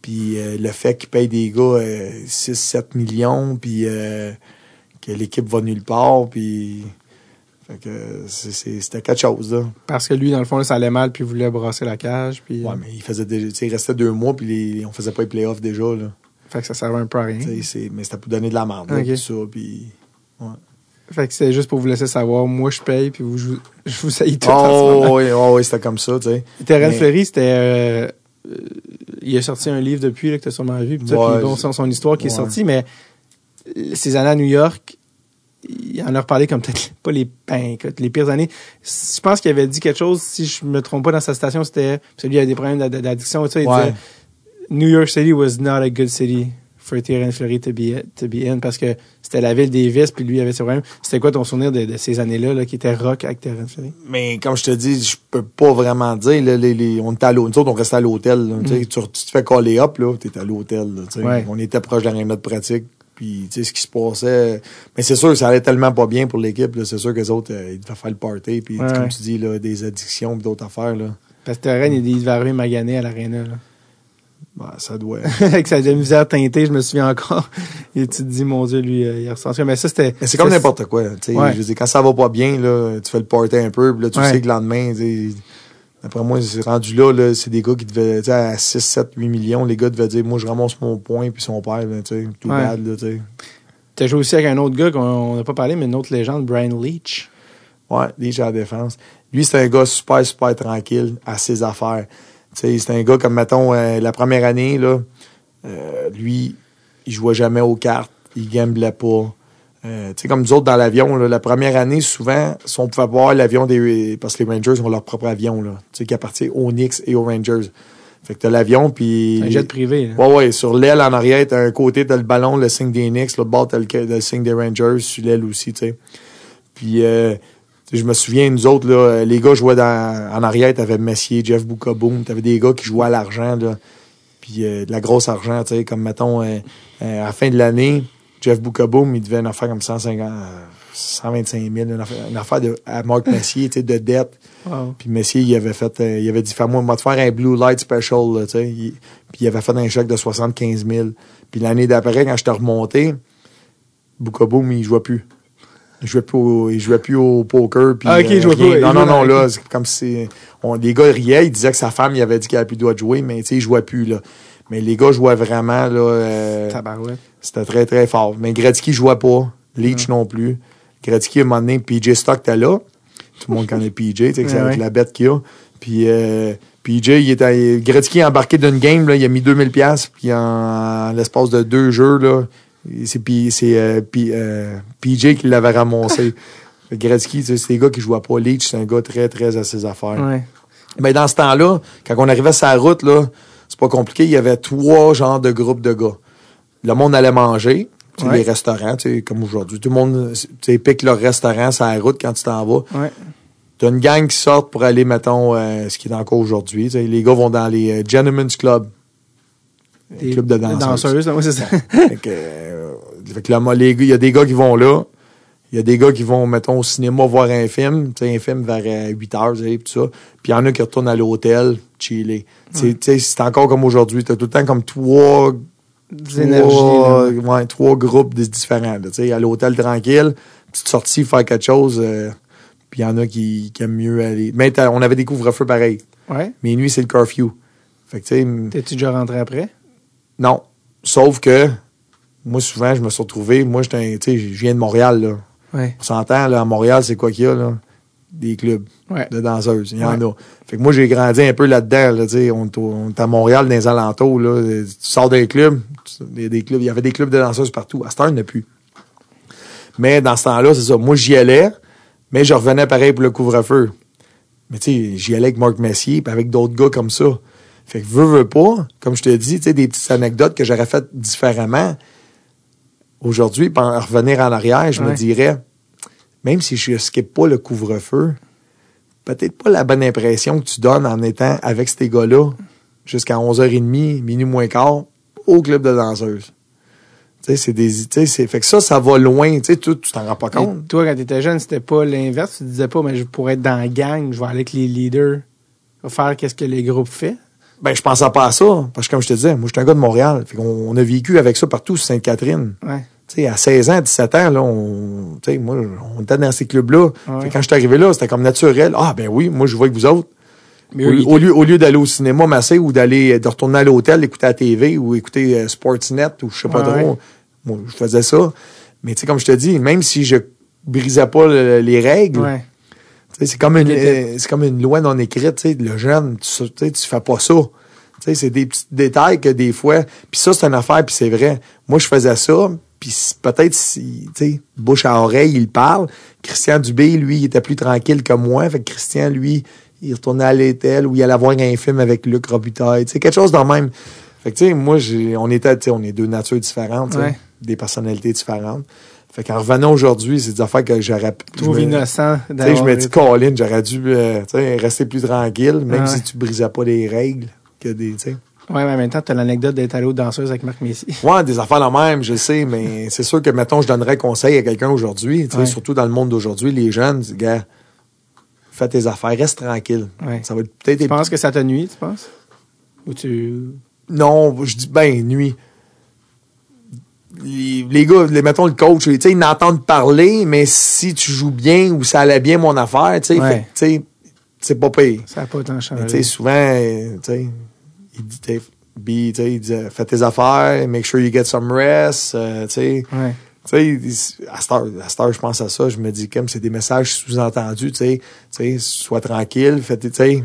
Puis euh, le fait qu'il paye des gars 6-7 millions, puis que l'équipe va nulle part, puis... Fait que c'était quelque chose, là. Parce que lui, dans le fond, là, ça allait mal, puis il voulait brasser la cage, puis... Ouais, mais il faisait déjà, il restait deux mois, puis les- on faisait pas les playoffs déjà, là. Fait que ça servait un peu à rien. Mais c'était pour donner de la merde, là, Ok. puis ça, puis... Fait que c'est juste pour vous laisser savoir, moi, je paye, puis vous, je, vous- je vous saillis tout. Oh, en oui, oh, oui, c'était comme ça, tu sais. Mais- Fleury, c'était. euh, euh, il a sorti un livre depuis là, que tu as sûrement vu. Puis Ouais, bon, son, son histoire qui est sortie, mais euh, ces années à New York, il en a reparlé comme peut-être pas les, ben, écoute, les pires années. Je pense qu'il avait dit quelque chose, si je me trompe pas dans sa station, c'était. Parce que lui, il avait des problèmes d'ad- d'addiction et tout ça. Il Ouais. disait New York City was not a good city for Terrence Fleury to be, to be in parce que c'était la ville des vices, puis lui, il avait ses problèmes. C'était quoi ton souvenir de, de ces années-là là, qui était rock avec Terrence Fleury? Mais comme je te dis, je peux pas vraiment dire. Là, les, les- on était à l'hôtel. On restait à l'hôtel. là, tu te fais coller up, là, t'es à l'hôtel. Ouais. On était proche de la de pratique. Puis, tu sais, ce qui se passait. Mais c'est sûr, ça allait tellement pas bien pour l'équipe. C'est sûr que les autres, euh, ils devaient faire le party. Puis, Ouais. comme tu dis, là, des addictions pis d'autres affaires. Là. Parce que il, il devait arriver magané à l'aréna. là. Ben, ça doit. avec sa misère teintée, je me souviens encore. Et tu te dis, mon Dieu, lui, euh, il ressent ça. Mais ça, c'était. Mais c'est comme n'importe quoi. tu sais. Ouais. Je veux dire, quand ça va pas bien, là, tu fais le party un peu. Puis là, tu sais que le lendemain, tu sais, Après moi, c'est rendu là, là c'est des gars qui devaient, tu sais, à 6, 7, 8 millions, les gars devaient dire, moi, je ramasse mon point, puis son père, ben, tu sais, tout Ouais. bad, là, tu sais. T'as joué aussi avec un autre gars qu'on n'a pas parlé, mais une autre légende, Brian Leach. Ouais, déjà à la défense. Lui, c'est un gars super, super tranquille à ses affaires. Tu sais, c'est un gars comme, mettons, euh, la première année, là, euh, lui, il jouait jamais aux cartes, il gamblait pas. Euh, tu sais, comme nous autres dans l'avion, la première année, souvent, si on pouvait voir l'avion des. Parce que les Rangers ont leur propre avion, là, tu sais, qui appartient aux Knicks et aux Rangers. Fait que t'as l'avion, puis. Un jet privé. là. Ouais, ouais, sur l'aile en arrière, t'as un côté, t'as le ballon, le signe des Knicks, l'autre bord, t'as le, le signe des Rangers, sur l'aile aussi, tu sais. Puis, euh, je me souviens, nous autres, là, les gars jouaient dans, en arrière, t'avais Messier, Jeff Boucaboum, t'avais des gars qui jouaient à l'argent, là. Puis, euh, de la grosse argent, tu sais, comme, mettons, à la fin de l'année, Jeff Boucaboum, il devait en faire comme 150, euh, 125 000, une affaire, une affaire de, à Marc Messier, tu de dette. Wow. Puis Messier, il avait fait, euh, il avait dit, fais-moi, moi, te faire un Blue Light Special, tu sais. Puis il avait fait un chèque de 75 000. Puis l'année d'après, quand j'étais remonté, Boukaboum, il jouait plus. Il jouait plus au, il jouait plus au poker. Puis, Ah, ok, il jouait rien. pas, il Non, non, jouait non, là, c'est comme si, on, les gars riaient, ils disaient que sa femme, il avait dit qu'elle avait plus le droit de jouer, mais tu sais, il jouait plus, là. Mais les gars jouaient vraiment, là, euh, Tabarouette. C'était très, très fort. Mais Gretzky jouait pas. Leach non plus. Gretzky, à un moment donné, PJ Stock était là. Tout le monde connaît PJ, c'est Ouais, avec ouais. la bête qu'il a. Puis euh, PJ, il était, Gretzky est embarqué d'une game, là, il a mis 2000 pièces puis en, en l'espace de deux jeux, là, c'est, c'est euh, P- euh, PJ qui l'avait ramassé. Gretzky, c'est des gars qui jouaient pas. Leach, c'est un gars très, très à ses affaires. Ouais. Ben, dans ce temps-là, quand on arrivait sur la route, là, c'est pas compliqué, il y avait trois genres de groupes de gars. Le monde allait manger, Ouais. les restaurants, comme aujourd'hui. Tout le monde tu sais, pique leur restaurant sur la route quand tu t'en vas. Ouais. T'as une gang qui sort pour aller, mettons, euh, ce qui est encore aujourd'hui. Les gars vont dans les euh, Gentlemen's Club. Des club de danseuses. danseuses, ouais, c'est ça. Fait que, euh, fait que là, moi, les gars, il y a des gars qui vont là. Il y a des gars qui vont, mettons, au cinéma voir un film, tu sais, un film vers euh, 8 heures, tu sais, pis tout ça. Puis il y en a qui retournent à l'hôtel, chiller. Tu sais, tu sais, c'est encore comme aujourd'hui. T'as tout le temps comme trois, énergies, trois, là. ouais, trois groupes différents. Tu sais, à l'hôtel tranquille, petite sortie, faire quelque chose. euh, puis il y en a qui, qui aiment mieux aller. Mais on avait des couvre-feux pareil. Ouais. Minuit, c'est le curfew. Fait que, T'es-tu déjà rentré après? non. Sauf que, moi, souvent, je me suis retrouvé, moi, j'étais, je viens de Montréal, là. Ouais. On s'entend, là, à Montréal, c'est quoi qu'il y a, là? Des clubs Ouais. de danseuses. Il y en Ouais. a. Fait que moi, j'ai grandi un peu là-dedans, là. On, est au- on est à Montréal, dans les alentours, là. Tu sors d'un club, tu- il y a des clubs, il y avait des clubs de danseuses partout. À cette heure, il n'y en a plus. Mais dans ce temps-là, c'est ça. Moi, j'y allais, mais je revenais pareil pour le couvre-feu. Mais tu sais, j'y allais avec Marc Messier, puis avec d'autres gars comme ça. Fait que veux, veux pas, comme je te dis, tu sais, des petites anecdotes que j'aurais faites différemment. Aujourd'hui, pour en revenir en arrière, je me dirais, même si je skip pas le couvre-feu, peut-être pas la bonne impression que tu donnes en étant avec ces gars-là jusqu'à 11h30, minuit moins quart, au club de danseuses. Tu sais, c'est des, tu sais, c'est, fait que ça, ça va loin, tu sais, tu tu t'en rends pas Et compte. toi, quand t'étais jeune, c'était pas l'inverse? Tu disais pas, mais je pourrais être dans la gang, je vais aller avec les leaders, faire qu'est-ce que les groupes font? Ben, je pensais pas à ça, parce que comme je te disais, moi, je suis un gars de Montréal. Fait qu'on on a vécu avec ça partout Sainte-Catherine. Ouais. Tu sais, à 16 ans, 17 ans, là, on, moi, on était dans ces clubs-là. Ouais. Que quand je suis arrivé là, c'était comme naturel. Ah, ben oui, moi, je vois avec vous autres. Mais Au, lieu, au lieu d'aller au cinéma massé ou d'aller, de retourner à l'hôtel, écouter la TV ou écouter euh, Sportsnet ou je sais pas Ouais, trop. Moi, je faisais ça. Mais tu sais, comme je te dis, même si je brisais pas le- les règles, Ouais. c'est comme une, euh, c'est comme une loi non écrite, tu sais, le jeune, tu, tu fais pas ça. C'est des petits détails que des fois, puis ça, c'est une affaire, puis c'est vrai. Moi, je faisais ça, puis peut-être, si, tu sais, bouche à oreille, il parle. Christian Dubé, lui, il était plus tranquille que moi. Fait que Christian, lui, il retournait à l'hôtel ou il allait voir un film avec Luc Robitaille. Tu sais, quelque chose de même. Fait que, tu sais, moi, j'ai, on était, tu sais, on est deux natures différentes, Ouais. des personnalités différentes. Fait qu'en revenant aujourd'hui, c'est des affaires que j'aurais... trouve me- innocent tu sais, je me dis, Colin, j'aurais dû euh, tu sais, rester plus tranquille, même Ah si tu brisais pas les règles. Que des, tu sais. Ouais, mais en même temps, t'as l'anecdote d'être allé aux danseuses avec Marc Messier. Ouais, des affaires la même, je sais, mais c'est sûr que, mettons, je donnerais conseil à quelqu'un aujourd'hui, tu Ouais. surtout dans le monde d'aujourd'hui, les jeunes, gars, fais tes affaires, reste tranquille. Ouais. Ça va être peut-être... Tu penses que ça te nuit, tu penses? Ou tu. Non, je dis, ben, nuit. Les, les gars, les, mettons le coach, tu sais, ils n'entendent parler, mais si tu joues bien ou ça allait bien mon affaire, tu sais, Ouais. tu c'est pas pire. Ça n'a pas tant changé. tu sais, souvent, tu sais, il dit, be, il euh, fais tes affaires, make sure you get some rest, euh, tu sais. Tu sais, à cette heure, à cette heure, je pense à ça, je me dis, comme c'est des messages sous-entendus, tu sais, tu sais, sois tranquille, fais tu sais,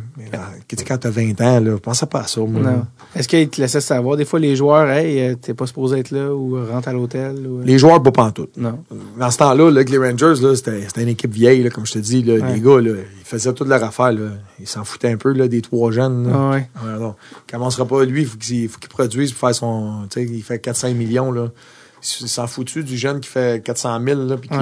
quand t'as 20 ans, là, pense pas à ça, moi. Non. Est-ce qu'ils te laissaient savoir? Des fois, les joueurs, hey, euh, t'es pas supposé être là ou rentre à l'hôtel? Ou... euh, Les joueurs, pas pantoute. Non. Dans ce temps-là, là, les Rangers, là, c'était, c'était une équipe vieille, là, comme je te dis, là, Ouais. les gars, là, ils faisaient toute leur affaire, là. Ils s'en foutaient un peu, là, des trois jeunes, là. Ah ouais. Il commencera pas, lui, il faut qu'il faut qu'il produise pour faire son. Tu sais, il fait 400 millions, là. S'en foutu du jeune qui fait 400 000, là, puis qui,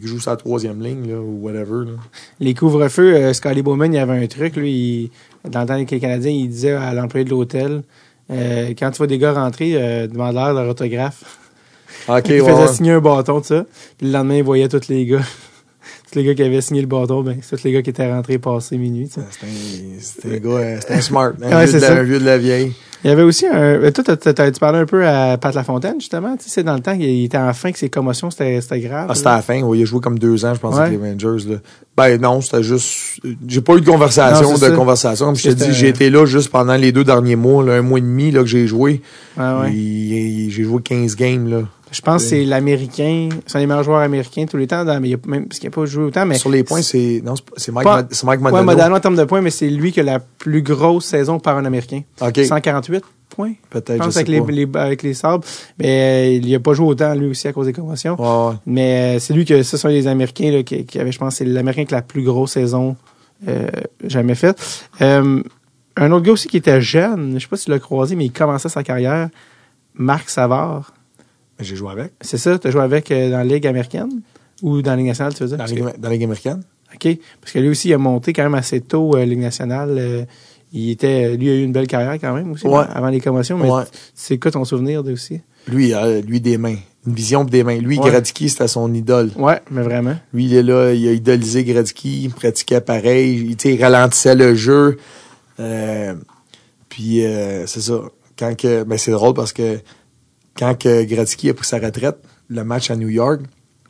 Ouais. joue sa troisième ligne, là, ou whatever, là. Les couvre-feux, euh, Scotty Bowman, il y avait un truc, lui, il- dans le temps avec les Canadiens, il disait à l'employé de l'hôtel, euh, quand tu vois des gars rentrer, euh, demande-leur leur autographe. OK, il faisait ouais. signer un bâton, tout ça. Puis le lendemain, il voyait tous les gars. Tous les gars qui avaient signé le bâton, ben, c'est tous les gars qui étaient rentrés passé minuit. C'était un, gars, euh, c'était un smart. Un, Ouais, vieux de la, ça. un vieux de la vieille. Il y avait aussi un. ben, Toi, tu parlais un peu à Pat Lafontaine, justement? Tu sais, dans le temps, il était en fin que ses commotions, c'était grave. Ah, c'était à la fin. ouais, il a joué comme deux ans, je pense, Ouais. avec les Rangers. Là. Ben non, c'était juste... J'ai pas eu de conversation, Non, de ça. conversation. Comme je te dis, j'ai été là juste pendant les deux derniers mois, là, un mois et demi là, que j'ai joué. Ah ouais. J'ai joué 15 games. Là. Je pense que c'est l'Américain. C'est un des meilleurs joueurs américains tous les temps, dans, mais il a, même, parce qu'il n'a pas joué autant. Mais Sur les points, c'est... Non, c'est pas- c'est Mike, Pas- Mike Ouais, Modano. Modano en termes de points, mais c'est lui qui a la plus grosse saison par un Américain. OK, 148 points, je peut-être, je pense, sais avec les, pas. les- avec les sabres. Mais euh, il n'a pas joué autant, lui aussi, à cause des ouais. Mais euh, c'est lui que ce sont les Américains là, qui, qui avait, je pense, c'est l'Américain avec la plus grosse saison euh, jamais faite. Un autre gars aussi qui était jeune, je sais pas si tu l'as croisé, mais il commençait sa carrière, Marc Savard. J'ai joué avec. C'est ça, tu as joué avec euh, dans la Ligue américaine? Ou dans la Ligue nationale, tu veux dire? Dans la, que- Ligue- dans la Ligue américaine. OK. Parce que lui aussi, il a monté quand même assez tôt euh, Ligue nationale. Euh, il était, lui a eu une belle carrière quand même aussi, Ouais. hein, avant les commotions. Mais Ouais. c'est quoi ton souvenir de aussi? Lui, euh, lui, des mains. Une vision des mains. Lui, Ouais. C'était son idole. Ouais, mais vraiment. Lui, il est là, il a idolisé Gretzky, il pratiquait pareil, il, il ralentissait le jeu. Euh, puis euh, c'est ça. Quand que, ben c'est drôle parce que quand que Gretzky a pris sa retraite, le match à New York,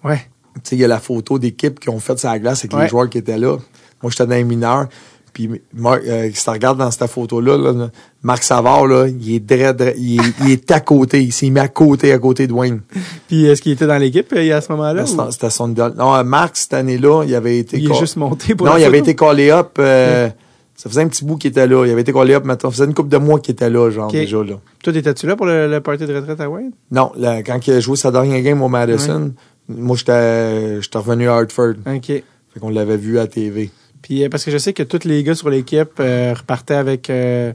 Ouais. tu sais, il y a la photo d'équipe qui ont fait sa glace avec Ouais. les joueurs qui étaient là. Moi, j'étais dans les mineurs. Puis, euh, si tu regardes dans cette photo-là, là, Marc Savard, là, il est, dra- il, est, il est à côté. Il s'est mis à côté, à côté de Wayne. Puis est-ce qu'il était dans l'équipe euh, à ce moment-là? C'était son idole. Non, euh, Marc, cette année-là, il avait été... Il est juste monté pour non, il avait été callé up. euh, Ça faisait un petit bout qu'il était là. Il avait été callé up, maintenant. Ça faisait une couple de mois qu'il était là, genre, Ok. déjà, là. Toi, étais-tu là pour le, le party de retraite à Wayne? Non, là, quand il a joué sa dernière game au Madison, moi, j'étais j'étais revenu à Hartford. OK. Fait qu'on l'avait vu à TV. Puis euh, parce que je sais que tous les gars sur l'équipe euh, repartaient avec euh,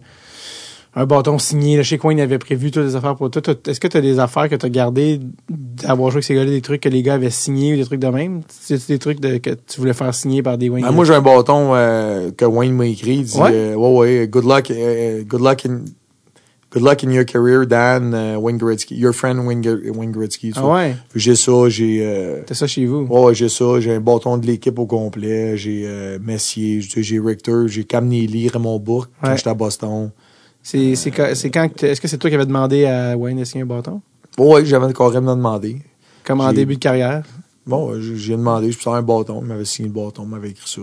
un bâton signé. Là, je sais que Wayne avait prévu toutes les affaires pour toi. Est-ce que tu as des affaires que tu as gardées d'avoir joué avec ces gars-là, des trucs que les gars avaient signés ou des trucs de même? C'est des trucs de, que tu voulais faire signer par des Wayne? Ben, moi, j'ai un bâton euh, que Wayne m'a écrit. Il dit, Ouais? euh, ouais, ouais, good luck, euh, good luck in, good luck in your career, Dan, euh, Wayne Gretzky. Your friend Wayne, Wayne Gretzky. ah ouais? J'ai ça, j'ai, euh, T'as ça chez vous? Ouais, j'ai ça. J'ai un bâton de l'équipe au complet. J'ai Messier, j'ai Richter, j'ai Cam Neely, Raymond Bourque quand j'étais à Boston. C'est c'est quand, c'est quand que t'as- est-ce que c'est toi qui avais demandé à Wayne de signer un bâton? Ouais, j'avais carrément demandé. Comme en J'ai- début de carrière? Bon, ouais, j'ai demandé, je peux un bâton. Il m'avait signé le bâton, il m'avait écrit ça.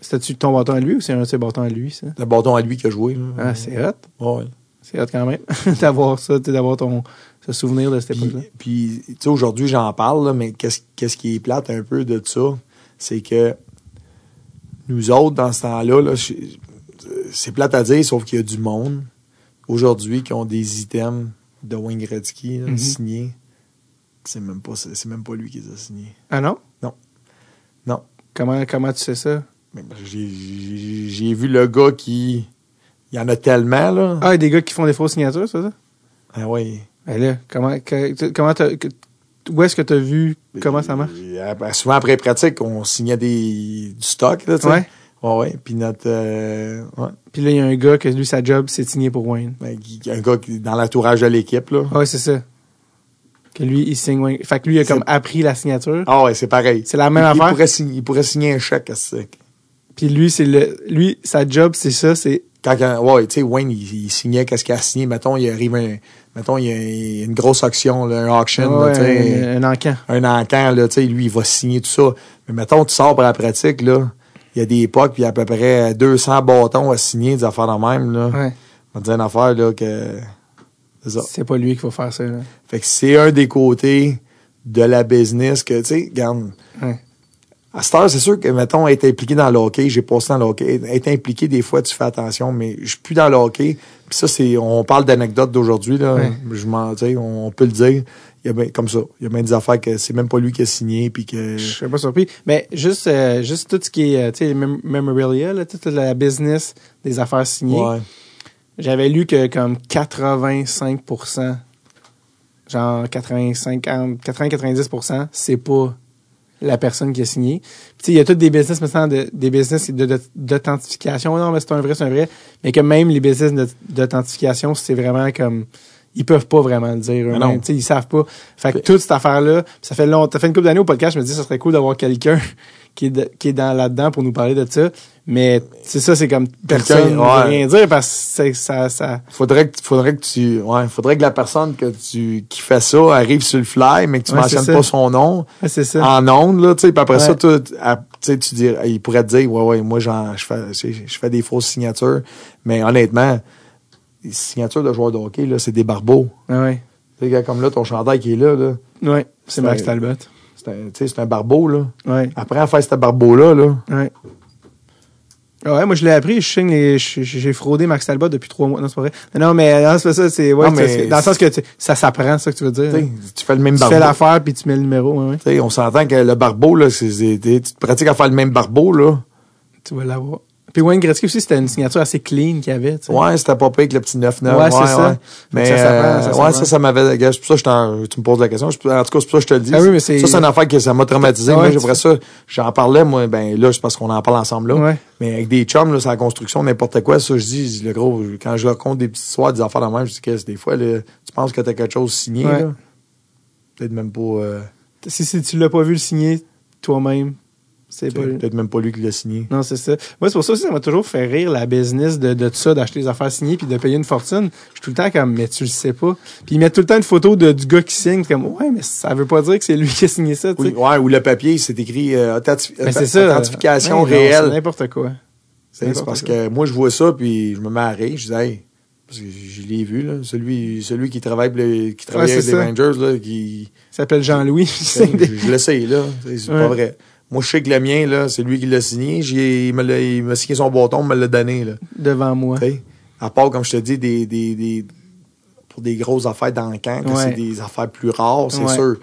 C'était-tu ton bâton à lui ou c'est un de ses bâtons à lui, ça? Le bâton à lui qui a joué. là. Ah, c'est hot. Ouais. C'est hot quand même. d'avoir ça, d'avoir ton ce souvenir de cette époque-là. Puis, tu sais, aujourd'hui, j'en parle, là, mais qu'est-ce qu'est-ce qui est plate un peu de ça? C'est que nous autres, dans ce temps-là, là, c'est plate à dire, sauf qu'il y a du monde aujourd'hui qui ont des items de Wayne Gretzky là, Mhm. signés. C'est même pas même pas lui qui les a signés. Ah non? Non. Non. Comment, comment tu sais ça? J'ai vu le gars qui. Il y en a tellement, là. Ah, il y a des gars qui font des fausses signatures, c'est ça? Ah ouais. Ben là, comment, que- comment que- où est-ce que tu as vu comment ça marche? Euh, souvent après pratique, on signait des, du stock, là, tu sais. Ouais. Ouais, ouais. Puis notre. euh, ouais. Puis là, il y a un gars que lui, sa job, c'est de signer pour Wayne. Ben, un gars qui, dans l'entourage de l'équipe, là. Ouais, c'est ça. Que lui, il signe Wayne. Fait que lui, il a comme appris la signature. Ah ouais, c'est pareil. C'est la même il, il affaire. pourrait signer, il pourrait signer un chèque. c'est- Puis lui, c'est le, lui, sa job, c'est ça, c'est, Quand, quand- ouais, tu sais, Wayne, il, il signait qu'est-ce qu'il a signé? Mettons, il arrive un, mettons, il y a une grosse auction, là, un auction, ouais, un, un encan. un encan, là, tu sais, lui, il va signer tout ça. Mais mettons, tu sors pour la pratique, là, il y a des époques, puis il y a à peu près 200 bâtons à signer, des affaires de même, là. Ouais. On va dire une affaire, là, que, c'est pas lui qu'il faut faire ça, là. Fait que c'est un des côtés de la business que, tu sais, regarde, Ouais. à cette heure, c'est sûr que, mettons, être impliqué dans le hockey, j'ai passé dans le hockey, être impliqué, des fois, tu fais attention, mais je suis plus dans le hockey. Puis ça, c'est, on parle d'anecdotes d'aujourd'hui, là. Ouais. Je m'en, on peut le dire. Il y a ben, comme ça. Il y a bien des affaires que c'est même pas lui qui a signé, puis que, Je serais pas surpris. Mais juste, euh, juste tout ce qui est, euh, tu sais, mem- memorabilia, là, toute la business des affaires signées. ouais. J'avais lu que comme 85%, genre 85, 80-90%, c'est pas la personne qui a signé. Puis, Tu sais, il y a toutes des business maintenant, de- des business de- de- d'authentification. Non, mais c'est un vrai, c'est un vrai. Mais que même les business d'authentification, c'est vraiment comme... ils peuvent pas vraiment le dire eux-mêmes. Ils savent pas. Fait que toute cette affaire-là, ça fait longtemps, ça fait une couple d'années au podcast, je me dis ça serait cool d'avoir quelqu'un qui est, de- qui est dans là-dedans pour nous parler de ça. Mais c'est ça, c'est comme personne ne ouais. rien dire parce que ça, ça, Faudrait que, faudrait que tu, ouais, faudrait que la personne que tu, qui fait ça arrive sur le fly, mais que tu Ouais, mentionnes pas son nom ouais, c'est ça. en ondes, là, tu sais, puis après ça, tout, à- tu sais, tu dis, il pourrait te dire, ouais, ouais, moi, j'en, je fais, je fais des fausses signatures, mais honnêtement, les signatures de joueurs de hockey, là, c'est des barbeaux. Ouais, ouais. Tu sais, comme là, ton chandail qui est là, là, Ouais, c'est Max Talbot. c'est un, tu sais, c'est un barbeau, là. Ouais, Après, à faire ce barbeau-là, là, ouais. Ah Ouais, moi je l'ai appris, j'ai fraudé Max Talbot depuis trois mois. Non, c'est pas vrai. Non, mais non, c'est ça, c'est ouais, Non, mais c'est- dans le sens que tu- ça s'apprend, ça que tu veux dire. tu tu fais le même Tu barbeau. fais l'affaire puis tu mets le numéro, ouais, ouais. Tu sais, on s'entend que le barbeau, là, c'est, c'est- tu te pratiques à faire le même barbeau, là. Tu vas l'avoir. Puis Wayne Gretzky aussi, c'était une signature assez clean qu'il y avait. Ouais, c'était pas pire avec le petit 9-9. Ouais, c'est ça. Mais Ça euh, ça ouais, ça, ça m'avait. gars, C'est pour ça que tu me poses la question. En tout cas, c'est pour ça que je te le dis. Ah oui, mais c'est- ça, c'est une affaire que ça m'a traumatisé. Moi, après ça, j'en parlais, moi, ben là, c'est parce qu'on en parle ensemble là. Ouais. Mais avec des chums, là, c'est la construction, n'importe quoi, ça, je dis, le gros, quand je raconte des petites histoires, des affaires de même, je dis que des fois, là, tu penses que t'as quelque chose signé, Ouais. là. Peut-être même pas. euh, Si, si tu l'as pas vu le signer toi-même, c'est pas. peut-être même pas lui qui l'a signé. Non, c'est ça. Moi, c'est pour ça aussi, ça m'a toujours fait rire la business de, ça, d'acheter des affaires signées puis de payer une fortune. Je suis tout le temps comme, mais tu le sais pas. Puis ils mettent tout le temps une photo de, du gars qui signe, comme, ouais, mais ça veut pas dire que c'est lui qui a signé ça, tu. Oui, ouais, ou le papier, c'est écrit euh, c'est ça. authentification Ouais, réelle. C'est n'importe quoi. C'est parce que moi, je vois ça, puis je me mets à rire. Je dis, hey, parce que je l'ai vu, là. Celui, celui qui travaille, qui travaille Ouais, avec les. Rangers, là, qui. Il s'appelle Jean-Louis. il je, le sais, là. C'est c'est Ouais. pas vrai. Moi, je sais que le mien, là, c'est lui qui l'a signé. J'ai- Il me l'a- il m'a signé son bâton, il me l'a donné, là. devant moi. À part, comme je te dis, des, des, des, pour des grosses affaires dans le camp, Ouais. c'est des affaires plus rares, c'est Ouais. sûr.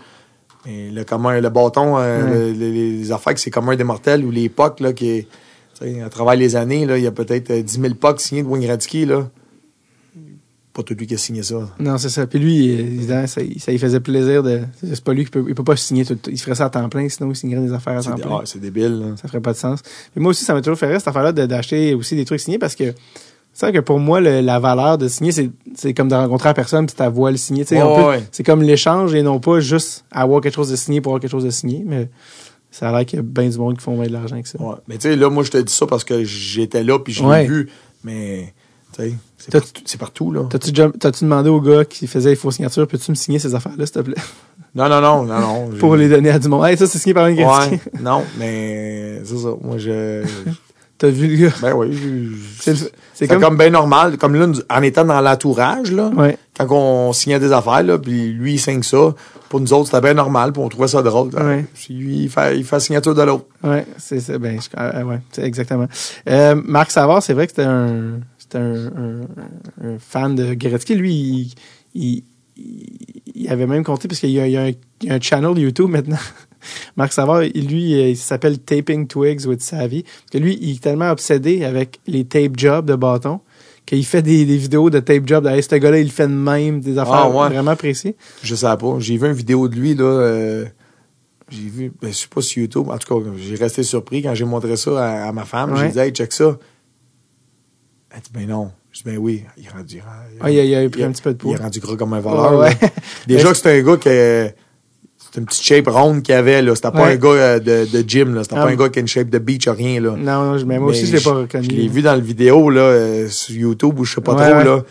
Mais le commun, le bâton, euh, Ouais. le- le- les affaires que c'est commun des mortels ou les POC, là, qui à travers les années, là, il y a peut-être euh, 10 000 POC signés de Wayne là. Pas tout lui qui a signé ça. Non, c'est ça. Puis lui, évidemment, ça, ça lui faisait plaisir de. C'est pas lui qui peut. Il peut pas signer tout. Il ferait ça à temps plein, sinon il signerait des affaires à temps dé- plein. ah, c'est débile. Ça ferait pas de sens. Puis moi aussi, ça m'a toujours fait rire cette affaire-là d'acheter aussi des trucs signés parce que c'est vrai que pour moi, le- la valeur de signer, c'est comme de rencontrer la personne puis ta voix le signer. Ouais. C'est comme l'échange et non pas juste avoir quelque chose de signé pour avoir quelque chose de signé. Mais ça a l'air qu'il y a bien du monde qui font bien de l'argent avec ça. Ouais. Mais tu sais, là, moi, je te dis ça parce que j'étais là puis Ouais. vu. Mais, tu sais, c'est partout, là. T'as-tu demandé au gars qui faisait les fausses signatures, peux-tu me signer ces affaires-là, s'il te plaît? Non, non, non, non, non. pour les donner à du monde. Hey, ça, c'est signé par un. Ouais, non, mais c'est ça. Moi, je. T'as vu le gars? Ben oui, je- C'est comme, comme- bien normal. Comme là, en étant dans l'entourage, là, Ouais. quand on signait des affaires, là, puis lui, il signe ça, pour nous autres, c'était bien normal, puis on trouvait ça drôle. Ouais. Puis lui, il fait, il fait la signature de l'autre. Ouais, c'est ça. Ben, je- euh, ouais, exactement. Euh, Marc Savard, c'est vrai que c'était un, un, un- un fan de Gretzky. Lui, il, il, il avait même compté, parce qu'il y a, y un, il y a un channel YouTube maintenant. Marc Savard, lui, il s'appelle Taping Twigs with Savvy. Parce que lui, il est tellement obsédé avec les tape jobs de bâton qu'il fait des, des vidéos de tape jobs. Hey, ce gars-là, il fait de même, des affaires Ah, ouais. vraiment précises. Je sais pas. J'ai vu une vidéo de lui, là. euh, j'ai vu, ben, je sais pas sur YouTube. En tout cas, j'ai resté surpris quand j'ai montré ça à, à ma femme. Ouais. J'ai dit, hey, check ça. Elle dit, ben non. Je dis, ben oui. Il est rendu, Ah, il a- il a pris un petit peu de Il est poids. rendu gros comme un voleur. Ouais, ouais. Déjà que c'était un gars qui c'était une petite shape ronde qu'il avait là, c'était pas Ouais. un gars euh, de, de gym là, c'était Ah, pas un gars qui a une shape de beach rien là. Non, non, mais moi aussi, je l'ai pas reconnu. Je l'ai vu dans le vidéo là euh, sur YouTube ou je sais pas trop là.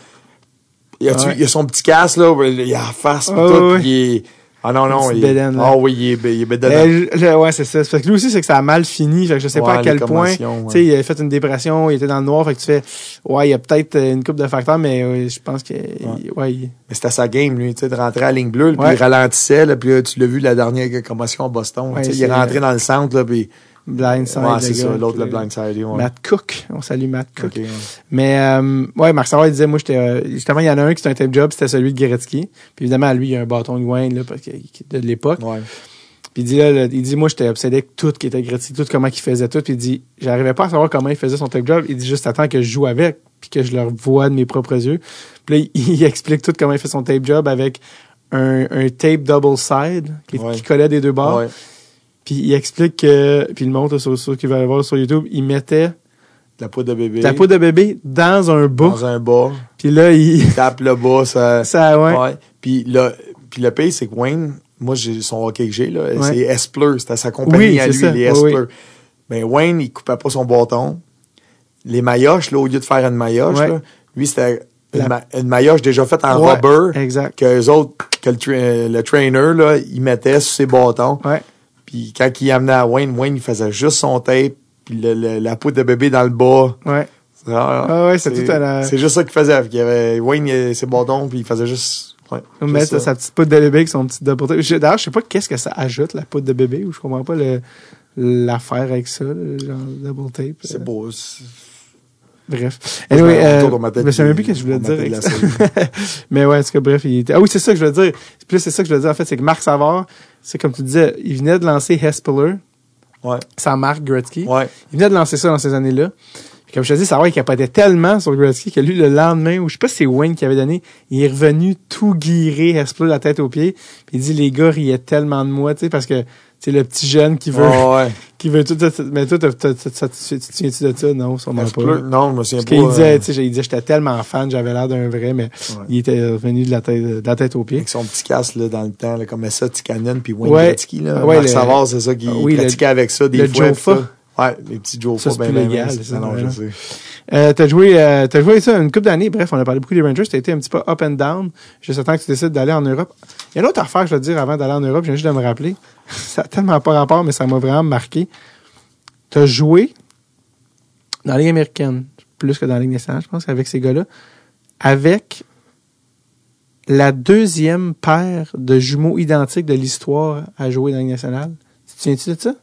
Il a, il a son petit casque là, il a la face Ouais, tout, pis il est Ah non non, il est. Ah oui, il est il est bédaine. Euh, je- ouais, c'est ça. Fait que lui aussi, c'est que ça a mal fini. Fait que je sais pas à quel point. Tu sais, il a fait une dépression, il était dans le noir. Fait que tu fais, ouais, il y a peut-être euh, une coupe de facteurs, mais ouais, je pense que, ouais, il- Mais c'était sa game, lui, tu sais, de rentrer à la ligne bleue, puis il ralentissait, là, puis là, tu l'as vu la dernière commotion à Boston. Il est rentré dans le centre, là, puis. Blindside. Ouais, c'est ça, l'autre, le blindside, ouais. Matt Cook. On salue Matt Cook. Ouais. Mais, euh, ouais, Marc Savard, il disait, moi, j'étais, euh, justement, il y en a un qui c'était un tape job, c'était celui de Gretzky. Puis évidemment, lui, il a un bâton de Wayne, là, parce que, de l'époque. Ouais. Puis il dit, là, il dit, moi, j'étais obsédé avec tout qui était Gretzky, tout comment il faisait tout. Puis il dit, j'arrivais pas à savoir comment il faisait son tape job. Il dit, juste attends que je joue avec, puis que je le vois de mes propres yeux. Puis là, il, il explique tout comment il fait son tape job avec un, un tape double side qui, Ouais. qui collait des deux bords. Ouais. Puis il explique que, puis il montre sur, sur qu'il va aller voir sur YouTube, il mettait la poudre de bébé. la poudre de bébé dans un bas. Dans un bas. Puis là, il... Tape le bas, ça. Ça, ouais. Ouais. Puis le, puis le pire, c'est que Wayne, moi, j'ai son hockey que j'ai, là, Ouais. c'est Espler. C'était sa compagnie Oui, à lui, ça. les Oui, Espler. Mais Wayne, il coupait pas son bâton. Les maillotches, là, au lieu de faire une maillotche, Ouais. là, lui, c'était une, La- ma- une maillotche déjà faite en rubber. exact. Que eux autres, que le, tra- le trainer, là, il mettait sur ses bâtons. Ouais. Puis quand il amenait à Wayne, Wayne, il faisait juste son tape, puis le- le- la poudre de bébé dans le bas. Ouais. Ah, Ah ouais, c'est tout à la- C'est juste ça qu'il faisait. Il y avait Wayne, il avait ses bâtons, puis il faisait juste. Ouais, juste ça. sa petite poudre de bébé avec son petit double tape. D'ailleurs, je sais pas qu'est-ce que ça ajoute, la poudre de bébé, ou je comprends pas le- l'affaire avec ça, le genre double tape. C'est Euh, beau. Bref. Je Anyway, euh, dans ma tête, je même puis plus ce que je voulais dire. Mais ouais, en tout cas, bref, il était... Ah oui, c'est ça que je voulais dire. Là, c'est ça que je voulais dire, en fait, c'est que Marc Savard, c'est comme tu disais, il venait de lancer Hespeler, Ouais. sa marque Gretzky. Ouais. Il venait de lancer ça dans ces années-là. Puis comme je te dis, Savard, il capotait tellement sur Gretzky que lui, le lendemain, ou je sais pas si c'est Wayne qui avait donné, il est revenu tout guirer Hespeler la tête aux pieds. Puis il dit, les gars riaient tellement de moi, tu sais, parce que c'est le petit jeune qui veut, ouais. qui veut tout, mais toi, tu te souviens-tu de ça? Non, sûrement Je pas. Non, je me souviens pas. qu'il disait, euh, tu sais, il disait, j'étais tellement fan, j'avais l'air d'un vrai, mais Ouais. il était revenu de la tête, de la tête aux pieds. Avec son petit casque là, dans le temps, là, comme ça, Tikanen, puis Wayne Ouais. Gretzky. Là. Ouais, Marc le- Savard, c'est ça, qui Ah oui, le- pratiquait avec ça des le fois. Jofa. ça. Ouais, les petits Joe Ça, c'est plus légal, ça, Non, non, ouais. je sais. Euh, t'as joué, euh, t'as joué ça une couple d'années. Bref, on a parlé beaucoup des Rangers. T'as été un petit peu up and down. Juste le temps que tu décides d'aller en Europe. Il y a une autre affaire, je veux dire, avant d'aller en Europe. Je viens juste de me rappeler. ça a tellement pas rapport, mais ça m'a vraiment marqué. T'as joué dans la Ligue américaine, plus que dans la Ligue nationale, je pense, avec ces gars-là, avec la deuxième paire de jumeaux identiques de l'histoire à jouer dans la Ligue nationale. Tu te souviens-tu de ça?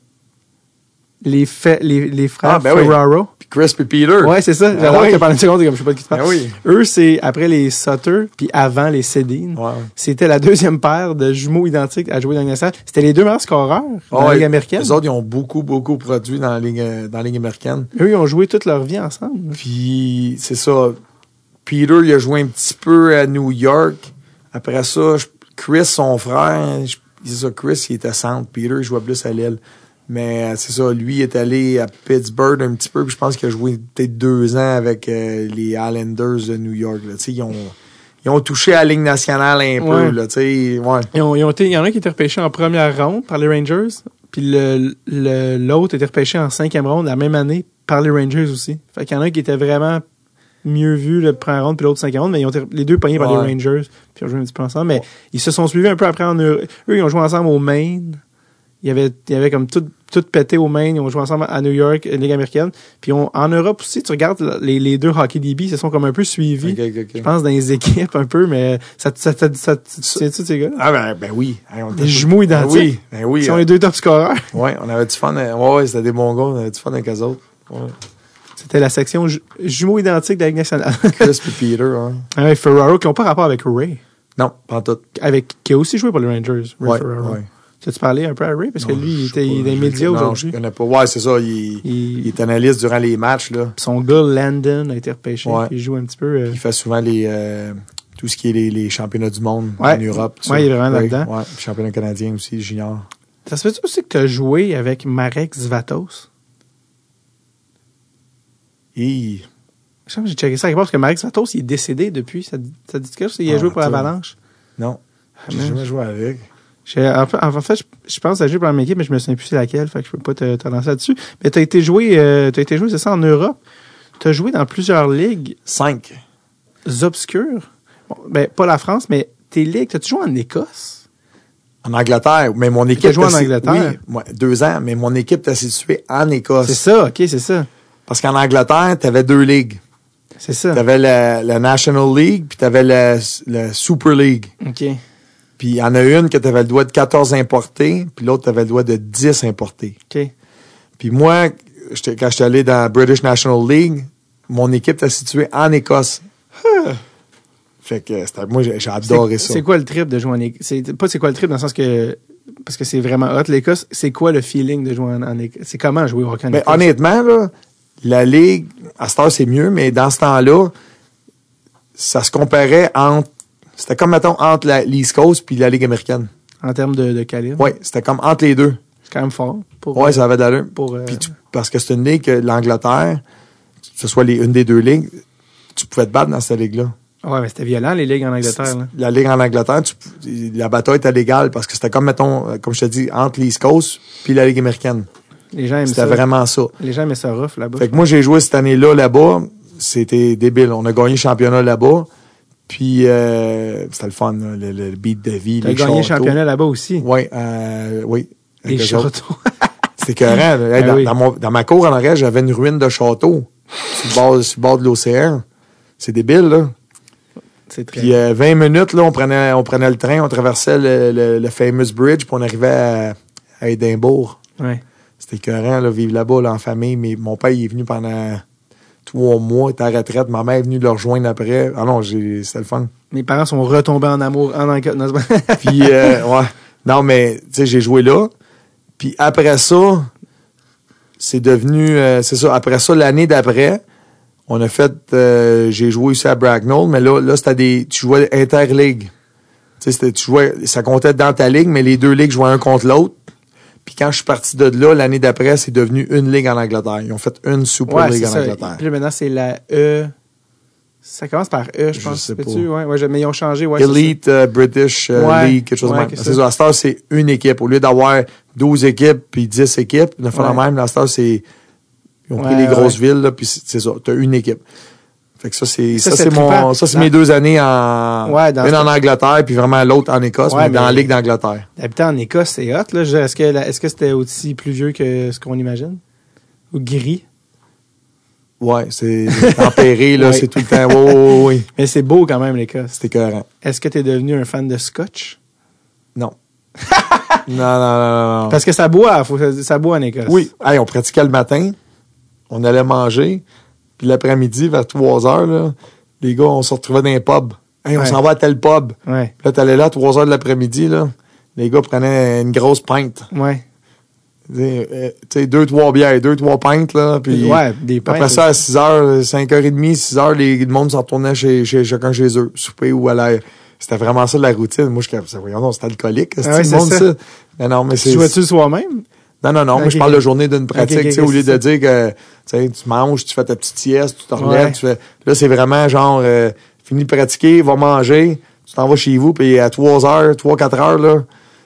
Les, les, les frères Ah, ben oui. Ferraro. Puis Chris puis Peter. Ouais, c'est ça. Ah J'adore oui. que pendant une seconde, comme je sais pas de qui tu parles. Ben oui. Eux, c'est après les Sutter, puis avant les Sedin. C'était la deuxième paire de jumeaux identiques à jouer dans nationale. C'était les deux meilleurs scoreurs dans Ah la. Ligue américaine. Les autres, ils ont beaucoup, beaucoup produit dans la Ligue, dans la Ligue américaine. Eux, ils ont joué toute leur vie ensemble. Puis, c'est ça. Peter, il a joué un petit peu à New York. Après ça, Chris, son frère, Chris, il était centre. Peter, il jouait plus à l'aile. Mais euh, c'est ça, lui est allé à Pittsburgh un petit peu, puis je pense qu'il a joué peut-être deux ans avec euh, les Islanders de New York. Là. Ils, ont, ils ont touché à la Ligue nationale un Ouais. peu. Là, ouais. Ils ont, ils ont été, il y en a un qui était repêché en première ronde par les Rangers, puis le- le- l'autre était repêché en cinquième ronde la même année par les Rangers aussi. Fait qu'il y en a un qui était vraiment mieux vu le première ronde puis l'autre cinquième ronde, mais ils ont été les deux pognés par les Rangers, puis ils ont joué un petit peu ensemble. Mais ils se sont suivis un peu après en Europe. Eux, ils ont joué ensemble au Maine. Il y avait, il y avait comme tout, tout pété au Maine. Ils ont joué ensemble à New York, Ligue américaine. Puis on- en Europe aussi, tu regardes les, les deux hockey DB, ils se sont comme un peu suivis. Je pense dans les équipes un peu, mais ça, ça, ça, ça, tu ces gars Ah ben, ben oui. Hey, on était- Des jumeaux Ben identiques. oui, ben oui. Ils sont euh, les deux top scoreurs. ouais, on avait du fun. euh, Ouais, ouais, c'était des bons gars. On avait du fun avec eux autres. Ouais. C'était la section ju- jumeaux identiques de la Ligue nationale. Chris et Peter, hein. Ferraro, qui n'ont pas rapport avec Ray. Non, pas en tout. Avec, qui a aussi joué pour les Rangers, Ray Ouais, Ferraro. ouais. Tu as-tu parlé un peu à Ray? Parce que Non, lui, il était sais il est pas, dans les médias non, aujourd'hui. je connais pas. Ouais, c'est ça. Il, Il- il est analyste durant les matchs, là. Son gars, Landon, a été repêché. Ouais. Il joue un petit peu. euh, Il fait souvent les, euh, tout ce qui est les, les championnats du monde Ouais. en Europe. ça. il est vraiment Oui, là-dedans. Ouais, championnat canadien aussi, junior. Ça se fait aussi que tu as joué avec Marek Zvatos? Et Je sais pas, J'ai checké ça quelque part parce que Marek Zvatos, il est décédé depuis. Ça, ça dit quelque chose? Il a Ah, joué pour l'Avalanche. non, j'ai man. jamais joué avec. J'ai- En fait, en fait, je, je pense à jouer pour la même équipe, mais je me souviens plus c'est laquelle, fait que je peux pas te, te lancer là-dessus. Mais t'as été joué, euh, t'as été joué, c'est ça, en Europe. T'as joué dans plusieurs ligues Cinq. obscures. Bon, ben, pas la France, mais tes ligues, t'as-tu joué en Écosse? En Angleterre, mais mon équipe. t'as joué en Angleterre? Oui, deux ans, mais mon équipe était située en C'est Écosse. ça, ok, c'est ça. Parce qu'en Angleterre, tu avais deux ligues. C'est ça. Tu avais la, la National League, puis tu avais la, la Super League. Ok. Puis il y en a une que tu avais le droit de 14 importés, puis l'autre, tu avais le droit de 10 importés. Ok. Puis moi, quand j'étais allé dans la British National League, mon équipe était située en Écosse. fait que moi, j'ai adoré ça. C'est quoi le trip de jouer en Écosse? C'est pas c'est quoi le trip dans le sens que parce que c'est vraiment hot l'Écosse. C'est quoi le feeling de jouer en, en Écosse? C'est comment jouer au hockey en Mais Écosse? honnêtement, là, la Ligue, à cette heure, c'est mieux, mais dans ce temps-là, ça se comparait entre. C'était comme, mettons, entre la- l'East Coast puis la Ligue américaine. En termes de, de calibre. Oui, c'était comme entre les deux. C'est quand même fort. Pour, Ouais, ça avait d'allure. pour, euh, tu- parce que c'est une ligue que l'Angleterre, que ce soit les, une des deux ligues, tu pouvais te battre dans cette ligue-là. Ouais, mais c'était violent, les ligues en Angleterre. Là. La ligue en Angleterre, tu- la bataille était légale parce que c'était comme, mettons, euh, comme je te dis, entre l'East Coast puis la Ligue américaine. Les gens aiment C'était vraiment ça. Les gens aimaient ça rough là-bas. Fait que moi, j'ai joué cette année-là là-bas. C'était débile. On a gagné le championnat là-bas. Puis, euh, c'était le fun, là, le, le beat de vie. T'as gagné le championnat là-bas aussi? Oui, euh, oui. Les châteaux. Hey, Ah dans, oui. dans mon- dans ma cour en arrière, j'avais une ruine de château sur le bord, sur le bord de l'océan. C'est débile, là. C'est très. Puis euh, 20 minutes, là, on prenait, on prenait le train, on traversait le, le, le famous bridge, puis on arrivait à, à Édimbourg. Ouais. C'était écœurant, là, vivre là-bas, là, en famille. Mais mon père, il est venu pendant trois mois, était à la retraite. Ma mère est venue le rejoindre après. Ah non, j'ai, c'était le fun. Mes parents sont retombés en amour en pas- Puis, euh, ouais. Non, mais, tu sais, j'ai joué là. Puis après ça, c'est devenu, euh, c'est ça, après ça, l'année d'après, on a fait, euh, j'ai joué ici à Bracknell, mais là, là, c'était des, tu jouais interligue. Tu sais, tu jouais, ça comptait dans ta ligue, mais les deux ligues jouaient un contre l'autre. Puis quand je suis parti de là, l'année d'après, c'est devenu une ligue en Angleterre. Ils ont fait une Super ouais, League en ça. Angleterre. Puis maintenant, c'est la E. Ça commence par E, je Je pense. sais sais-tu? pas. Ouais, ouais, je- mais ils ont changé. Ouais, Elite euh, British euh, League, quelque chose de même. C'est ça. Heure, c'est une équipe. Au lieu d'avoir 12 équipes puis 10 équipes, la Ouais. même, cette heure, c'est. Ils ont pris les grosses villes, là, puis c'est c'est ça. T'as une équipe. Fait que ça, c'est. Ça, c'est mon. Ça, c'est mes deux années en. Ouais, dans une en Angleterre, puis vraiment l'autre en Écosse, Ouais, mais, dans la Ligue d'Angleterre. D'habiter en Écosse, c'est hot. Là. Est-ce que, est-ce que c'était aussi pluvieux que ce qu'on imagine? Ou gris? Ouais, c'est tempéré, là, Ouais. c'est tout le temps. Oui, oui, oui. Mais c'est beau quand même, l'Écosse. C'était écœurant. Est-ce que tu es devenu un fan de scotch? Non. non, non, non, non. Parce que ça boit, faut, ça boit en Écosse. Oui. Hey, on pratiquait le matin. On allait manger. Puis l'après-midi, vers 3 heures, là, les gars, on se retrouvait dans un pub. Hey, on Ouais. s'en va à tel pub. Ouais. Puis là, t'allais là à 3 heures de l'après-midi, là. Les gars prenaient une grosse pinte. Ouais. Tu sais, euh, deux, trois bières, deux, trois pintes, là. Puis ouais, des pintes. après ça, à 6 heures, 5h30, 6 heures, les, le monde s'en retournait chez, chez chacun chez eux, souper ou à l'air. C'était vraiment ça la routine. Moi, je disais, voyons, non, c'est alcoolique. C'est Ah ouais, le monde, ça. ça? Mais non, mais Tu c'est. jouais-tu le Non, non, non, moi Ok, je parle de journée d'une pratique, Ok, ok, tu sais, au lieu de dire que tu manges, tu fais ta petite sieste, tu te relèves, Ouais. tu fais. Là, c'est vraiment genre euh, fini de pratiquer, va manger, tu t'en vas chez vous, puis à 3 heures, 3, 4 heures, là.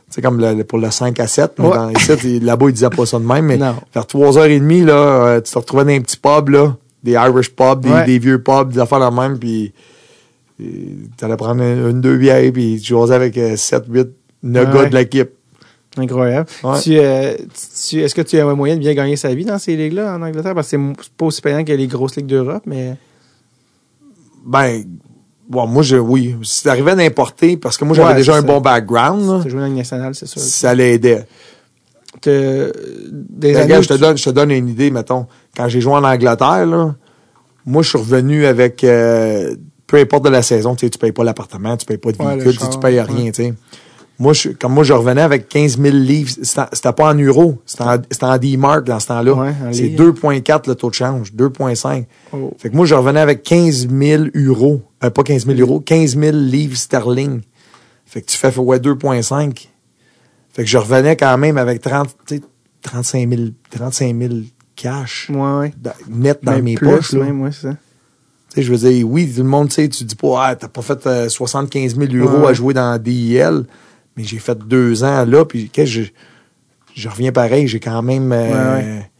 C'est comme le- pour le 5 à 7, mais Ouais. dans, là-bas, ils disaient pas ça de même, mais Non. vers 3h30, là, euh, tu te retrouvais dans un petit pub, là, des Irish pubs, des, Ouais. des vieux pubs, des affaires la même, puis tu allais prendre une, une, deux bières, puis tu jouais avec 7, 8, 9 Ouais, gars de l'équipe. Incroyable. Ouais. Tu, euh, tu- est-ce que tu as un moyen de bien gagner sa vie dans ces ligues-là en Angleterre? Parce que c'est pas aussi payant que les grosses ligues d'Europe, mais. Ben, bon, moi, je, oui. Si t'arrivais d'importer, parce que moi, j'avais Ouais, déjà un ça. bon background, Tu joué dans la nationale, c'est sûr. ça l'aidait. Des Ben, regarde, je te tu- donne, je te donne une idée, mettons. Quand j'ai joué en Angleterre, là, moi, je suis revenu avec, euh, peu importe de la saison, tu sais, tu payes pas l'appartement, tu payes pas de Ouais, le véhicule, tu tu payes ouais. rien, tu sais. Moi, je, comme moi, je revenais avec 15 000 livres. C'était pas en euros, c'était en, en D-Mark dans ce temps-là. Ouais, C'est livres. 2,4 le taux de change, 2,5. Oh. Fait que moi, je revenais avec 15 000 euros. Euh, pas 15 000 euros, 15 000 livres sterling. Fait que tu fais ouais, 2,5. Fait que je revenais quand même avec 30, tu sais, 35 000, 35 000 cash Ouais, ouais. dans- net dans Même mes plus, poches. Là. même, ouais, c'est ça. Je veux dire, oui, tout le monde, tu dis pas, ah, t'as pas fait euh, 75 000 euros à jouer dans DIL, mais j'ai fait deux ans là, puis qu'est-ce que je, je reviens pareil, j'ai quand même, euh, Ouais,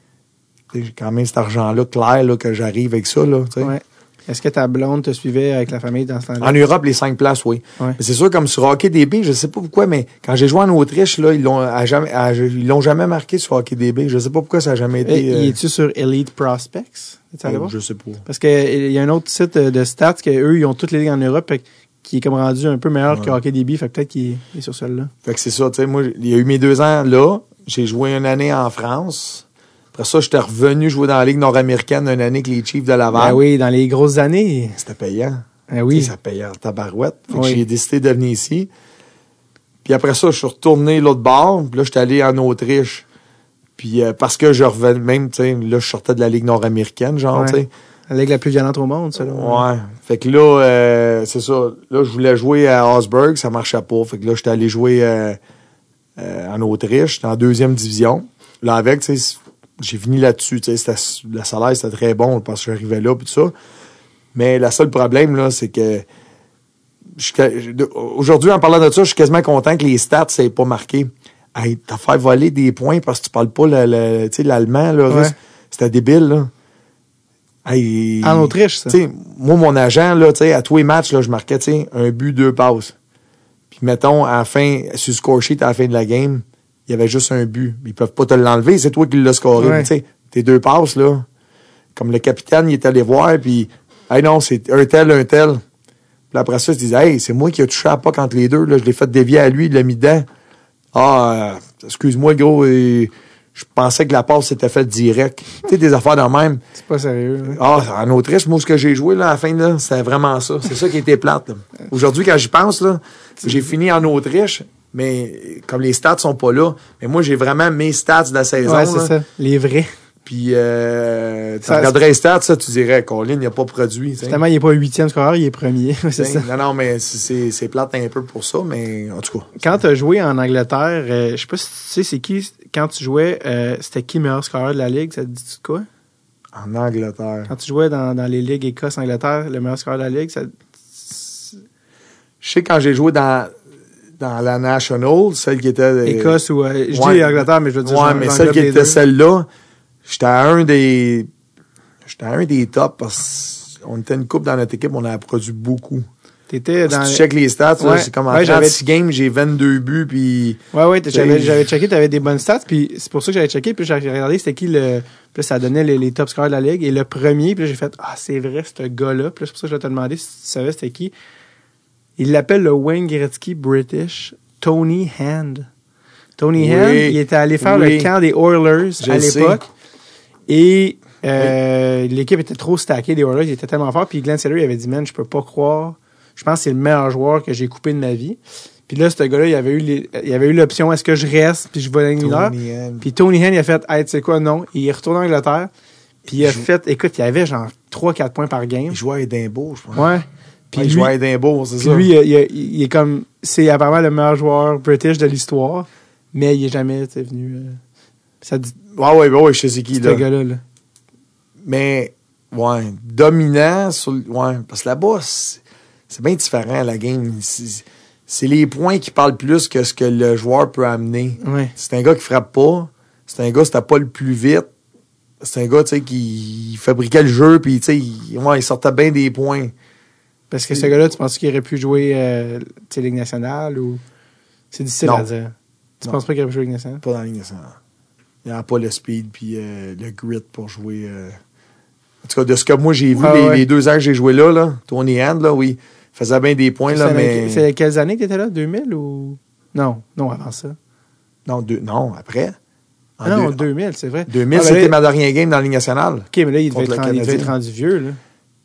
j'ai quand même cet argent-là clair là, que j'arrive avec ça, là. Ouais. Est-ce que ta blonde te suivait avec la famille dans ce temps-là? En Europe, les cinq places, oui. Mais c'est sûr, comme sur Hockey DB, je sais pas pourquoi, mais quand j'ai joué en Autriche, là, ils l'ont à jamais, à- ils l'ont jamais marqué sur Hockey DB. Je sais pas pourquoi ça a jamais été. Et, euh, es-tu sur Elite Prospects? Oh, je sais pas. Parce qu'il y a un autre site euh, de stats que eux ils ont toutes les ligues en Europe fait qui est comme rendu un peu meilleur que. Hockey DB. Fait que peut-être qu'il est- sur celle-là. Fait que c'est ça, tu sais, moi, il y a eu mes deux ans là. J'ai joué une année en France. Après ça, j'étais revenu jouer dans la Ligue nord-américaine une année avec les Chiefs de Laval. Ben oui, dans les grosses années. C'était payant. Ben oui. sais, Ça payait en tabarouette. Fait que Oui. j'ai décidé de venir ici. Puis après ça, je suis retourné l'autre bord. Puis là, j'étais allé en Autriche. Puis euh, parce que je revenais, même, tu sais, là, je sortais de la Ligue nord-américaine, genre, Ouais. tu sais. La ligue la plus violente au monde, selon moi. Ouais. Fait que là, euh, c'est ça. Là, je voulais jouer à Augsburg, ça marchait pas. Fait que là, j'étais allé jouer euh, euh, en Autriche, la deuxième division. Là, avec, tu sais, j'ai fini là-dessus. tu sais, Le salaire, c'était très bon parce que j'arrivais là, puis tout ça. Mais le seul problème, là, c'est que aujourd'hui, en parlant de ça, je suis quasiment content que les stats, ça pas marqué. Hey, t'as fait voler des points parce que tu parles pas l'allemand, là, Ouais. C'était débile, là. Hey, En Autriche, ça. moi, mon agent, là, à tous les matchs, là, je marquais, un but, deux passes. Puis mettons, à la fin, sur le score sheet, à la fin de la game, il y avait juste un but. Ils peuvent pas te l'enlever, c'est toi qui l'as scoré. Ouais. Sais, tes deux passes, là, comme le capitaine, il est allé voir, puis, hey non, c'est un tel, un tel. Puis après ça, il se disait, hey, c'est moi qui ai touché à puck entre les deux, là, je l'ai fait dévier à lui, il l'a mis dedans. Ah, euh, excuse-moi, gros, et je pensais que la passe s'était faite direct. tu sais, des affaires de même. C'est pas sérieux. là. Ah, en Autriche, moi, ce que j'ai joué là, à la fin, là, c'était vraiment ça. C'est ça qui était plate. là. Aujourd'hui, quand j'y pense, là, j'ai fini en Autriche, mais comme les stats sont pas là, mais moi, j'ai vraiment mes stats de la saison. Ouais, c'est ça. Les vrais. Puis, euh, tu Ça- regarderais les stats, ça, tu dirais, Colin, il n'a pas produit. Tellement, il est pas huitième scoreur, il est premier. c'est ça. Non, non, mais c'est- plate un peu pour ça, mais en tout cas. Quand tu as joué en Angleterre, euh, je sais pas si tu sais c'est qui, quand tu jouais, euh, c'était qui le meilleur scoreur de la ligue? Ça te dit quoi? En Angleterre. Quand tu jouais dans, dans les ligues Écosse-Angleterre, le meilleur scoreur de la ligue, ça, Je sais quand j'ai joué dans, dans la National, celle qui était. euh, Écosse ou. euh, je ouais. dis Angleterre, mais je veux dire. Ouais, mais celle qui était celle-là, j'étais à un des. J'étais à un des tops parce qu'on était une coupe dans notre équipe, on a produit beaucoup. T'étais Si dans. tu checkes les stats, Ouais. c'est comme en Ouais, j'avais- 36 games, j'ai 22 buts, puis Ouais, ouais, j'avais, j'avais checké, t'avais des bonnes stats, puis c'est pour ça que j'avais checké, puis j'ai regardé c'était qui le. Puis ça donnait les, les top scoreurs de la ligue, et le premier, puis j'ai fait, ah, c'est vrai, ce gars-là, puis là, c'est pour ça que je vais te demander si tu savais c'était qui. Il l'appelle le Wayne Gretzky British, Tony Hand. Tony Oui. Hand, il était allé faire Oui. le camp des Oilers Je à l'époque, et euh, l'équipe était trop stackée des Oilers, il était tellement fort, puis Glenn Seller, il avait dit, man, je peux pas croire, je pense que c'est le meilleur joueur que j'ai coupé de ma vie. Puis là, ce gars-là, il avait eu les- il avait eu l'option est-ce que je reste puis je vais Hand. Puis Tony Hen, il a fait hey, tu sais quoi non, il est retourné en Angleterre. Puis il a fait écoute, il avait genre 3 4 points par game. il jouait à Edimbourg, je pense. Ouais. Puis Ouais, il lui, jouait à c'est ça. lui il, il- il est comme c'est apparemment le meilleur joueur british de l'histoire, mais il est jamais venu euh, ça dit Ouais, ouais, ouais, ouais, je sais c'est qui, ce là. gars-là là. Mais, ouais, dominant sur le- Ouais, parce que là-bas, c'est bien différent, la game. C'est les points qui parlent plus que ce que le joueur peut amener. Ouais. C'est un gars qui frappe pas. C'est un gars, c'était pas le plus vite. C'est un gars, tu sais, qui fabriquait le jeu, puis, tu sais, il, ouais, il sortait bien des points. Parce que ce gars-là, tu penses qu'il aurait pu jouer euh, tu sais, Ligue nationale ou? C'est difficile Non. à dire. Tu Non. penses pas qu'il aurait pu jouer Ligue nationale? Pas dans la Ligue nationale. Il n'y a pas le speed puis euh, le grit pour jouer. euh. En tout cas, de ce que moi j'ai vu, Ah, les, ouais. les deux ans que j'ai joué là, là, Tony Hand, là, oui, faisait bien des points, là, mais. C'est quelles années que t'étais là? 2000 ou? Non, non avant ça. Non, deux- non, après. En Ah non, deux- 2000, c'est vrai. 2000, Ah, ben c'était là- ma dernière game dans la Ligue nationale. OK, mais là, il devait, être, il devait rendu vieux. Là.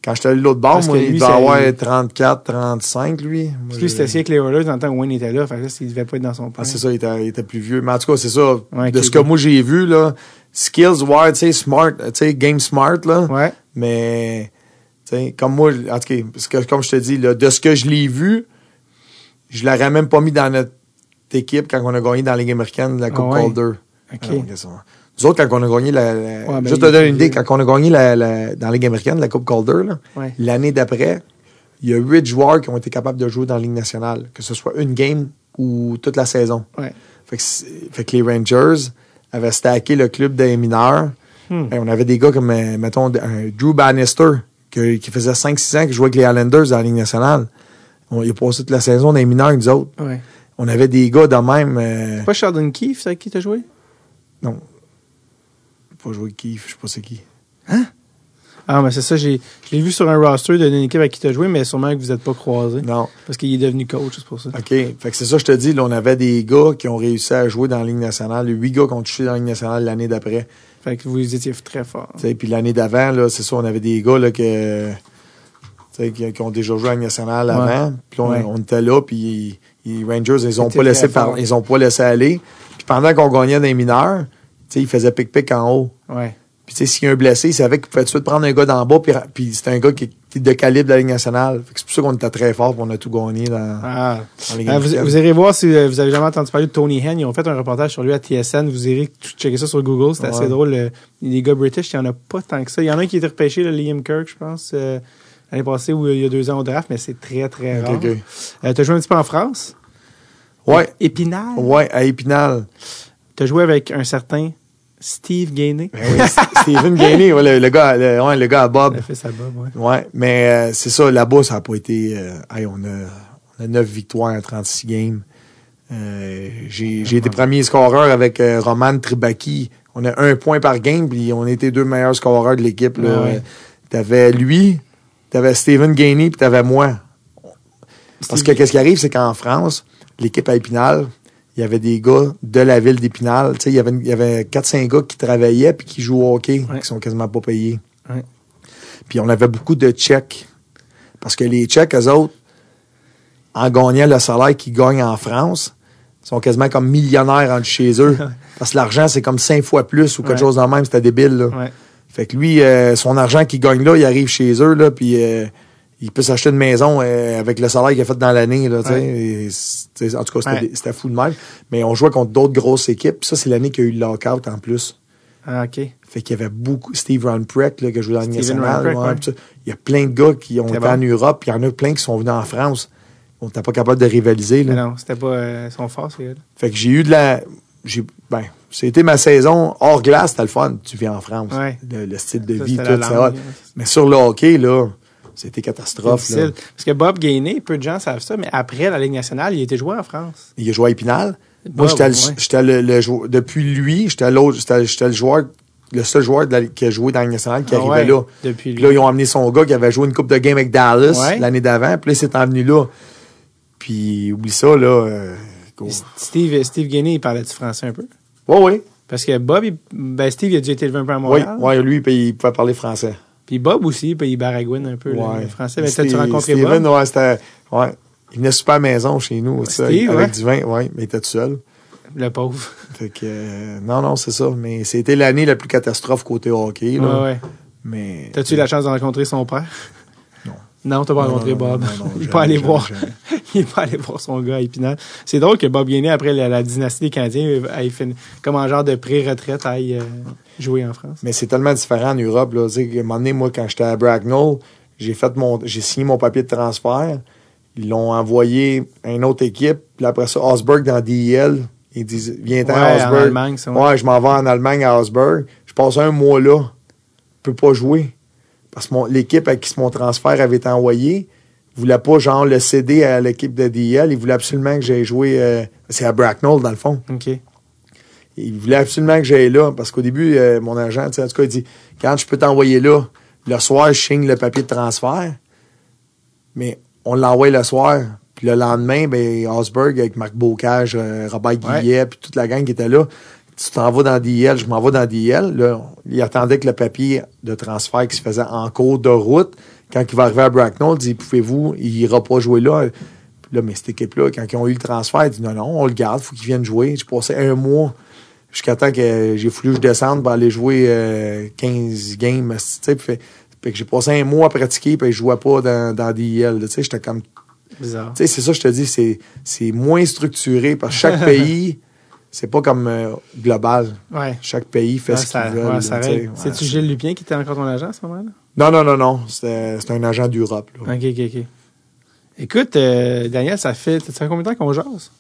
Quand j'étais allé de l'autre bord, Parce moi, que il devait avoir 34, 35, lui. Moi, je- lui, c'était assis avec les Oilers dans le temps où Wayne était là. Fait que là, il devait pas être dans son point. Ah, c'est ça, il était, il était plus vieux. Mais en tout cas, c'est ça. Ouais, de ce que moi j'ai vu, là, skills, ouais, tu sais, smart, tu sais, game smart, là. Ouais. Mais, tu sais, comme moi, en tout cas, parce que, comme je te dis, là, de ce que je l'ai vu, je l'aurais même pas mis dans notre équipe quand on a gagné dans la Ligue américaine la Coupe Ah ouais? Calder. OK. Ah Nous autres, quand on a gagné la. la- Ouais, ben, juste te donner une idée, quand on a gagné la, la- dans la Ligue américaine, la Coupe Calder, Ouais. l'année d'après, il y a huit joueurs qui ont été capables de jouer dans la Ligue nationale, que ce soit une game ou toute la saison. Ouais. Fait que, c'est- fait que les Rangers avaient stacké le club des mineurs. Hmm. Et on avait des gars comme, euh, mettons, un Drew Bannister, que- qui faisait 5-6 ans qu'il jouait avec les Islanders dans la Ligue nationale. On, il a passé toute la saison dans les mineurs, nous autres. On avait des gars de même. euh, Pas Sheldon Keefe, c'est avec qui t'as joué? non. Pas joué Keith, je sais pas c'est qui. Ah, mais c'est ça, j'ai, je l'ai vu sur un roster d'une équipe avec qui t'as joué, mais sûrement que vous n'êtes pas croisés. Non. Parce qu'il est devenu coach, c'est pour ça. OK. Fait que c'est ça, je te dis, là, on avait des gars qui ont réussi à jouer dans la Ligue nationale. Huit gars qui ont touché dans la Ligue nationale l'année d'après. Fait que vous étiez très fort. Tu sais, Puis l'année d'avant, là, c'est ça, on avait des gars là, que, tu qui, qui ont déjà joué à la Ligue nationale avant. Puis là, on, Ouais. on était là, puis les Rangers, ils ont pas laissé par- ils ont pas laissé aller. Puis pendant qu'on gagnait les mineurs, tu sais, ils faisaient pic-pic en haut. Ouais. Puis tu sais, s'il y a un blessé, il savait qu'il pouvait tout de suite prendre un gars d'en bas, puis, puis c'était un gars qui, de calibre de la Ligue nationale. Fait que C'est pour ça qu'on était très fort, puis on a tout gagné dans, Ah. dans la Ligue Euh, vous, irez voir si euh, vous avez jamais entendu parler de Tony Henn. Ils ont fait un reportage sur lui à TSN. Vous irez tout checker ça sur Google. C'est assez drôle. Le- les gars British, il n'y en a pas tant que ça. Il y en a un qui a été repêché, le Liam Kirk, je pense, euh, l'année passée ou il y a deux ans au draft, mais c'est très, très rare. ok. Euh, T'as joué un petit peu en France? Ouais, Épinal? ouais, à Épinal. T'as joué avec un certain Steve Gainey. Ben oui, Steven Gainey, ouais, le, le gars, le, ouais, le gars à Bob. Il a fait sa bob, ouais. Ouais, mais euh, c'est ça, là-bas, ça n'a pas été. euh, hey, on, a, on a 9 victoires en 36 games. Euh, j'ai j'ai été premier scoreur avec euh, Roman Tribaki. On a un point par game, puis on était deux meilleurs scoreurs de l'équipe. là. Ah ouais. T'avais lui, t'avais Steven Gainey, puis t'avais moi. Parce que qu'est-ce qui arrive, c'est qu'en France, l'équipe à Épinal, il y avait des gars de la ville d'Épinal. Tu sais, il y avait, il y avait 4-5 gars qui travaillaient puis qui jouent au hockey, Ouais. qui sont quasiment pas payés. Ouais. Puis on avait beaucoup de Tchèques. Parce que les Tchèques, eux autres, en gagnant le salaire qu'ils gagnent en France, sont quasiment comme millionnaires en chez eux. Parce que l'argent, c'est comme cinq fois plus ou quelque Ouais. chose de même. C'était débile, là. Fait que lui, euh, son argent qu'il gagne là, il arrive chez eux, là, puis euh, il peut s'acheter une maison euh, avec le salaire qu'il a fait dans l'année, là, tu sais. Et c'est- En tout cas, c'était Ouais. fou de même. Mais on jouait contre d'autres grosses équipes. Ça, c'est l'année qu'il y a eu le lockout en plus. Ah, OK. Fait qu'il y avait beaucoup. Steve Runprecht, là, qui a joué dans ouais, ouais. puis ça. Il y a plein de gars qui ont été bon. en Europe, puis il y en a plein qui sont venus en France. On n'était pas capable de rivaliser, là. Mais non, c'était pas euh, son fort, c'est Fait que j'ai eu de la. J'ai, ben, c'était ma saison hors glace, c'était le fun. Tu vis en France. Ouais. Le, le style de Ça, vie, tout ça. langue, Mais sur le hockey, là, c'était catastrophe. Là. Parce que Bob Gainey, peu de gens savent ça, mais après la Ligue nationale, il était joué en France. Il a joué à Épinal. Moi, j'étais, le- ouais. j'étais le, le jou- depuis lui, j'étais l'autre, j'étais, j'étais le joueur, le seul joueur de la- qui a joué dans la Ligue nationale qui Ah arrivait ouais, là. Depuis Puis là, ils ont amené son gars qui avait joué une coupe de game avec Dallas Ouais. l'année d'avant. Puis là, c'est venu là. Puis, oublie ça, là. euh. Steve, Steve il parlait du français un peu? Ouais, ouais. Parce que Bob, il- ben Steve, il a dû être élevé un peu à Oui, Montréal. ouais, lui, puis il pouvait parler français. Puis Bob aussi, puis il baragouine un peu Ouais. le français. Mais Steve- rencontré Steven, Bob? ouais, c'était. Ouais. Il venait super à la maison chez nous, Steve, avec ouais. du vin, ouais, mais il était tout seul. Le pauvre. Fait que, euh, non, non, c'est ça. Mais c'était l'année la plus catastrophe côté hockey, là. Ouais, ouais. Mais. T'as-tu eu la chance de rencontrer son père? Non. Non, t'as pas Non, rencontré non, Bob. non, il est pas allé voir. il est pas allé voir son gars à Épinal. C'est drôle que Bob Gainey, après la, la dynastie des Canadiens, aille comme en genre de pré-retraite, aille euh, jouer en France. Mais c'est tellement différent en Europe. Là. À un moment donné, moi, quand j'étais à Bracknell, j'ai fait mon, j'ai signé mon papier de transfert. Ils l'ont envoyé à une autre équipe. Puis après ça, Osberg dans DEL. Ils disent, viens-t'en Ouais, à en Osberg. Allemagne, ça, ouais. ouais. je m'en vais en Allemagne à Osberg. Je passe un mois là. Je peux pas jouer. Parce que l'équipe à qui mon transfert avait été envoyé voulait pas, genre, le céder à l'équipe de DEL. Ils voulaient absolument que j'aille jouer, euh, c'est à Bracknell, dans le fond. OK. Il voulait absolument que j'aille là, parce qu'au début, euh, mon agent, en tout cas, il dit Quand je peux t'envoyer là, le soir, je signe le papier de transfert. Mais on l'envoie le soir. Puis le lendemain, ben, Osberg avec Marc Bocage, euh, Robert Guillet, puis toute la gang qui était là, tu t'en vas dans DL, je m'en vais dans DL. Là, il attendait que le papier de transfert qui se faisait en cours de route, quand il va arriver à Bracknell, il dit Pouvez-vous, il ira pas jouer là. Puis là, mais cette équipe-là, quand ils ont eu le transfert, il dit Non, non, on le garde, faut qu'il vienne jouer. J'ai passé un mois jusqu'à temps que j'ai voulu que je descende pour aller jouer euh, 15 games. fait, fait que j'ai passé un mois à pratiquer, puis je jouais pas dans, dans sais, j'étais comme Bizarre. tu sais, c'est ça, je te dis, c'est, c'est moins structuré parce que chaque pays, c'est pas comme euh, global. Ouais. Chaque pays fait Ouais, ce ça, qu'il veut. ouais, C'est-tu c'est- Gilles Lupien qui était encore ton agent à ce moment-là? Non, non, non, non. C'était, c'était un agent d'Europe. OK, OK, OK. Écoute, euh, Daniel, ça fait, ça fait combien de temps qu'on jase?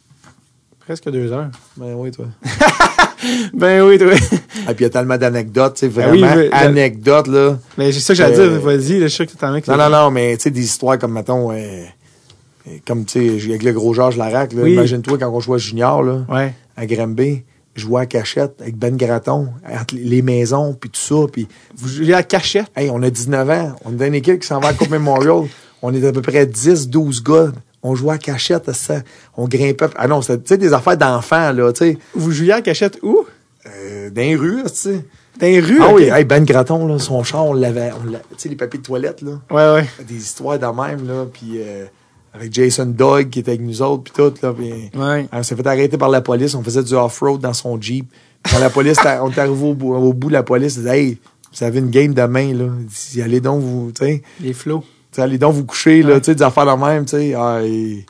Presque deux heures. Ben oui, toi. Ben oui, toi. Et puis il y a tellement d'anecdotes, tu sais, Ah oui, vraiment, mais- anecdotes, là. Mais c'est ça que j'allais Euh, dire. Vas-y, je suis que t'en mets. Non, non, non, mais tu sais, des histoires comme, mettons, euh, euh, comme, tu sais, avec le gros Georges Larac, là, Oui. imagine-toi quand on jouait junior, là, Ouais. à Granby, je jouais à cachette avec Ben Graton, entre les maisons, puis tout ça, puis Vous jouez à cachette? Hey, on a 19 ans. On est dans une équipe qui s'en va à la Coupe Memorial. On est à peu près 10, 12 gars. On jouait à cachette, ça. On grimpait. Ah non, c'était, tu sais, des affaires d'enfants, là, tu sais. Vous jouiez à cachette où? Euh, dans les rues, tu sais. Dans les rues? Ah oui, hey, Ben Graton, là, son char, on l'avait, tu sais, les papiers de toilette, là. Ouais, ouais. Des histoires de même, là. Puis, euh, avec Jason Dog qui était avec nous autres, puis tout, là. Ouais. on s'est fait arrêter par la police. On faisait du off-road dans son Jeep. Quand la police, on est arrivé au bout, au bout de la police, elle disait, hey, vous avez une game demain, là. Allez donc, vous, tu sais. Les flots. Sais, allez donc vous coucher, là, des affaires de même, tu sais. Ah, et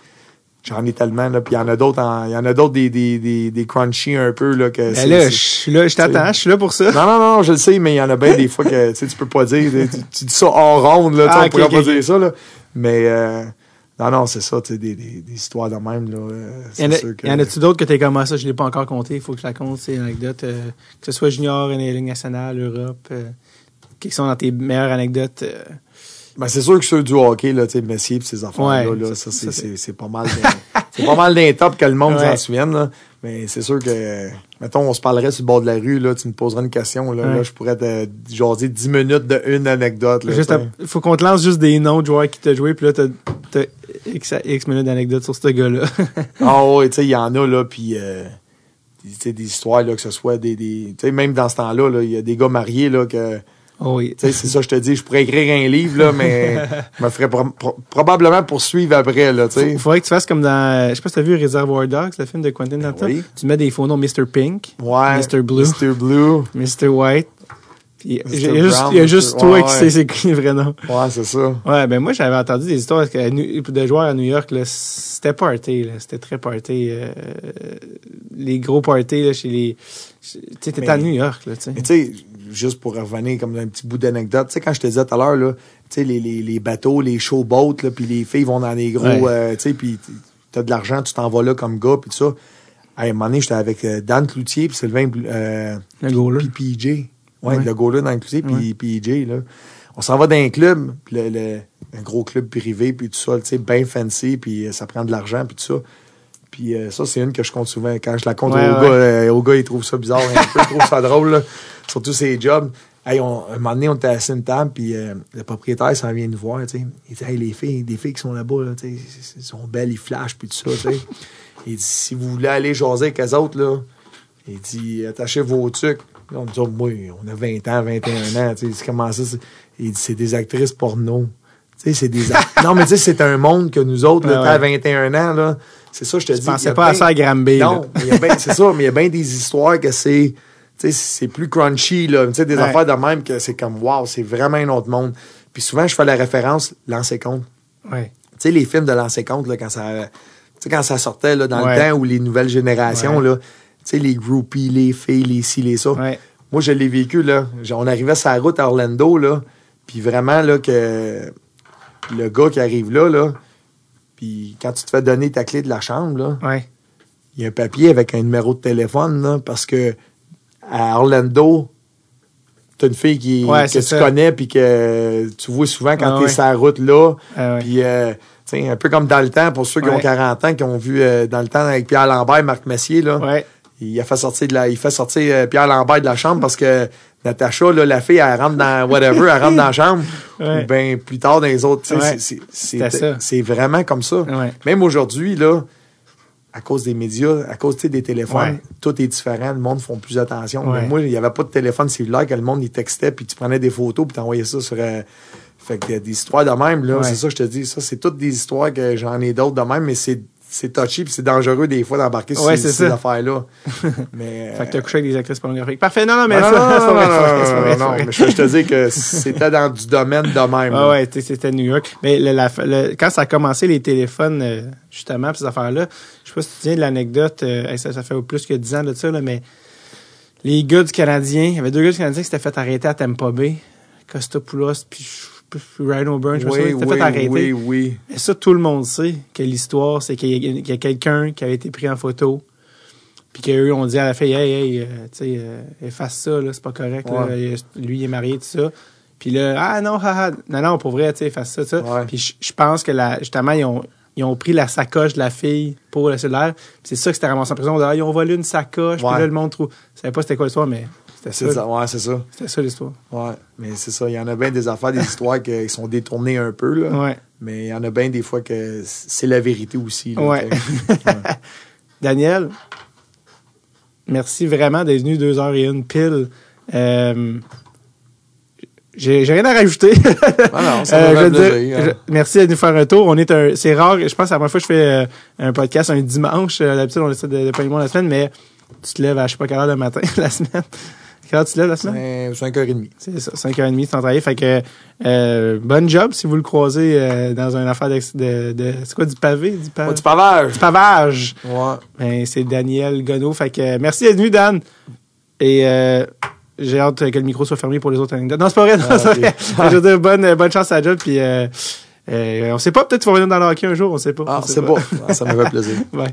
J'en ai tellement, là. Puis il y en a d'autres, il y en a d'autres des, des, des, des crunchy un peu, là, que Ben là, je là, je t'attends, je suis là pour ça. Non, non, non, je le sais, mais il y en a bien des fois que tu peux pas dire. Tu, tu dis ça en ronde, là, Ah, on pourrait pas dire ça, là. Mais euh, non, non, c'est ça, tu sais, des, des, des histoires de même, là. euh, Il y en que. y a-tu d'autres que t'es comme ah, ça, je l'ai pas encore compté, il faut que je la compte, c'est une anecdote, euh, que ce soit junior, une ligue nationale, Europe, euh, qui sont dans tes meilleures anecdotes. Ben, c'est sûr que ceux du hockey, là, tu sais, Messier pis ces affaires-là, Ouais, là, ça- c'est, ça, c'est, c'est pas mal c'est pas mal d'un top que le monde Ouais. s'en souvienne, là. Mais c'est sûr que, mettons, on se parlerait sur le bord de la rue, là, tu me poserais une question, là, Ouais. là je pourrais te jaser 10 minutes de une anecdote, là. juste à- faut qu'on te lance juste des noms de joueurs qui t'ont joué, puis là, t'as, X, X minutes d'anecdotes sur ce gars-là. Ah ouais, tu sais, il y en a, là, puis euh, tu sais, des histoires, là, que ce soit des... des tu sais, même dans ce temps-là, là, il y a des gars mariés, là, que... oh oui. C'est ça, je te dis, je pourrais écrire un livre, là, mais je me ferais pro- pro- probablement poursuivre après, là, tu sais. Il faudrait que tu fasses comme dans, je sais pas si t'as vu Reservoir Dogs, le film de Quentin Tarantino. oui. Tu mets des faux noms Mr. Pink, Ouais. Mr. Blue. Mr. Blue. Mr. White. Il y a juste, il y a juste toi Ouais, qui sais c'est qui le vrai nom. Ouais, c'est ça. Ouais, ben moi j'avais entendu des histoires de joueurs à New York, là, c'était party, là, c'était très party. euh, les gros parties là, chez les. Tu sais, t'étais à New York, là, tu sais. Juste pour revenir comme un petit bout d'anecdote, tu sais, quand je te disais tout à l'heure, là, tu sais, les, les, les bateaux, les showboats, là, puis les filles vont dans les gros, Ouais. euh, tu sais, puis t'as de l'argent, tu t'en vas là comme gars, puis tout ça. À un moment donné, j'étais avec euh, Dan Cloutier, puis Sylvain, euh, Le puis PJ. Ouais, Ouais. le goaler dans le Cloutier, puis PJ, là. On s'en va dans un club, le, le- un gros club privé, puis tout ça, tu sais, bien fancy, puis euh, ça prend de l'argent, puis tout ça. Puis euh, ça, c'est une que je compte souvent. Quand je la compte Ouais, au, ouais. gars, euh, au gars, il trouve ça bizarre un peu, il trouve ça drôle, là. surtout ses jobs. Hey, on, un moment donné, on était assis à une table, puis euh, le propriétaire s'en vient nous voir. Il dit, hey, les filles, des filles qui sont là-bas, là, elles sont belles, ils flashent, puis tout ça. Il dit, si vous voulez aller jaser avec eux autres, là, il dit, attachez vos trucs. Là, on dit, oh, moi, on a 20 ans, 21 ans, c'est comment ça? Il dit, c'est des actrices porno. C'est des act- Non, mais tu sais, c'est un monde que nous autres, là, Ouais, ouais. 21 ans, là, c'est ça, je te dis. Je pensais pas à ça à Granby. Non, bien- c'est ça, mais il y a bien des histoires que c'est, tu sais, c'est plus crunchy, là. Tu sais, des Ouais. affaires de même que c'est comme, wow, c'est vraiment un autre monde. Puis souvent, je fais la référence, l'ancien compte. Ouais. Tu sais, les films de l'ancien compte, là, quand ça, tu sais, quand ça sortait, là, dans Ouais. le temps où les nouvelles générations, là, tu sais, les groupies, les filles, les ci, les ça. Moi, je l'ai vécu, là. On arrivait sur la route à Orlando, là. Puis vraiment, là, que le gars qui arrive là, là, puis quand tu te fais donner ta clé de la chambre, là, Ouais. il y a un papier avec un numéro de téléphone, là, parce que à Orlando, t'as une fille qui, Ouais, que tu ça. connais, puis que tu vois souvent quand Ah t'es ouais. sur la route là. Ah. Puis, euh, un peu comme dans le temps, pour ceux qui ont Ouais. 40 ans, qui ont vu euh, dans le temps avec Pierre Lambert, Marc Messier, là, il a fait sortir de la, il fait sortir euh, Pierre Lambert de la chambre parce que Natacha, là, la fille, elle rentre dans whatever, elle rentre dans la chambre. Ouais. Ou bien plus tard dans les autres. Ouais. c'est- vraiment comme ça. Ouais. Même aujourd'hui, là, à cause des médias, à cause des téléphones, tout est différent. Le monde font plus attention. Mais moi, il n'y avait pas de téléphone cellulaire que le monde il textait, puis tu prenais des photos, puis tu envoyais ça sur. euh, fait que des histoires de même, là, c'est ça que je te dis. Ça, c'est toutes des histoires que j'en ai d'autres de même, mais c'est c'est touchy puis c'est dangereux des fois d'embarquer sur Ouais, ces, affaires-là. mais Fait que t'as couché avec des actrices pornographiques. Parfait, non, non, mais non, ça, non, non, mais je, te dis que c'était dans du domaine de même. Ah ouais, c'était New York. Mais le- la- le- quand ça a commencé, les téléphones, euh, justement, pis ces affaires-là, je sais pas si tu te souviens de l'anecdote, euh, ça, ça fait plus que 10 ans de ça, là, mais les gars du Canadien, il y avait deux gars du Canadien qui s'étaient fait arrêter à Tampa Bay, Costopoulos puis Rhino Burns, je me souviens, Oui, oui, fait arrêter. oui, oui. Et ça, tout le monde sait que l'histoire, c'est qu'il y a, quelqu'un qui avait été pris en photo, puis qu'eux ont dit à la fille, hey, hey, euh, tu sais, euh, efface ça, là, c'est pas correct. là. Lui, il est marié, tout ça. Puis là, ah non, haha, non, non, pour vrai, tu sais, efface ça, ça. Ouais. Puis je- pense que la, justement, ils ont, ils ont pris la sacoche de la fille pour le cellulaire. Puis c'est ça que c'était ramassé en prison. On dit, Ah, ils ont volé une sacoche, puis là, le monde trouve. Je savais pas c'était quoi l'histoire, mais c'était C'est ça. ça, ouais, c'est ça. C'était ça l'histoire. Ouais, mais c'est ça. Il y en a bien des affaires, des histoires qui sont détournées un peu, là. Ouais. Mais il y en a bien des fois que c'est la vérité aussi. là, Ouais. Daniel, merci vraiment d'être venu deux heures et une pile. Euh, j'ai rien à rajouter. Ah non, ça Euh, je dire, hein. je- merci de nous faire un tour. On est un, c'est rare. Je pense que la première fois que je fais euh, un podcast un dimanche. D'habitude, on essaie de, de pas le monde la semaine, mais tu te lèves à je sais pas quelle heure le matin la semaine. Quand tu te lèves la semaine? Cinq- 5h30. C'est ça, 5h30 sans travailler. Fait que, euh, bonne job si vous le croisez euh, dans une affaire de, de, de- c'est quoi, du pavé? Du, pavage. du pavage. Ouais. Ben, c'est Daniel Gonneau. Fait que, merci d'être venu, Dan. Et, euh, j'ai hâte que le micro soit fermé pour les autres anecdotes. Non, c'est pas vrai. non, Ah, c'est ok. vrai. Je veux dire, bonne, bonne chance à la job. Puis, euh, euh, on sait pas, peut-être tu vas revenir dans le hockey un jour, on sait pas. Ah, On sait c'est pas. Ah, ça me fait plaisir. Ouais.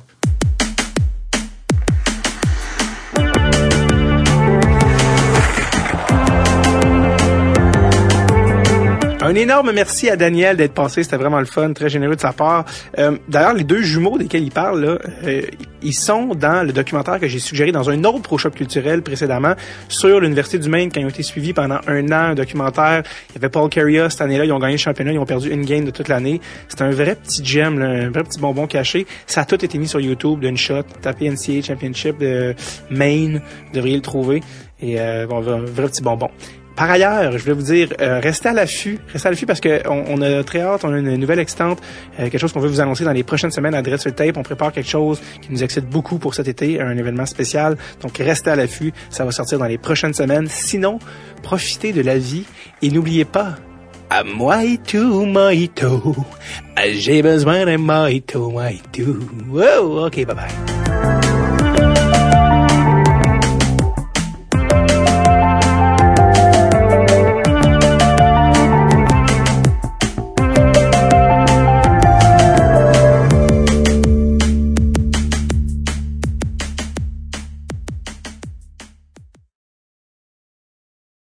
Un énorme merci à Daniel d'être passé, c'était vraiment le fun, très généreux de sa part. Euh, D'ailleurs, les deux jumeaux desquels il parle, là, euh, ils sont dans le documentaire que j'ai suggéré dans un autre pro-shop culturel précédemment sur l'Université du Maine quand ils ont été suivis pendant un an, un documentaire. Il y avait Paul Carrier cette année-là, ils ont gagné le championnat, ils ont perdu une game de toute l'année. C'est un vrai petit gem, un vrai petit bonbon caché. Ça a tout été mis sur YouTube d'une shot. Tapez NCAA Championship de Maine, vous devriez le trouver. Et euh, bon, un vrai petit bonbon. Par ailleurs, je voulais vous dire, euh, restez à l'affût, restez à l'affût parce que on, a très hâte, on a une nouvelle excitante, euh, quelque chose qu'on veut vous annoncer dans les prochaines semaines à Dread sur le Tape. On prépare quelque chose qui nous excite beaucoup pour cet été, un événement spécial. Donc restez à l'affût, ça va sortir dans les prochaines semaines. Sinon, profitez de la vie et n'oubliez pas, à mojito, mojito, j'ai besoin d'un mojito, mojito. Wow, ok, bye bye.